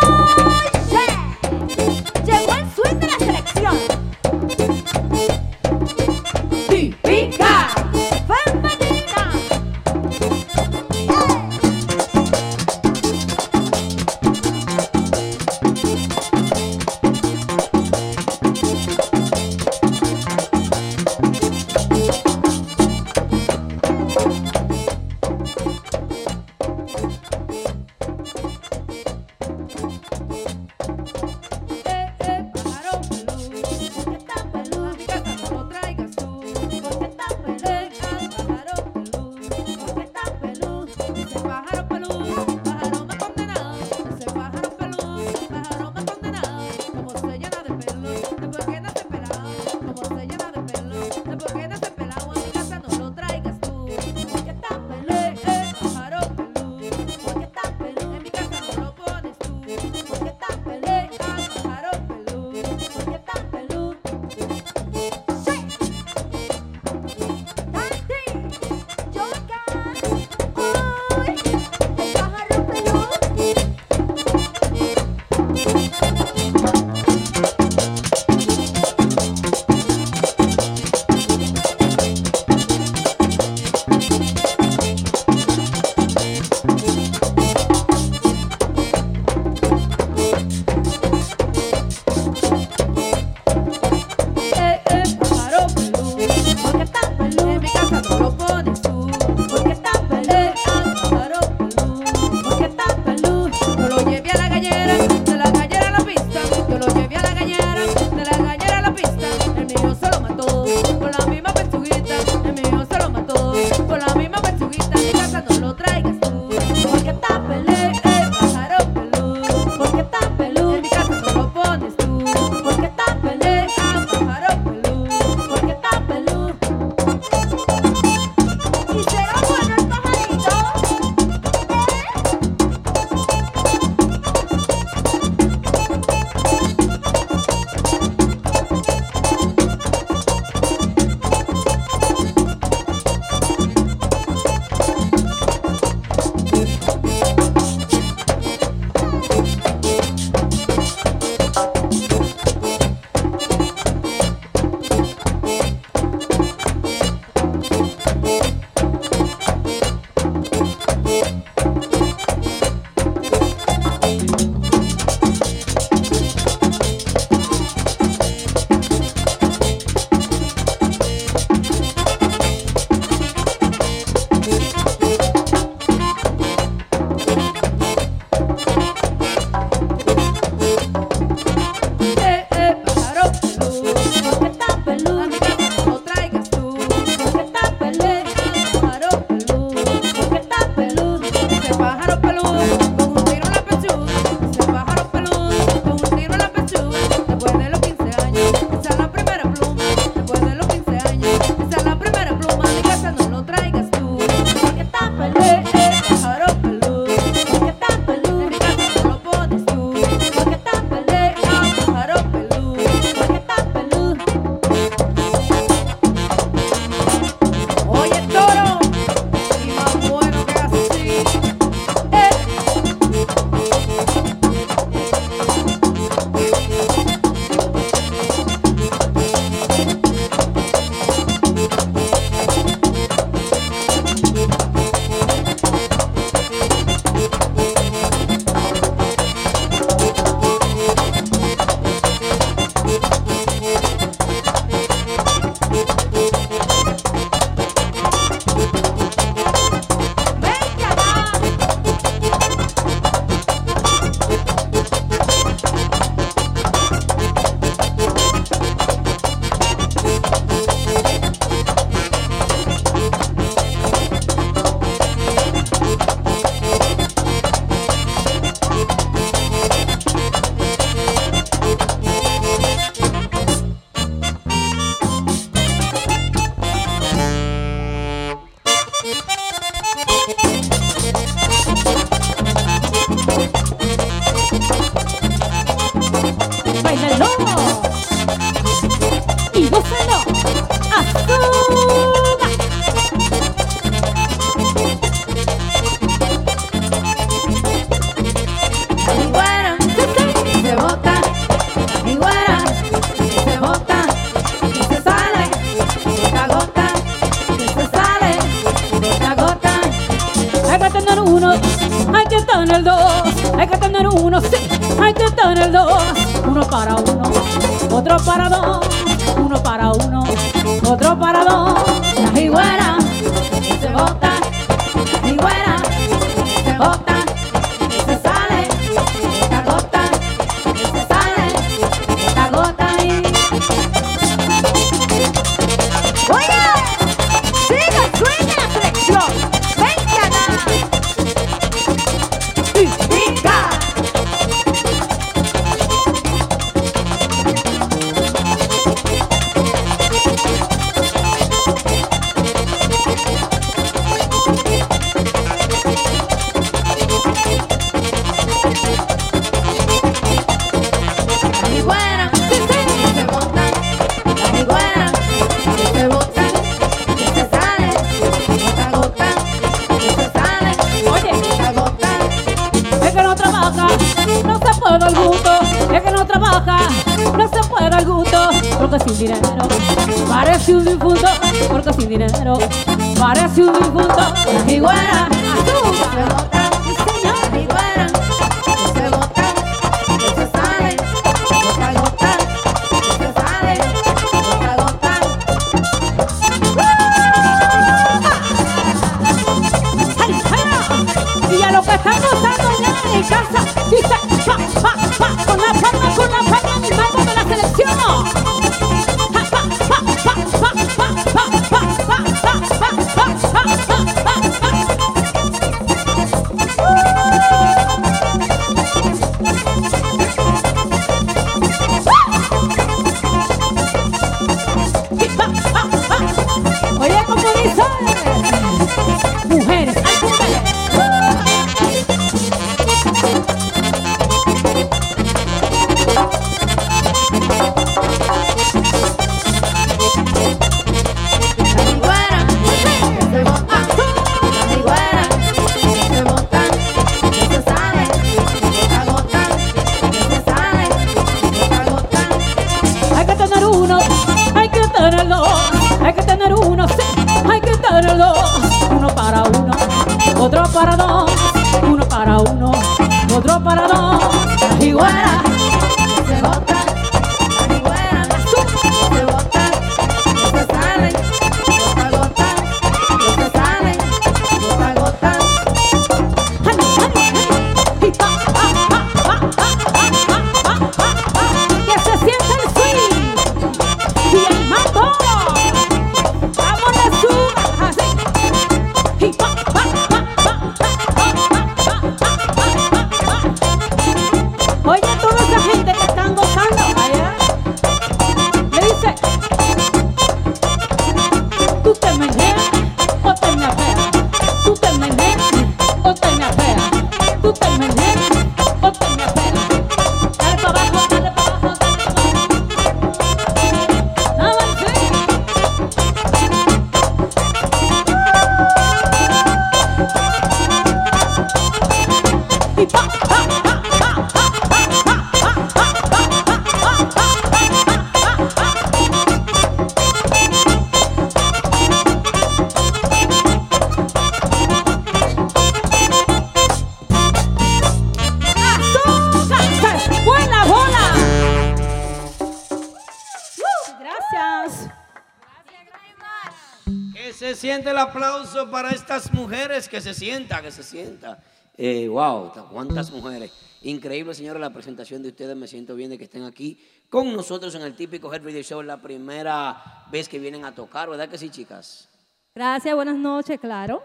aplauso para estas mujeres, que se sienta, que se sienta. Eh, wow, cuántas mujeres. Increíble, señora, la presentación de ustedes. Me siento bien de que estén aquí con nosotros en el típico Head Radio Show. La primera vez que vienen a tocar, ¿verdad que sí, chicas? Gracias, buenas noches, claro.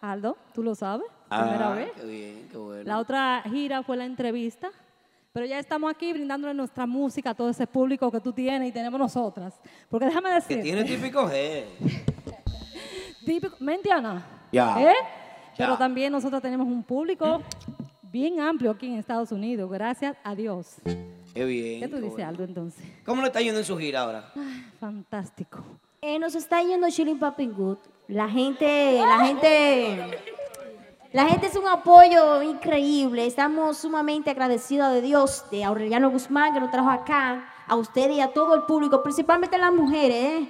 Aldo, tú lo sabes, primera Ah, vez. Qué bien, qué bueno. La otra gira fue la entrevista, pero ya estamos aquí brindándole nuestra música a todo ese público que tú tienes y tenemos nosotras. Porque déjame que decirte. tiene típico Head. Típico, Mentiana. Ya. ¿Eh? Pero también nosotros tenemos un público bien amplio aquí en Estados Unidos, gracias a Dios. Qué bien. ¿Qué tú qué dices, bueno. Aldo, entonces? ¿Cómo le está yendo en su gira ahora? Fantástico. Eh, nos está yendo Chilling Popping Good. La gente, la gente, la gente es un apoyo increíble. Estamos sumamente agradecidos de Dios, de Aureliano Guzmán que nos trajo acá, a usted y a todo el público, principalmente las mujeres. ¿eh?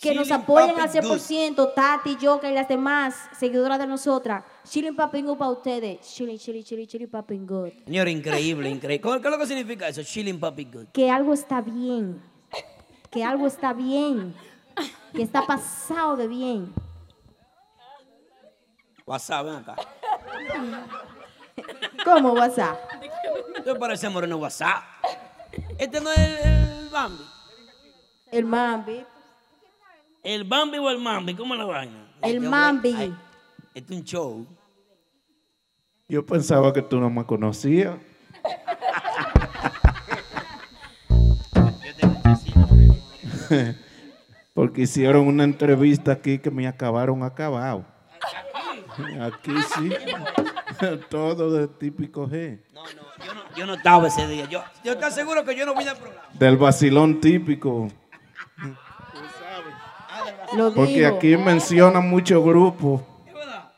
Que nos apoyan al 100%, Tati, Yoka y las demás seguidoras de nosotras. Chilling Papi Good para ustedes. Chilling, chilling, chilling, chilling Papi Good. Señor, increíble, increíble. ¿Cómo- ¿Qué es lo que significa eso? Chilling Papi Good. Que algo está bien. Que algo está bien. Que está pasado de bien. WhatsApp, ven acá. ¿Cómo WhatsApp? Tú pareces moreno WhatsApp. Este no es el, el Bambi. El Mambi. ¿El Bambi o el Mambi? ¿Cómo es la vaina? El Mambi. ay, Este es un show. Yo pensaba que tú no me conocías. Porque hicieron una entrevista aquí que me acabaron acabado. Aquí sí. Todo de típico G. Yo no estaba ese día. Yo, yo estoy seguro que yo no vine al programa. Del vacilón típico. Lo Porque aquí mencionan muchos grupos.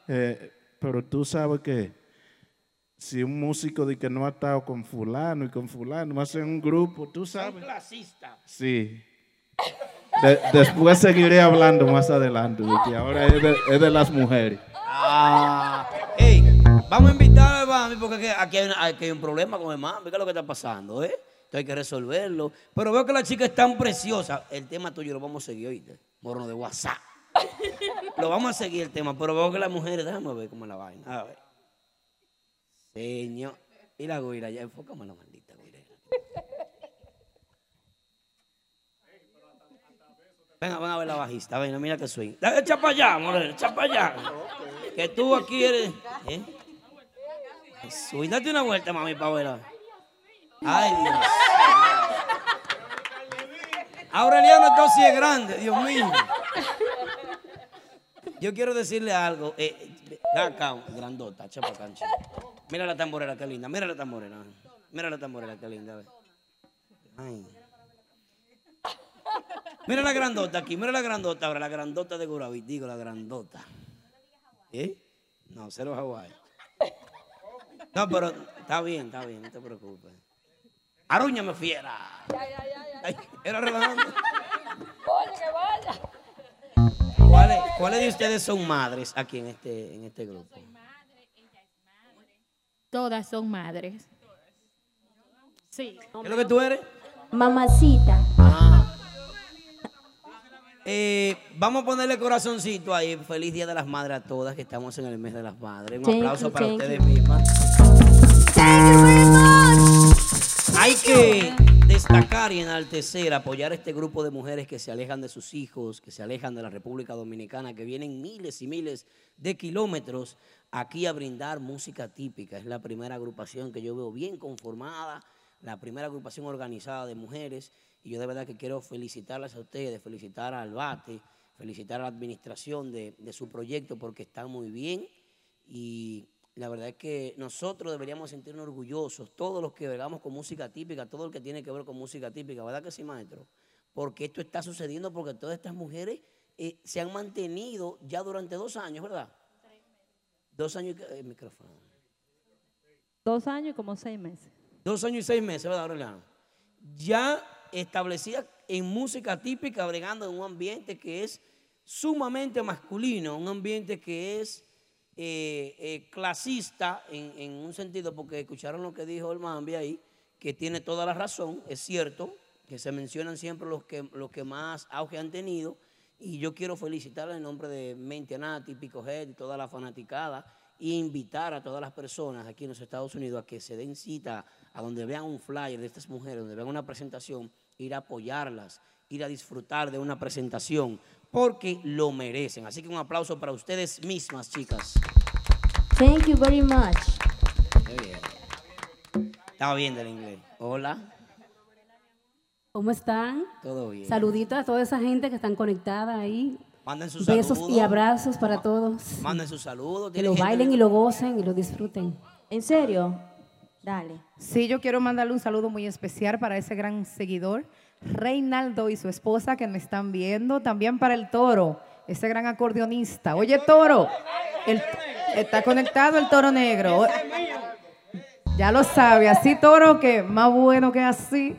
Eh, pero tú sabes que si un músico de que no ha estado con fulano y con fulano, va a ser un grupo, tú sabes. clasista. Sí. De- después seguiré hablando más adelante, porque ahora es de, es de las mujeres. Ah, ey, vamos a invitar al Bambi porque aquí- hay, una- aquí hay un problema con el Bambi. ¿Qué es lo que está pasando, eh? Entonces hay que resolverlo. Pero veo que la chica es tan preciosa. El tema tuyo lo vamos a seguir, oíste. Morno de WhatsApp. lo vamos a seguir el tema, pero veo que las mujeres, déjame ver cómo es la vaina. A ver. Señor. Y la guira, ya enfócame la maldita guira. Venga, van a ver la bajista. Venga, mira que soy. Echa para allá, moreno, echa allá. Que tú aquí eres. ¿eh? Date una vuelta, mami, para verla. Ay, Dios. Aureliano entonces es grande, Dios mío. Yo quiero decirle algo. Eh, ven acá, grandota, acá, chico. Mira la tamborera, qué linda. Mira la tamborera. Mira la tamborera, qué linda. Ay. Mira la grandota aquí, mira la grandota ahora, la grandota de Guraví, digo la grandota. ¿Eh? No, cero Hawái. No, pero está bien, está bien, no te preocupes. Arúñame fiera. Ay, era relajando. ¿Cuáles, ¿Cuáles de ustedes son madres aquí en este, en este grupo? Todas son madres. Sí. ¿Qué es lo que tú eres? Mamacita. Eh, vamos a ponerle corazoncito ahí. Feliz Día de las Madres a todas, que estamos en el mes de las madres. Un Thank aplauso you, para ustedes you. mismas. Hay que destacar y enaltecer, apoyar a este grupo de mujeres que se alejan de sus hijos, que se alejan de la República Dominicana, que vienen miles y miles de kilómetros aquí a brindar música típica. Es la primera agrupación que yo veo bien conformada, la primera agrupación organizada de mujeres. Y yo de verdad que quiero felicitarlas a ustedes, felicitar al BATE, felicitar a la administración de, de su proyecto porque están muy bien. Y la verdad es que nosotros deberíamos sentirnos orgullosos, todos los que vergamos con música típica, todo el que tiene que ver con música típica, ¿verdad que sí, maestro? Porque esto está sucediendo porque todas estas mujeres eh, se han mantenido ya durante dos años, ¿verdad? Dos años y el micrófono. Dos años y como seis meses. Dos años y seis meses, ¿verdad, Aureliano? Ya establecida en música típica, bregando en un ambiente que es sumamente masculino, un ambiente que es eh, eh, clasista en, un sentido, porque escucharon lo que dijo el Mambi ahí, que tiene toda la razón, es cierto, que se mencionan siempre los que, los que más auge han tenido, y yo quiero felicitarle en nombre de Mente Nati, Pico Head y toda la fanaticada, e invitar a todas las personas aquí en los Estados Unidos a que se den cita a donde vean un flyer de estas mujeres, donde vean una presentación, ir a apoyarlas, ir a disfrutar de una presentación, porque lo merecen. Así que un aplauso para ustedes mismas, chicas. Thank you very much. Muy bien. Estaba bien del inglés. Hola, ¿Cómo están? todo bien. Saluditos a toda esa gente que están conectada ahí. Manden sus Besos saludos. y abrazos para todos. Manden sus saludos. Que ¿Tiene lo bailen y lo gocen y lo disfruten. ¿En serio? Dale. Sí, yo quiero mandarle un saludo muy especial para ese gran seguidor, Reinaldo y su esposa que me están viendo. También para el toro, ese gran acordeonista. Oye, toro, el- está conectado el toro negro. Ya lo sabe, así toro que más bueno que así.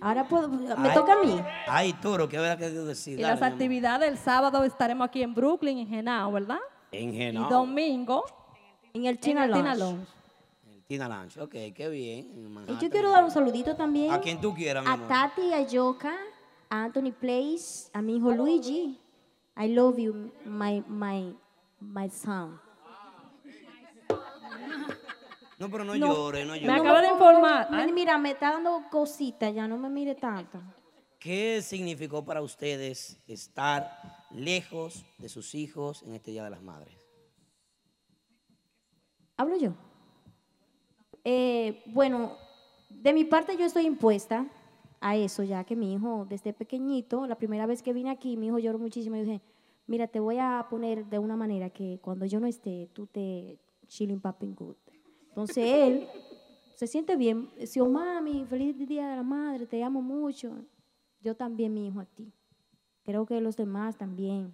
Ahora puedo, me Ay. toca a mí. Ay, toro, ¿qué habrá querido decir? Y Dale, las actividades, el sábado estaremos aquí en Brooklyn, en Genao, ¿verdad? En Y Genao. domingo en el en Tina el Tina Lounge. Lounge. Tina Lounge. Ok, qué bien. en Y yo quiero dar un saludito también A quien tú quieras, mi a amor. Tati, a Yoka, a Anthony Place, a mi hijo Luigi. I love you, my, my, my son. No, pero no, No, llore, no me llore. acaba de informar. Mira, me está dando cositas, ya no me mire tanto. ¿Qué significó para ustedes estar lejos de sus hijos en este Día de las Madres? ¿Hablo yo? Eh, bueno, de mi parte yo estoy impuesta a eso, ya que mi hijo desde pequeñito, la primera vez que vine aquí, mi hijo lloró muchísimo y dije, mira, te voy a poner de una manera que cuando yo no esté, tú te chilling popping good. Entonces él se siente bien. Si, oh, mami, feliz Día de la Madre, te amo mucho. Yo también, mi hijo, a ti. Creo que los demás también,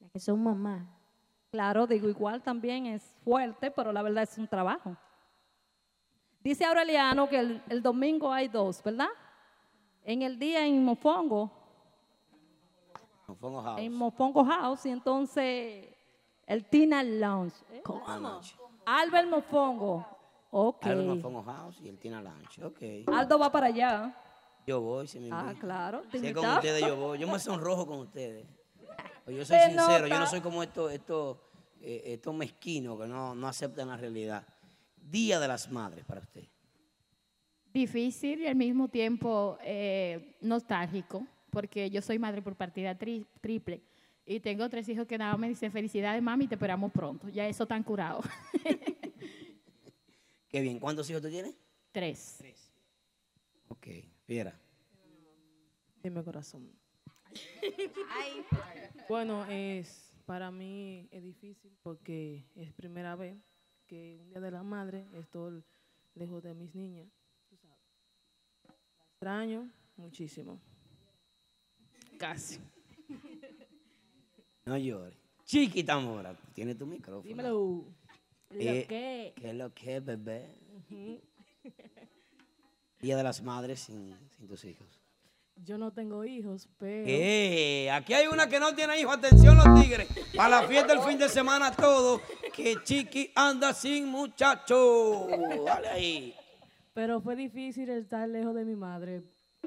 las que son mamás. Claro, digo, igual también es fuerte, pero la verdad es un trabajo. Dice Aureliano que el, el domingo hay dos, ¿verdad? En el día en Mofongo, Mofongo House. en Mofongo House, y entonces el Tina Lounge. ¿eh? Lounge. Albert Mofongo. Ok. Albert Mofongo House y el Tina Lounge. Ok. Aldo va para allá. Yo voy, si me Ah, claro. te Si con ustedes yo voy. Yo me sonrojo con ustedes. Pues yo soy Se sincero, yo no soy como estos estos eh, estos mezquinos que no, no aceptan la realidad. Día de las Madres para usted. Difícil y al mismo tiempo eh, nostálgico, porque yo soy madre por partida tri- triple y tengo tres hijos que nada más me dicen felicidades mami, te esperamos pronto. Ya eso tan curado. Qué bien. ¿Cuántos hijos tú tienes? Tres. Ok, Fiera. Dime corazón. Bueno, es para mí es difícil porque es primera vez que un día de la madre estoy lejos de mis niñas. tú sabes. La extraño muchísimo. Casi. No llores. Chiquita Mora, tiene tu micrófono. Dímelo. Lo Eh, que. ¿Qué es lo que, bebé? Ujú. Día de las Madres sin, sin tus hijos. Yo no tengo hijos, pero. Eh, aquí hay una que no tiene hijos. Atención los tigres. Para la fiesta del fin de semana todo. Que Chiqui anda sin muchacho. Dale ahí. Pero fue difícil estar lejos de mi madre.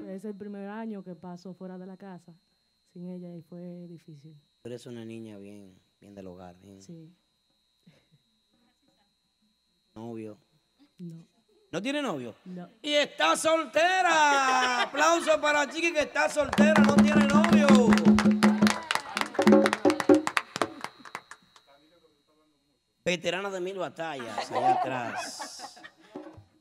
Es el primer año que paso fuera de la casa sin ella y fue difícil. Tú eres una niña bien, bien del hogar. bien. Sí. Novio. No. ¿No tiene novio? No. Y está soltera. Aplauso para Chiqui que está soltera, no tiene novio. Veterana de mil batallas, allá atrás.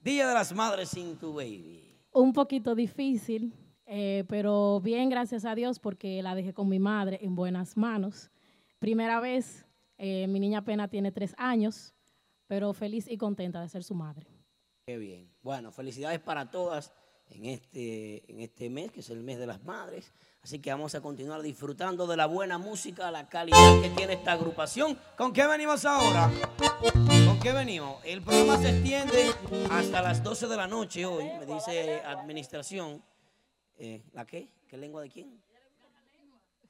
Día de las Madres sin tu baby. Un poquito difícil, eh, pero bien, gracias a Dios, porque la dejé con mi madre en buenas manos. Primera vez, eh, mi niña apenas tiene tres años, pero feliz y contenta de ser su madre. Qué bien. Bueno, felicidades para todas en este, en este mes, que es el mes de las madres. Así que vamos a continuar disfrutando de la buena música, la calidad que tiene esta agrupación. ¿Con qué venimos ahora? ¿Con qué venimos? El programa se extiende hasta las 12 de la noche hoy, me dice administración. Eh, ¿La qué? ¿Qué lengua de quién?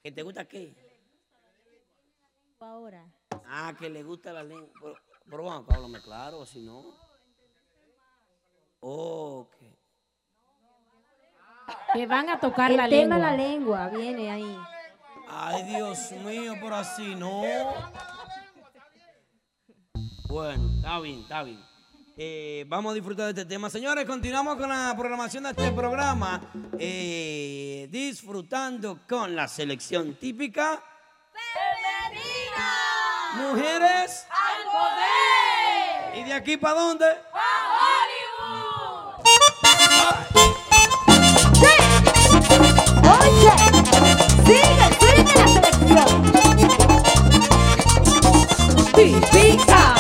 ¿Que te gusta qué? Ahora. Ah, que le gusta la lengua. Pero, pero bueno, háblame claro, si no. Ok. Que van a tocar El la tema lengua. la lengua viene ahí. Ay, Dios mío, por así no. Bueno, está bien, está bien. Eh, vamos a disfrutar de este tema. Señores, continuamos con la programación de este programa. eh, disfrutando con la selección típica. Mujeres. ¡Al poder! ¿Y de aquí para dónde? Oye, sigue,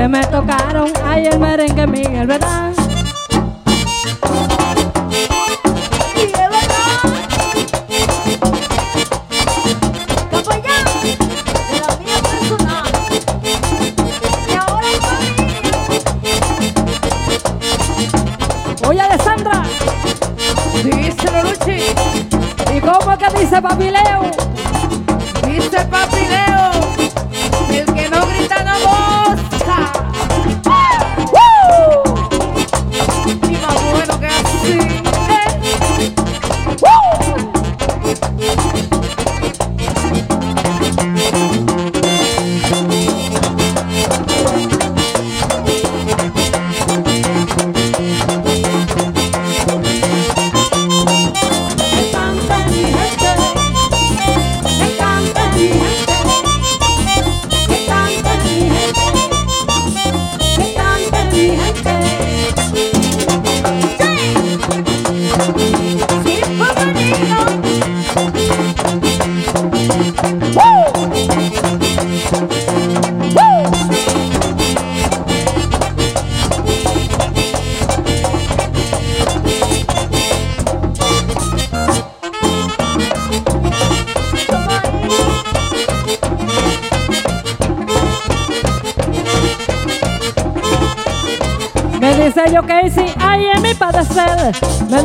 que me tocaron Ay, el merengue Miguel, ¿verdad? Y ahora iba. Oye, Alessandra. Díselo, Luchi. ¿Y cómo que dice papileo?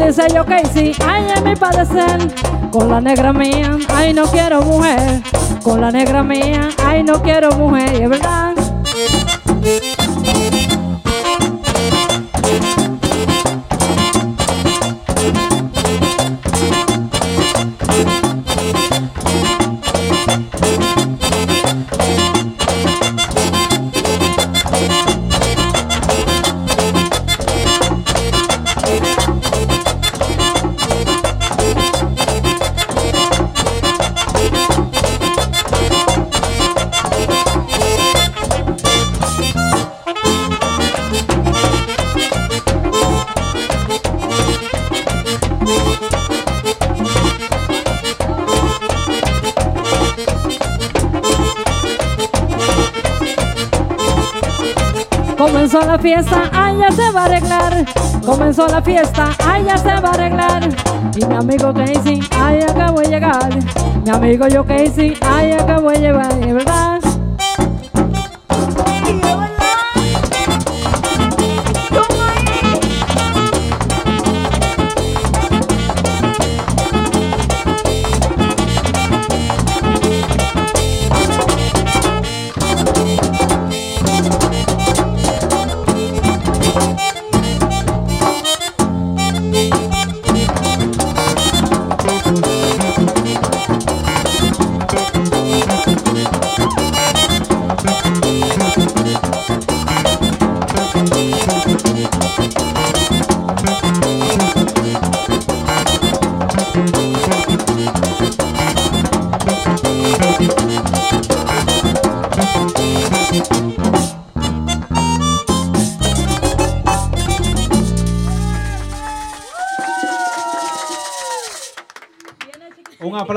Dice yo que sí, ay, mi padecer. Con la negra mía, ay, no quiero mujer. Con la negra mía, ay, no quiero mujer. Y es verdad. Fiesta, ay, ya se va a arreglar. Comenzó la fiesta, ay, ya se va a arreglar. Y mi amigo Casey, ay, acabo de llegar. Mi amigo yo Casey, ay, acabo de llegar. Verdad.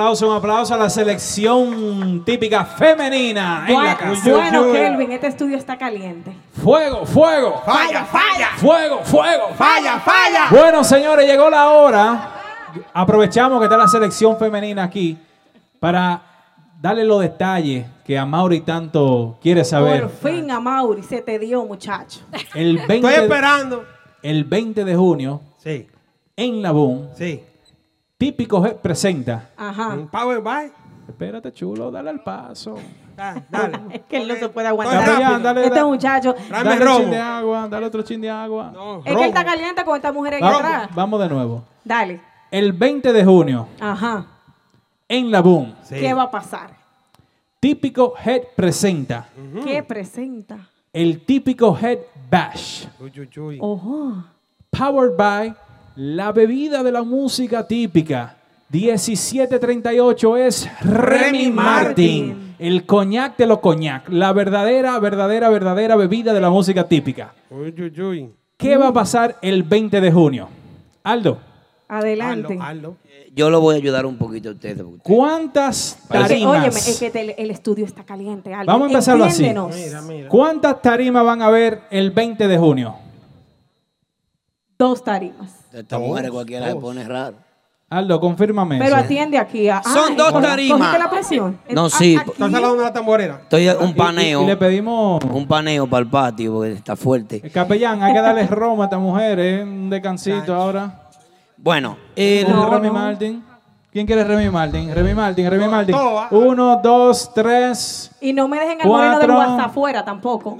Aplauso, un aplauso a la selección típica femenina en la Bueno, casa. bueno, Kelvin, este estudio está caliente. Fuego, fuego. Falla, falla. Fuego, fuego. Falla, falla. Bueno, señores, llegó la hora. Aprovechamos que está la selección femenina aquí para darle los detalles que a Mauri tanto quiere saber. Por fin a Mauri se te dio, muchacho. El 20 Estoy esperando. El 20 de junio. Sí. En la Boom. Sí. Típico Head presenta. Ajá. Power by. Espérate, chulo, dale al paso. Dale. Es que él no se puede aguantar. Dale, este muchacho. Dale un chin de agua, dale otro chin de agua. Es que él está caliente con esta mujer aquí Vamos, atrás. vamos de nuevo. Dale. El 20 de junio, Ajá. en la Boom, ¿Qué va a pasar? Típico Head presenta ¿Qué presenta? el típico Head Bash. Ojo. Powered by la bebida de la música típica. 1738 es Remy Martin. El coñac de los coñac. La verdadera, verdadera, verdadera bebida de la música típica. Uy, uy, uy. ¿Qué va a pasar el 20 de junio? Aldo, Adelante. Yo lo voy a ayudar un poquito a ustedes. porque- ¿cuántas tarimas? óyeme, es que te- el estudio está caliente. Aldo. Vamos a empezarlo así. Entiéndenos. ¿Cuántas tarimas van a haber el 20 de junio? Dos tarimas. Esta mujer cualquiera se pone raro. Aldo, confírmame Pero eso. atiende aquí. A, Son dos ¿cogiste tarimas. la presión? No, sí. aquí. Estás hablando de la tamborera. Estoy un paneo. y le pedimos. Un paneo para el patio porque está fuerte. Capellán, hay que darle Roma a esta mujer, ¿eh? Un descansito ahora. Bueno, el. Remy Martin. ¿Quién quiere Remy Martin? Remy Martin, Remy Martin. Uno, dos, tres. Y no me dejen al moreno del Cuatro. WhatsApp afuera tampoco.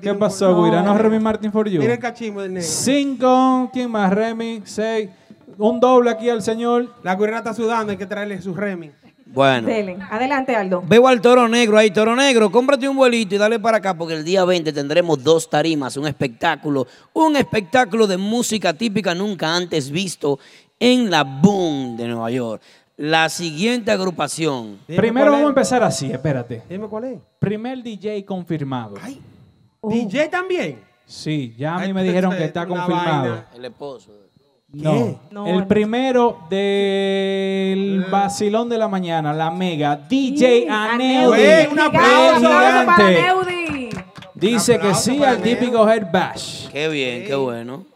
¿Qué pasó, Guira? No es Remy Martin for you. Mira el cachimbo del negro. Cinco. ¿Quién más? Remy. Seis. Un doble aquí al señor. La guirra está sudando, hay que traerle su remi. Bueno. Dele. Adelante, Aldo. Veo al toro negro ahí, toro negro, cómprate un vuelito y dale para acá porque el día 20 tendremos dos tarimas, un espectáculo, un espectáculo de música típica nunca antes visto en la Boom de Nueva York. La siguiente agrupación. Primero vamos a empezar así, espérate. Dime cuál es. Primer DJ confirmado. DJ también. Sí, ya a mí Ay, me dijeron que es está confirmado. vaina. El esposo. No. No, el no. primero del vacilón de la mañana, la mega DJ Aneudi. Güey, un aplauso. El Un aplauso para gigante. Neudi. Dice que sí al típico Head Bash. Qué bien, qué bueno.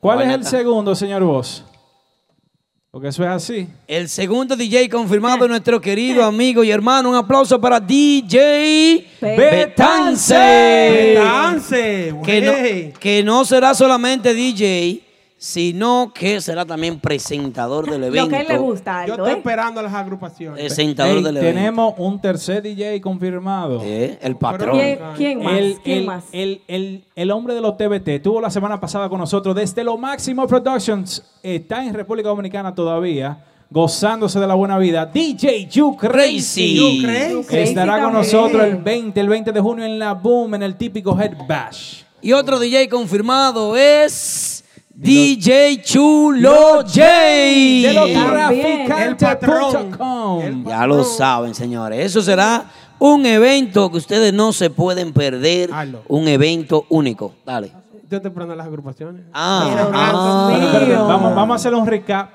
¿Cuál es el segundo, señor Voss? Porque eso es así. El segundo DJ confirmado, nuestro querido amigo y hermano. Un aplauso para DJ Betance. Betance, Que güey. no, que no será solamente DJ, sino que será también presentador del evento. Yo estoy esperando a las agrupaciones. Presentador Ey, del evento. tenemos un tercer DJ confirmado. Eh, el patrón. ¿Quién- quién más? El, ¿Quién el- más? el- el- el hombre de los TBT estuvo la semana pasada con nosotros desde lo Máximo Productions. Está en República Dominicana todavía, gozándose de la buena vida. DJ You Crazy. Crazy. Estará con nosotros el 20, el 20 de junio en la Boom, en el típico Head Bash. Y otro DJ confirmado es DJ Chulo J. De los El. Ya lo saben, señores. Eso será un evento que ustedes no se pueden perder. Un evento único. Dale. Yo esperando a las agrupaciones. Ah, Ah, espérate. Vamos, vamos a hacer un recap.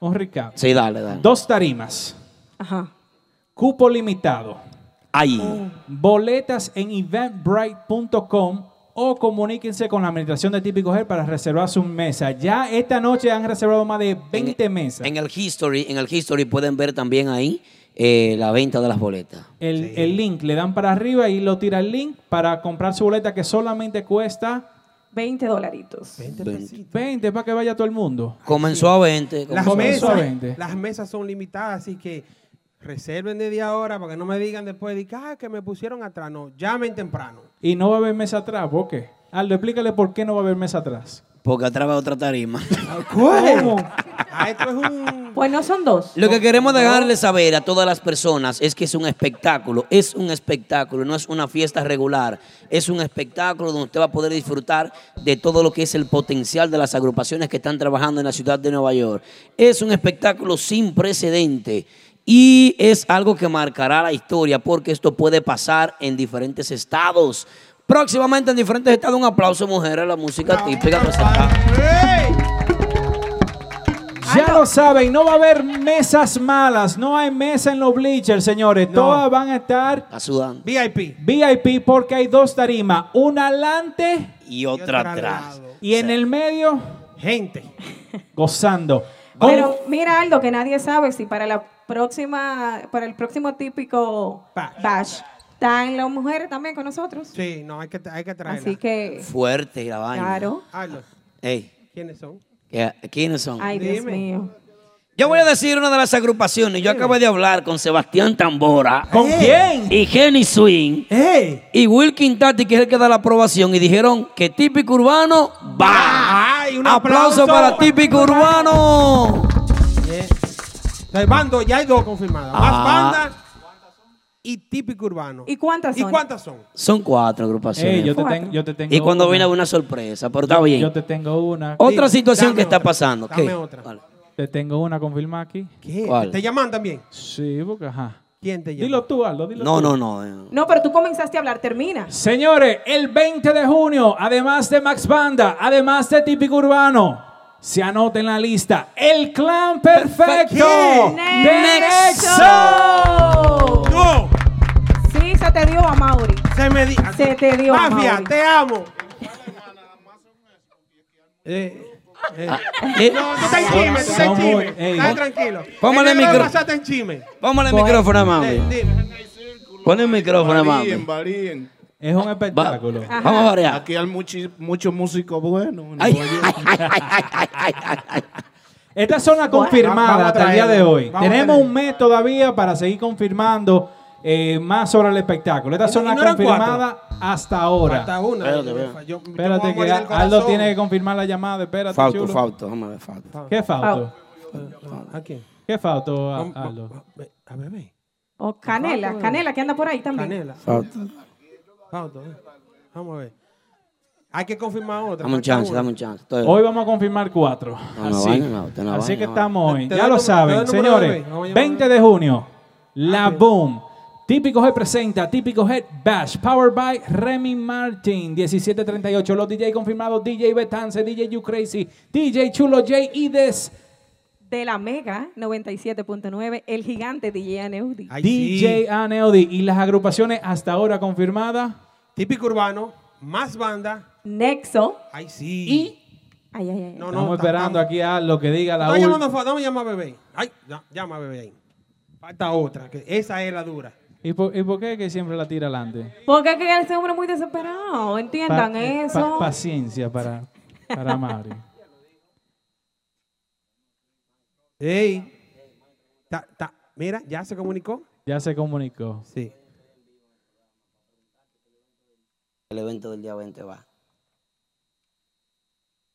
Un recap. Sí, dale, dale. Dos tarimas. Ajá. Cupo limitado. Ahí. Boletas en eventbrite.com o comuníquense con la administración de Típico Head para reservar su mesa. Ya esta noche han reservado más de 20 mesas. En el history, en el history pueden ver también ahí eh, la venta de las boletas. El, el link le dan para arriba y lo tira el link para comprar su boleta que solamente cuesta 20 dolaritos. 20 para que vaya todo el mundo. Comenzó a 20. Las Comenzó mesas, a 20. las mesas son limitadas, así que reserven desde ahora para que no me digan después de que, ah, que me pusieron atrás. No, llamen temprano. Y no va a haber mesa atrás. ¿Por qué? Aldo, explícale por qué no va a haber mesa atrás. Porque atrás va otra tarima. ¿Cómo? Ah, esto es un... Pues no son dos. Lo que queremos dejarle saber a todas las personas es que es un espectáculo, es un espectáculo, no es una fiesta regular, es un espectáculo donde usted va a poder disfrutar de todo lo que es el potencial de las agrupaciones que están trabajando en la ciudad de Nueva York. Es un espectáculo sin precedente y es algo que marcará la historia porque esto puede pasar en diferentes estados. Próximamente en diferentes estados, un aplauso, mujeres, a la música típica presentada. Ya lo saben, no va a haber mesas malas, no hay mesa en los bleachers, señores. Todas van a estar sudando. VIP. VIP porque hay dos tarimas, una adelante Y otra atrás. y en el medio, gente, gozando. Pero mira algo que nadie sabe si para la próxima, para el próximo típico bash, están las mujeres también con nosotros. Sí, no, hay que, hay que traerla. Así que, Fuerte la vaina. claro. Aldo, Ey, ¿quiénes son? ¿qué- ¿quiénes son? Ay, Dios Dime. mío. Yo voy a decir una de las agrupaciones. Yo acabo de hablar con Sebastián Tambora. ¿Con quién? Y Jenny Swing. Y Wilkin Tati, que es el que da la aprobación. Y dijeron que típico urbano va. Ay, un aplauso, aplauso para típico urbano. El bando ya hay dos confirmadas. Más Ah. banda y típico urbano. ¿Y cuántas ¿Y son? cuántas son? Son cuatro agrupaciones. Ey, yo, te ten- yo te tengo y cuando una. viene una sorpresa, pero está bien. Yo te tengo una. Otra Dime, situación que está pasando. dame ¿Qué? otra. Te tengo una confirmada aquí. ¿Qué? ¿Cuál? ¿Te llaman también? Sí, porque ajá. ¿Quién te llama? Dilo tú, Aldo, dilo No, tú. no, no. eh. No, pero tú comenzaste a hablar, termina. Señores, el 20 de junio, además de Max Banda, además de Típico Urbano, se anota en la lista el clan perfecto de Nexo. No, Sí, se te dio a Mauri. se me di... Se te dio a Mafia, Mauri. te amo. Eh, eh. No, tú estás en chisme, tú estás en chisme. Estás tranquilo. Póngale El en chisme. Póngale micrófono a mami. Dime. Pon el micrófono a mami. Varíen. Es un espectáculo. Vamos a variar. Aquí hay muchos músicos buenos. en Ay, ay, ay, ay, ay, ay, ay, ay. Estas son las Vamos confirmadas a hasta el día de hoy. Vamos Tenemos un mes todavía para seguir confirmando eh, más sobre el espectáculo. Estas ¿Y son no las confirmadas hasta ahora. Falta una. Espérate, Yo- vea. yo- yo Espérate que Aldo tiene que confirmar la llamada. Espérate, Fausto, chulo. Fausto. Vamos a ver. ¿Qué Fausto? ¿A quién? ¿Qué Vamos- Aldo? A bebé. O Canela, Canela que anda por ahí también. Canela. Fausto. Fausto, eh. Vamos a ver. Hay que confirmar otra. Dame un chance, una. dame un chance. Estoy- Hoy vamos a confirmar cuatro. No, no, Así, no, que no. estamos hoy. Ya lo saben, señores. bebé. Vamos a llamar 20 de junio, La ok. Boom. Típico Head presenta Típico Head Bash, powered by Remy Martin, 1738. Los DJ confirmados: DJ Betance, DJ You Crazy, DJ Chulo J y Des De la Mega 97.9, el gigante DJ Aneudi. Ay, DJ sí. Aneody. Y las agrupaciones hasta ahora confirmadas. Típico urbano, más banda. Nexo. Ay, sí. Y Ay, ay, ay. No, no, Estamos esperando aquí a lo que diga la llamando, fa- dame llama a bebé. Ay, ya, llama a bebé ahí. Falta otra, que esa es la dura. ¿Y por, ¿Y por qué que siempre la tira adelante? Porque es que ese hombre es muy desesperado. Entiendan Pa- eso. pa- paciencia para, para Mari. Ey. Ta- ta- Mira, ya se comunicó. Ya se comunicó. Sí. El evento del día 20 va.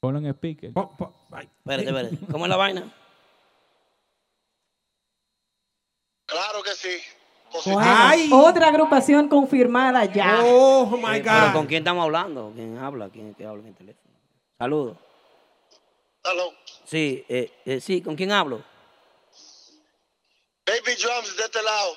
Ponlo en speaker. Espérate, espérate. ¿Cómo es la vaina? Claro que sí. Otra agrupación confirmada ya. Oh my Eh, Pero ¿con quién estamos hablando? ¿Quién habla? ¿Quién que habla en el teléfono? Saludos. Hello. Sí, eh, eh, sí, ¿con quién hablo? Baby Drums de este lado.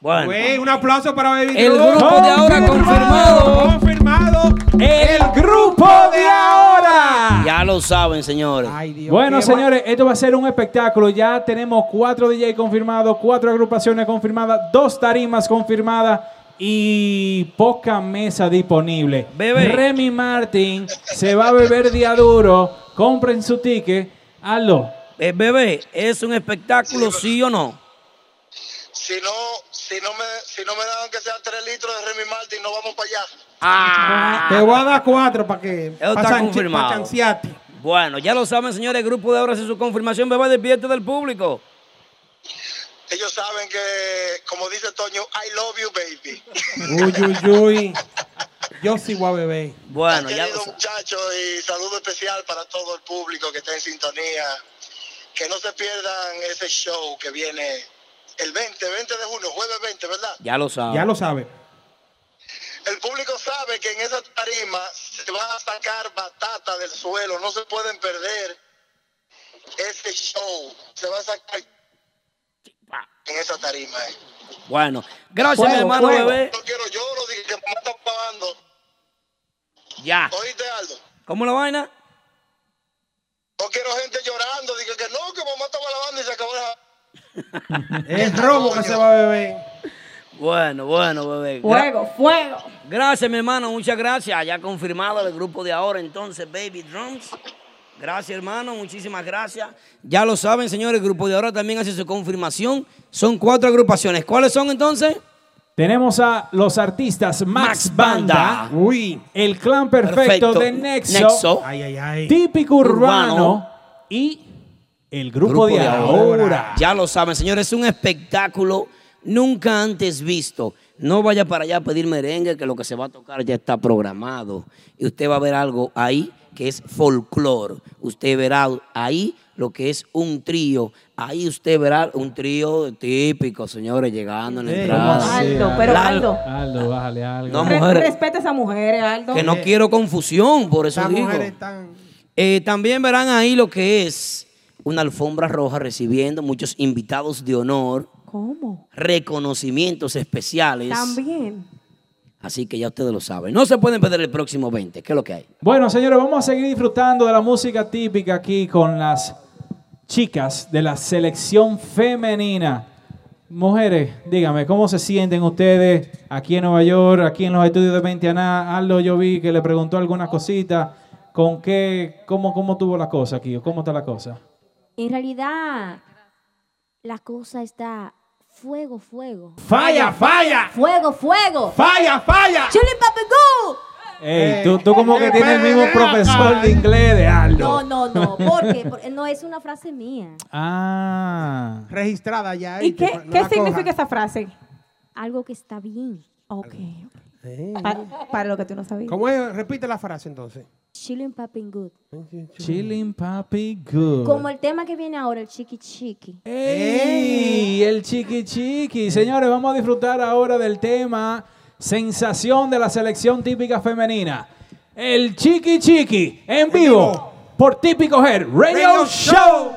Bueno. Güey, un aplauso para Baby El Drums. grupo de ahora confirmado. Confirmado. El grupo de ahora. Ya lo saben, señores. Bueno, señores, esto va a ser un espectáculo. Ya tenemos cuatro DJ confirmados, cuatro agrupaciones confirmadas, dos tarimas confirmadas y poca mesa disponible. Bebé. Remy Martin se va a beber día duro. Compren su ticket. Hazlo. Eh, bebé, ¿es un espectáculo, sí o no? Si no, si no me, si no me dan que sea 3 litros de Remy Martin, no vamos para allá. Ah. Te voy a dar cuatro para que. Eso está confirmado. Bueno, ya lo saben, señores, el grupo de ahora hace su confirmación, bebé, despierte del público. Ellos saben que, como dice Toño, I love you, baby. Uy, uy, uy. Yo sí voy a beber. Bueno, ya Querido muchachos, y saludo especial para todo el público que está en sintonía. Que no se pierdan ese show que viene el 20, 20 de junio, jueves 20, ¿verdad? Ya lo saben. Ya lo sabe. El público sabe que en esa tarima se va a sacar batata del suelo, no se pueden perder ese show. Se va a sacar en esa tarima. eh. Bueno, gracias, mi hermano, bebé. No quiero lloro, dije que me está pagando. Ya. ¿Oíste, Aldo? ¿Cómo la vaina? No quiero gente llorando, dije que no, que mamá estaba lavando y se acabó la... Es robo que se va a beber. Bueno, bueno, bebé. Fuego, fuego. Gracias, mi hermano, muchas gracias. Ya confirmado el grupo de ahora, entonces, Baby Drums. Gracias, hermano, muchísimas gracias. Ya lo saben, señores, el grupo de ahora también hace su confirmación. Son cuatro agrupaciones. ¿Cuáles son entonces? Tenemos a los artistas Max, Max Banda, Banda. Uy. el clan perfecto, Perfecto. de Nexo, Nexo. Ay, ay, ay. típico urbano, Urbano. y el grupo, de, ahora. Ya lo saben, señores, es un espectáculo nunca antes visto. No vaya para allá a pedir merengue, que lo que se va a tocar ya está programado. Y usted va a ver algo ahí que es folclore. Usted verá ahí lo que es un trío. Ahí usted verá un trío típico, señores, llegando en la entrada. Aldo, pero Aldo. Aldo, bájale algo. No, Re- mujeres. respeta a esas mujeres, Aldo. Que no quiero confusión, por eso digo. mujeres están. Eh, también verán ahí lo que es una alfombra roja recibiendo muchos invitados de honor, ¿Cómo? reconocimientos especiales. También. Así que ya ustedes lo saben. No se pueden perder el próximo 20. ¿Qué es lo que hay? Bueno, señores, vamos a seguir disfrutando de la música típica aquí con las chicas de la selección femenina. Mujeres, dígame, ¿cómo se sienten ustedes aquí en Nueva York, aquí en los estudios de Ventianá? Aldo, yo vi que le preguntó algunas cositas. ¿Con qué, cómo, cómo tuvo la cosa aquí? ¿Cómo está la cosa? En realidad, la cosa está fuego, fuego. ¡Falla, falla! ¡Fuego, fuego! ¡Falla, falla! ¡Chili papagú! Ey, tú, tú como que tienes el mismo profesor de inglés de Aldo. No, no, no. ¿Por qué? Porque no es una frase mía. Ah. Registrada ya. ¿Y qué, No qué significa coja. esa frase? Algo que está bien. Ok. Pa- para lo que tú no sabías. ¿Cómo es? Repite la frase entonces. Chilling popping good. Chilling Papi Good. Como el tema que viene ahora, el chiqui chiqui. ¡Ey! El chiqui chiqui. Señores, vamos a disfrutar ahora del tema sensación de la selección típica femenina. El chiqui chiqui en vivo por Típico Head Radio, Radio Show.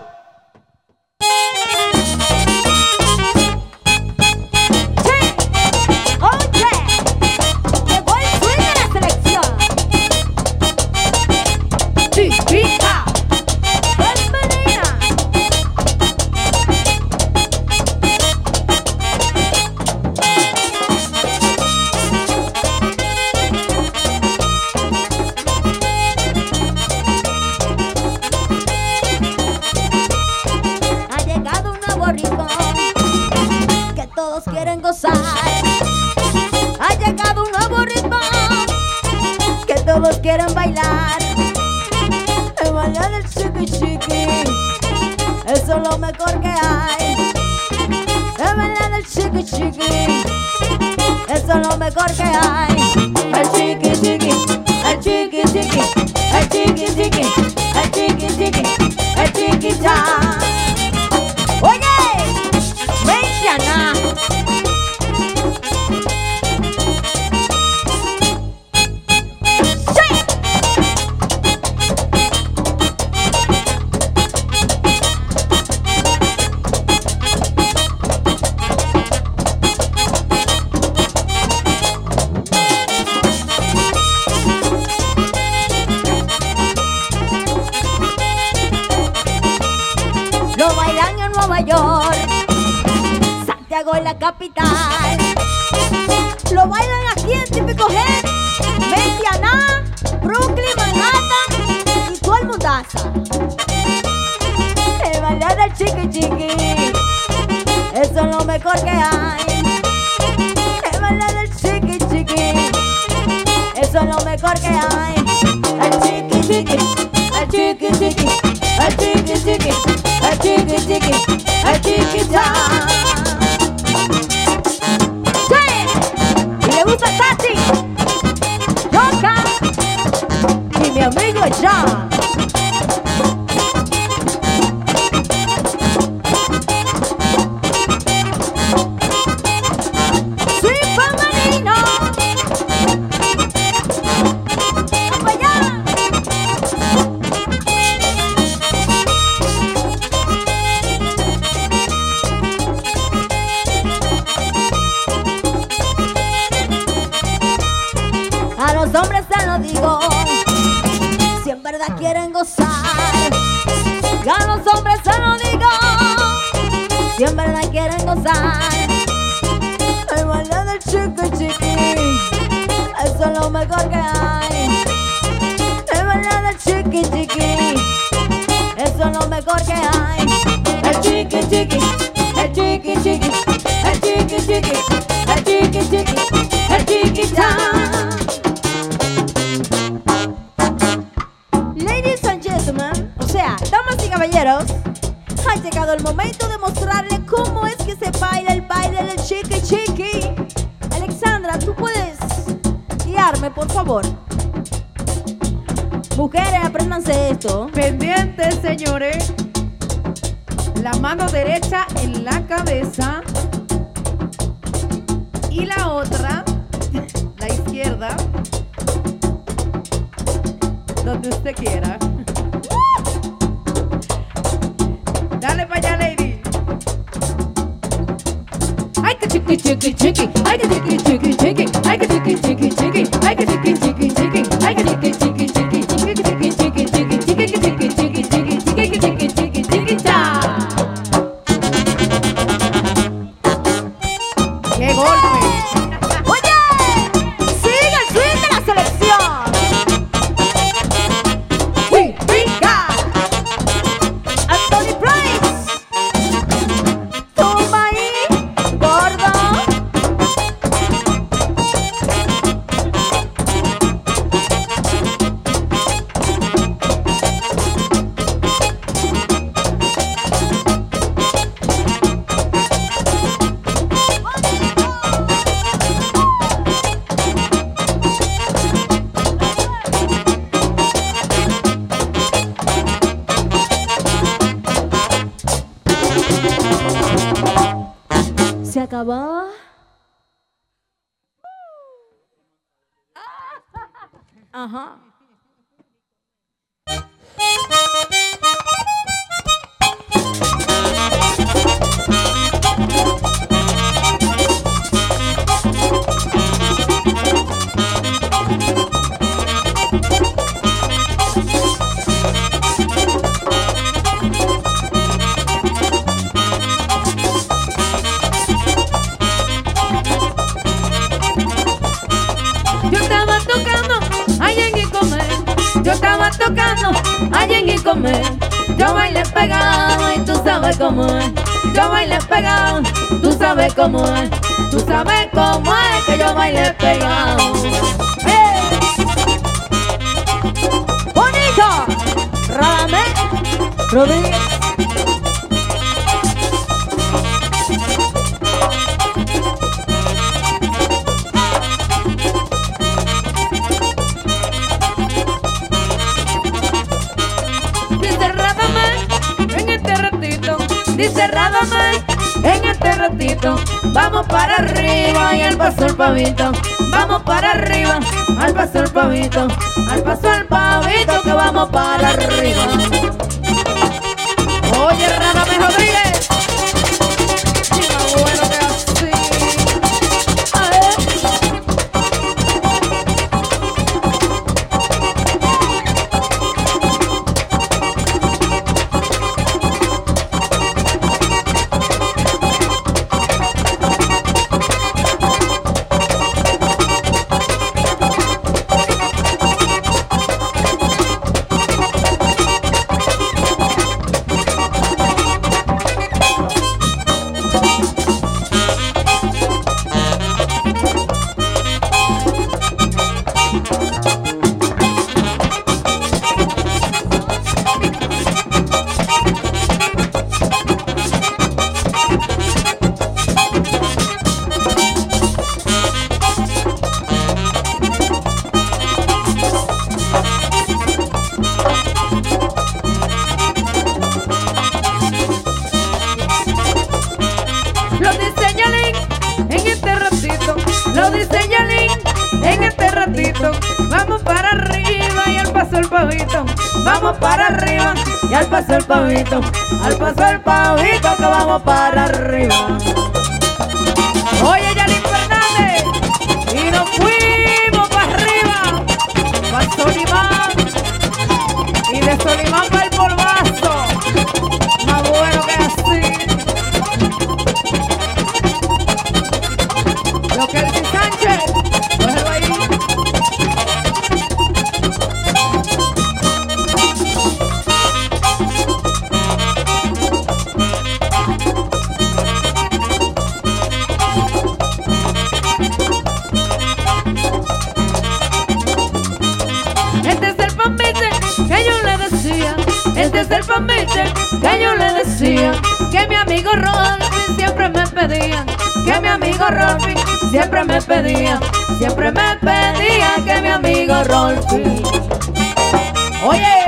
ha llegado el momento de mostrarle cómo es que se baila el baile del chiqui chiqui. Alexandra, tú puedes guiarme, por favor. Mujeres, apréndanse esto. Pendientes, señores. La mano derecha en la cabeza y la otra, la izquierda, donde usted quiera. I can jiggy lady. Ay, que chiqui, chiqui, chiqui. Ay, que chiqui, chiqui, chiqui. Ay, que chiqui, amigo Rolfi siempre me pedía. Que mi amigo Rolfi siempre me pedía. Siempre me pedía que mi amigo Rolfi. Oye,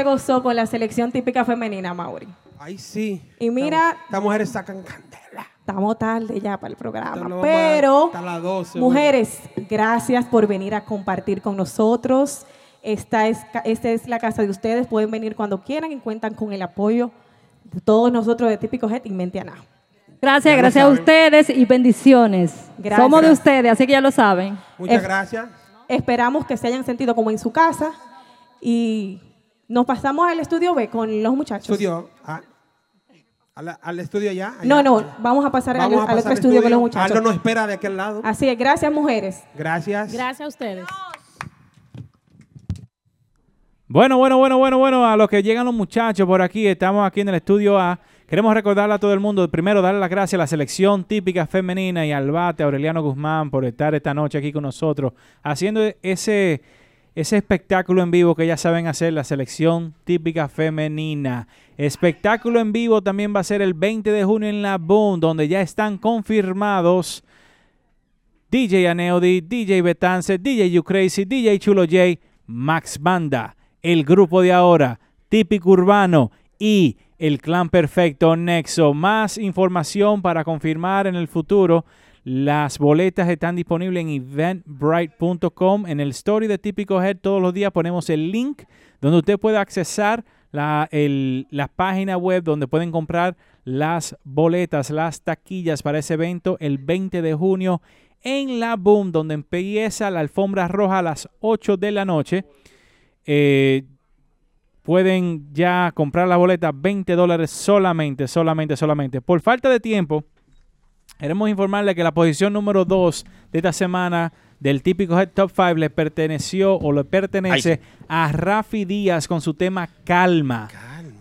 se gozó con la selección típica femenina, Mauri. Ay, sí. Y mira, Estas mujeres sacan candela. estamos tarde ya para el programa, a- pero hasta las 12, mujeres, gracias por venir a compartir con nosotros. Esta es, esta es la casa de ustedes, pueden venir cuando quieran y cuentan con el apoyo de todos nosotros de Típico Head y Mente Ana. Gracias, Ya gracias a ustedes y bendiciones. Gracias. Somos de ustedes, así que ya lo saben. Muchas Es- gracias. Esperamos que se hayan sentido como en su casa y nos pasamos al estudio B con los muchachos. Estudio. ah, a al estudio ya. allá. No, no, vamos a pasar al, a al otro estudio con los muchachos. Aldo nos espera de aquel lado. Así es, gracias mujeres. Gracias. Gracias a ustedes. Bueno, bueno, bueno, bueno, bueno, a los que llegan los muchachos por aquí, estamos aquí en el estudio A. Queremos recordarle a todo el mundo, primero darle las gracias a la selección típica femenina y al bate Aureliano Guzmán por estar esta noche aquí con nosotros, haciendo ese, ese espectáculo en vivo que ya saben hacer, la selección típica femenina. Espectáculo en vivo también va a ser el 20 de junio en la Boom, donde ya están confirmados DJ Aneody, DJ Betance, DJ You Crazy, DJ Chulo J, Max Banda, el grupo de ahora, Típico Urbano y el Clan Perfecto Nexo. Más información para confirmar en el futuro. Las boletas están disponibles en eventbrite.com. En el story de Típico Head todos los días ponemos el link donde usted puede accesar la, la página web donde pueden comprar las boletas, las taquillas para ese evento el 20 de junio en la Boom, donde empieza la alfombra roja a las 8 de la noche. Eh, pueden ya comprar la boleta 20 dólares solamente, solamente, solamente. Por falta de tiempo, queremos informarle que la posición número 2 de esta semana del típico Head Top 5 le perteneció o le pertenece a Rafi Díaz con su tema Calma.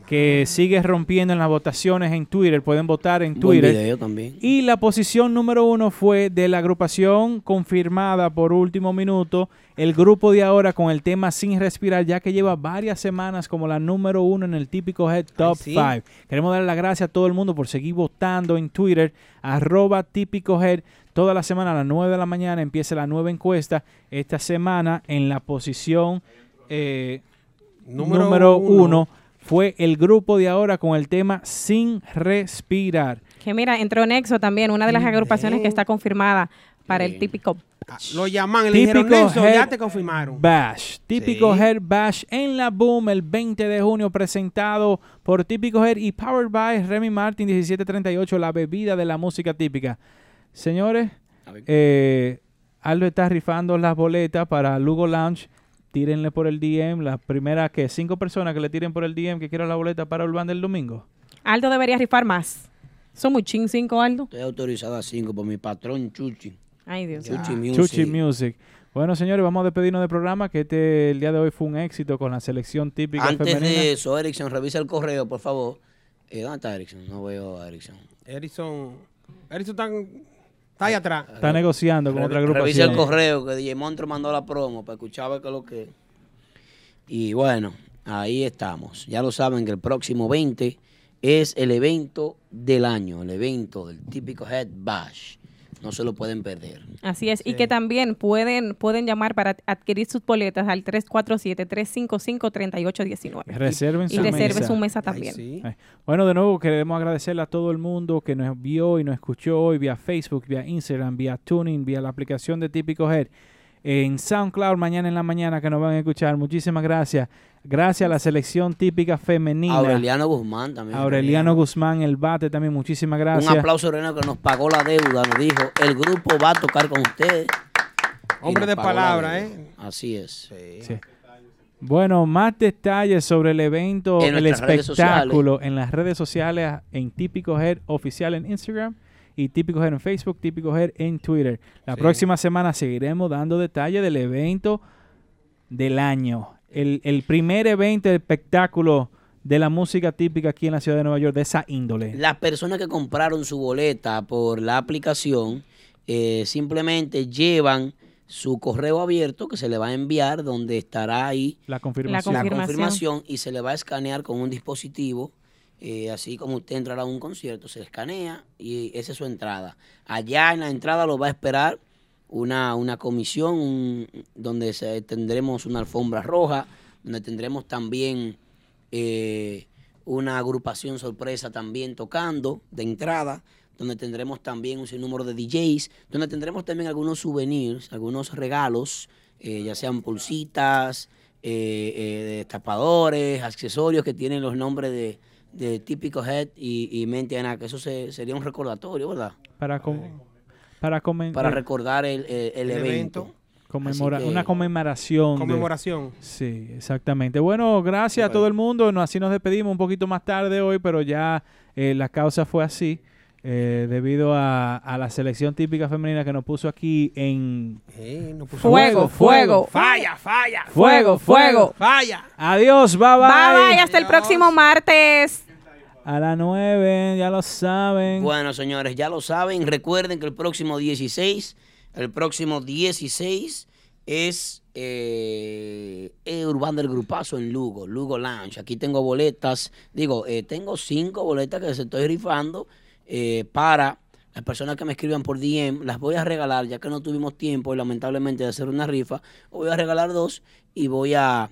Que sigue rompiendo en las votaciones en Twitter. Pueden votar en Buen Twitter. video también. Y la posición número uno fue de la agrupación confirmada por último minuto, el grupo de ahora con el tema Sin Respirar, ya que lleva varias semanas como la número uno en el típico Head Top sí. 5. Queremos dar las gracias a todo el mundo por seguir votando en Twitter, arroba típico Head. Toda la semana a las 9 de la mañana empieza la nueva encuesta. Esta semana en la posición eh, Número número, uno. uno fue el grupo de ahora con el tema Sin Respirar. Que mira, entró Nexo también, una de las agrupaciones que está confirmada para el típico. Lo llaman dijeron, Típico Nelson, ya te confirmaron. Bash. Típico Sí. Head Bash en la Boom el 20 de junio, presentado por Típico Head y Powered by Remy Martin 1738, la bebida de la música típica. Señores, eh, Aldo está rifando las boletas para Lugo Lounge. Tírenle por el DM. Las primeras que cinco personas que le tiren por el DM que quieran la boleta para Urban del domingo. Aldo debería rifar más. Son muy ching cinco, Aldo. Estoy autorizado a 5 por mi patrón Chuchi. Ay, Dios Chuchi Music. Chuchi Music. Bueno, señores, vamos a despedirnos del programa, que este el día de hoy fue un éxito con la selección típica Antes femenina. de eso, Erickson, revisa el correo, por favor. Eh, ¿Dónde está Erickson? No veo a Erickson. Erison, Erison está, está ahí atrás. Está negociando con Revi- otra Revisa el agrupación. correo que DJ Montro mandó la promo para escuchar ver qué es lo que. Y bueno, ahí estamos. Ya lo saben que el próximo 20 es el evento del año, el evento del típico Head Bash. No se lo pueden perder. Así es, y que también pueden, pueden llamar para adquirir sus boletas al 347-355-3819. Reserven y su reserven mesa. su mesa también. Ay. Bueno, de nuevo queremos agradecerle a todo el mundo que nos vio y nos escuchó hoy vía Facebook, vía Instagram, vía Tuning, vía la aplicación de Típico Head. En SoundCloud mañana en la mañana que nos van a escuchar. Muchísimas gracias. Gracias a la selección típica femenina. Aureliano Guzmán también. Aureliano Guzmán, el bate también. Muchísimas gracias. Un aplauso, René, que nos pagó la deuda. Nos dijo, el grupo va a tocar con ustedes. Hombre de palabra. ¿eh? Así es. Sí. Bueno, más detalles sobre el evento, En el espectáculo en las redes sociales, en Típico Head Oficial en Instagram y Típico Head en Facebook, Típico Head en Twitter. La Sí. próxima semana seguiremos dando detalles del evento del año. El, el primer evento de espectáculo de la música típica aquí en la ciudad de Nueva York, de esa índole. Las personas que compraron su boleta por la aplicación eh, simplemente llevan su correo abierto que se le va a enviar donde estará ahí La confirmación. la confirmación. confirmación y se le va a escanear con un dispositivo. Eh, así como usted entrará a un concierto, se escanea y esa es su entrada. Allá en la entrada lo va a esperar una, una comisión un- donde se- tendremos una alfombra roja, donde tendremos también eh, una agrupación sorpresa también tocando de entrada, donde tendremos también un sinnúmero de DJs, donde tendremos también algunos souvenirs, algunos regalos, eh, ya sean pulsitas, eh, eh, destapadores, accesorios que tienen los nombres de, de típico Head y, y Mente Ana, que eso se- sería un recordatorio, ¿verdad? Para, com- para, comen- Para eh, recordar el, el- el El evento. evento. Conmemora- Así que- una conmemoración. de- Conmemoración. sí, exactamente. Bueno, gracias a todo el mundo. No, así nos despedimos un poquito más tarde hoy, pero ya eh, la causa fue así. Eh, debido a, a la selección típica femenina que nos puso aquí en Fuego, fuego. Falla, falla. Fuego, fuego. Falla. Adiós, bye bye. Bye bye, hasta el próximo martes. A las 9, ya lo saben. Bueno, señores, ya lo saben. Recuerden que el próximo 16, el próximo 16 es eh, el Urbano del Grupazo en Lugo, Lugo Lounge. Aquí tengo boletas, digo, eh, tengo cinco boletas que se estoy rifando eh, para las personas que me escriban por DM. Las voy a regalar, ya que no tuvimos tiempo, lamentablemente, de hacer una rifa. Voy a regalar dos y voy a,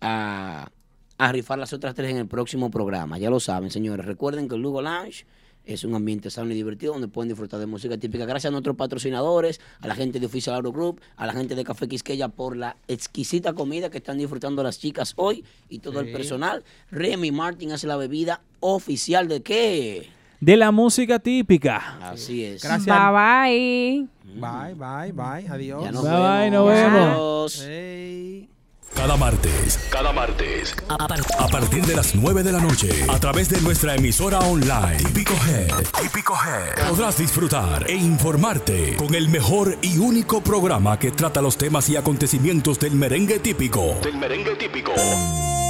a, a rifar las otras tres en el próximo programa. Ya lo saben, señores. Recuerden que el Lugo Lounge es un ambiente sano y divertido donde pueden disfrutar de música típica. Gracias a nuestros patrocinadores, a la gente de Oficial Aero Group, a la gente de Café Quisqueya por la exquisita comida que están disfrutando las chicas hoy y todo el personal. Remy Martin hace la bebida oficial de qué? De la música típica. Así es. Gracias. Bye bye. Bye, bye, bye. Adiós. Ya nos Bye, bye, nos vemos. Hey. Cada martes, cada martes, a, par- a partir de las 9 de la noche, a través de nuestra emisora online, Típico Head, Típico Head, podrás disfrutar e informarte con el mejor y único programa que trata los temas y acontecimientos del merengue típico. Del merengue típico.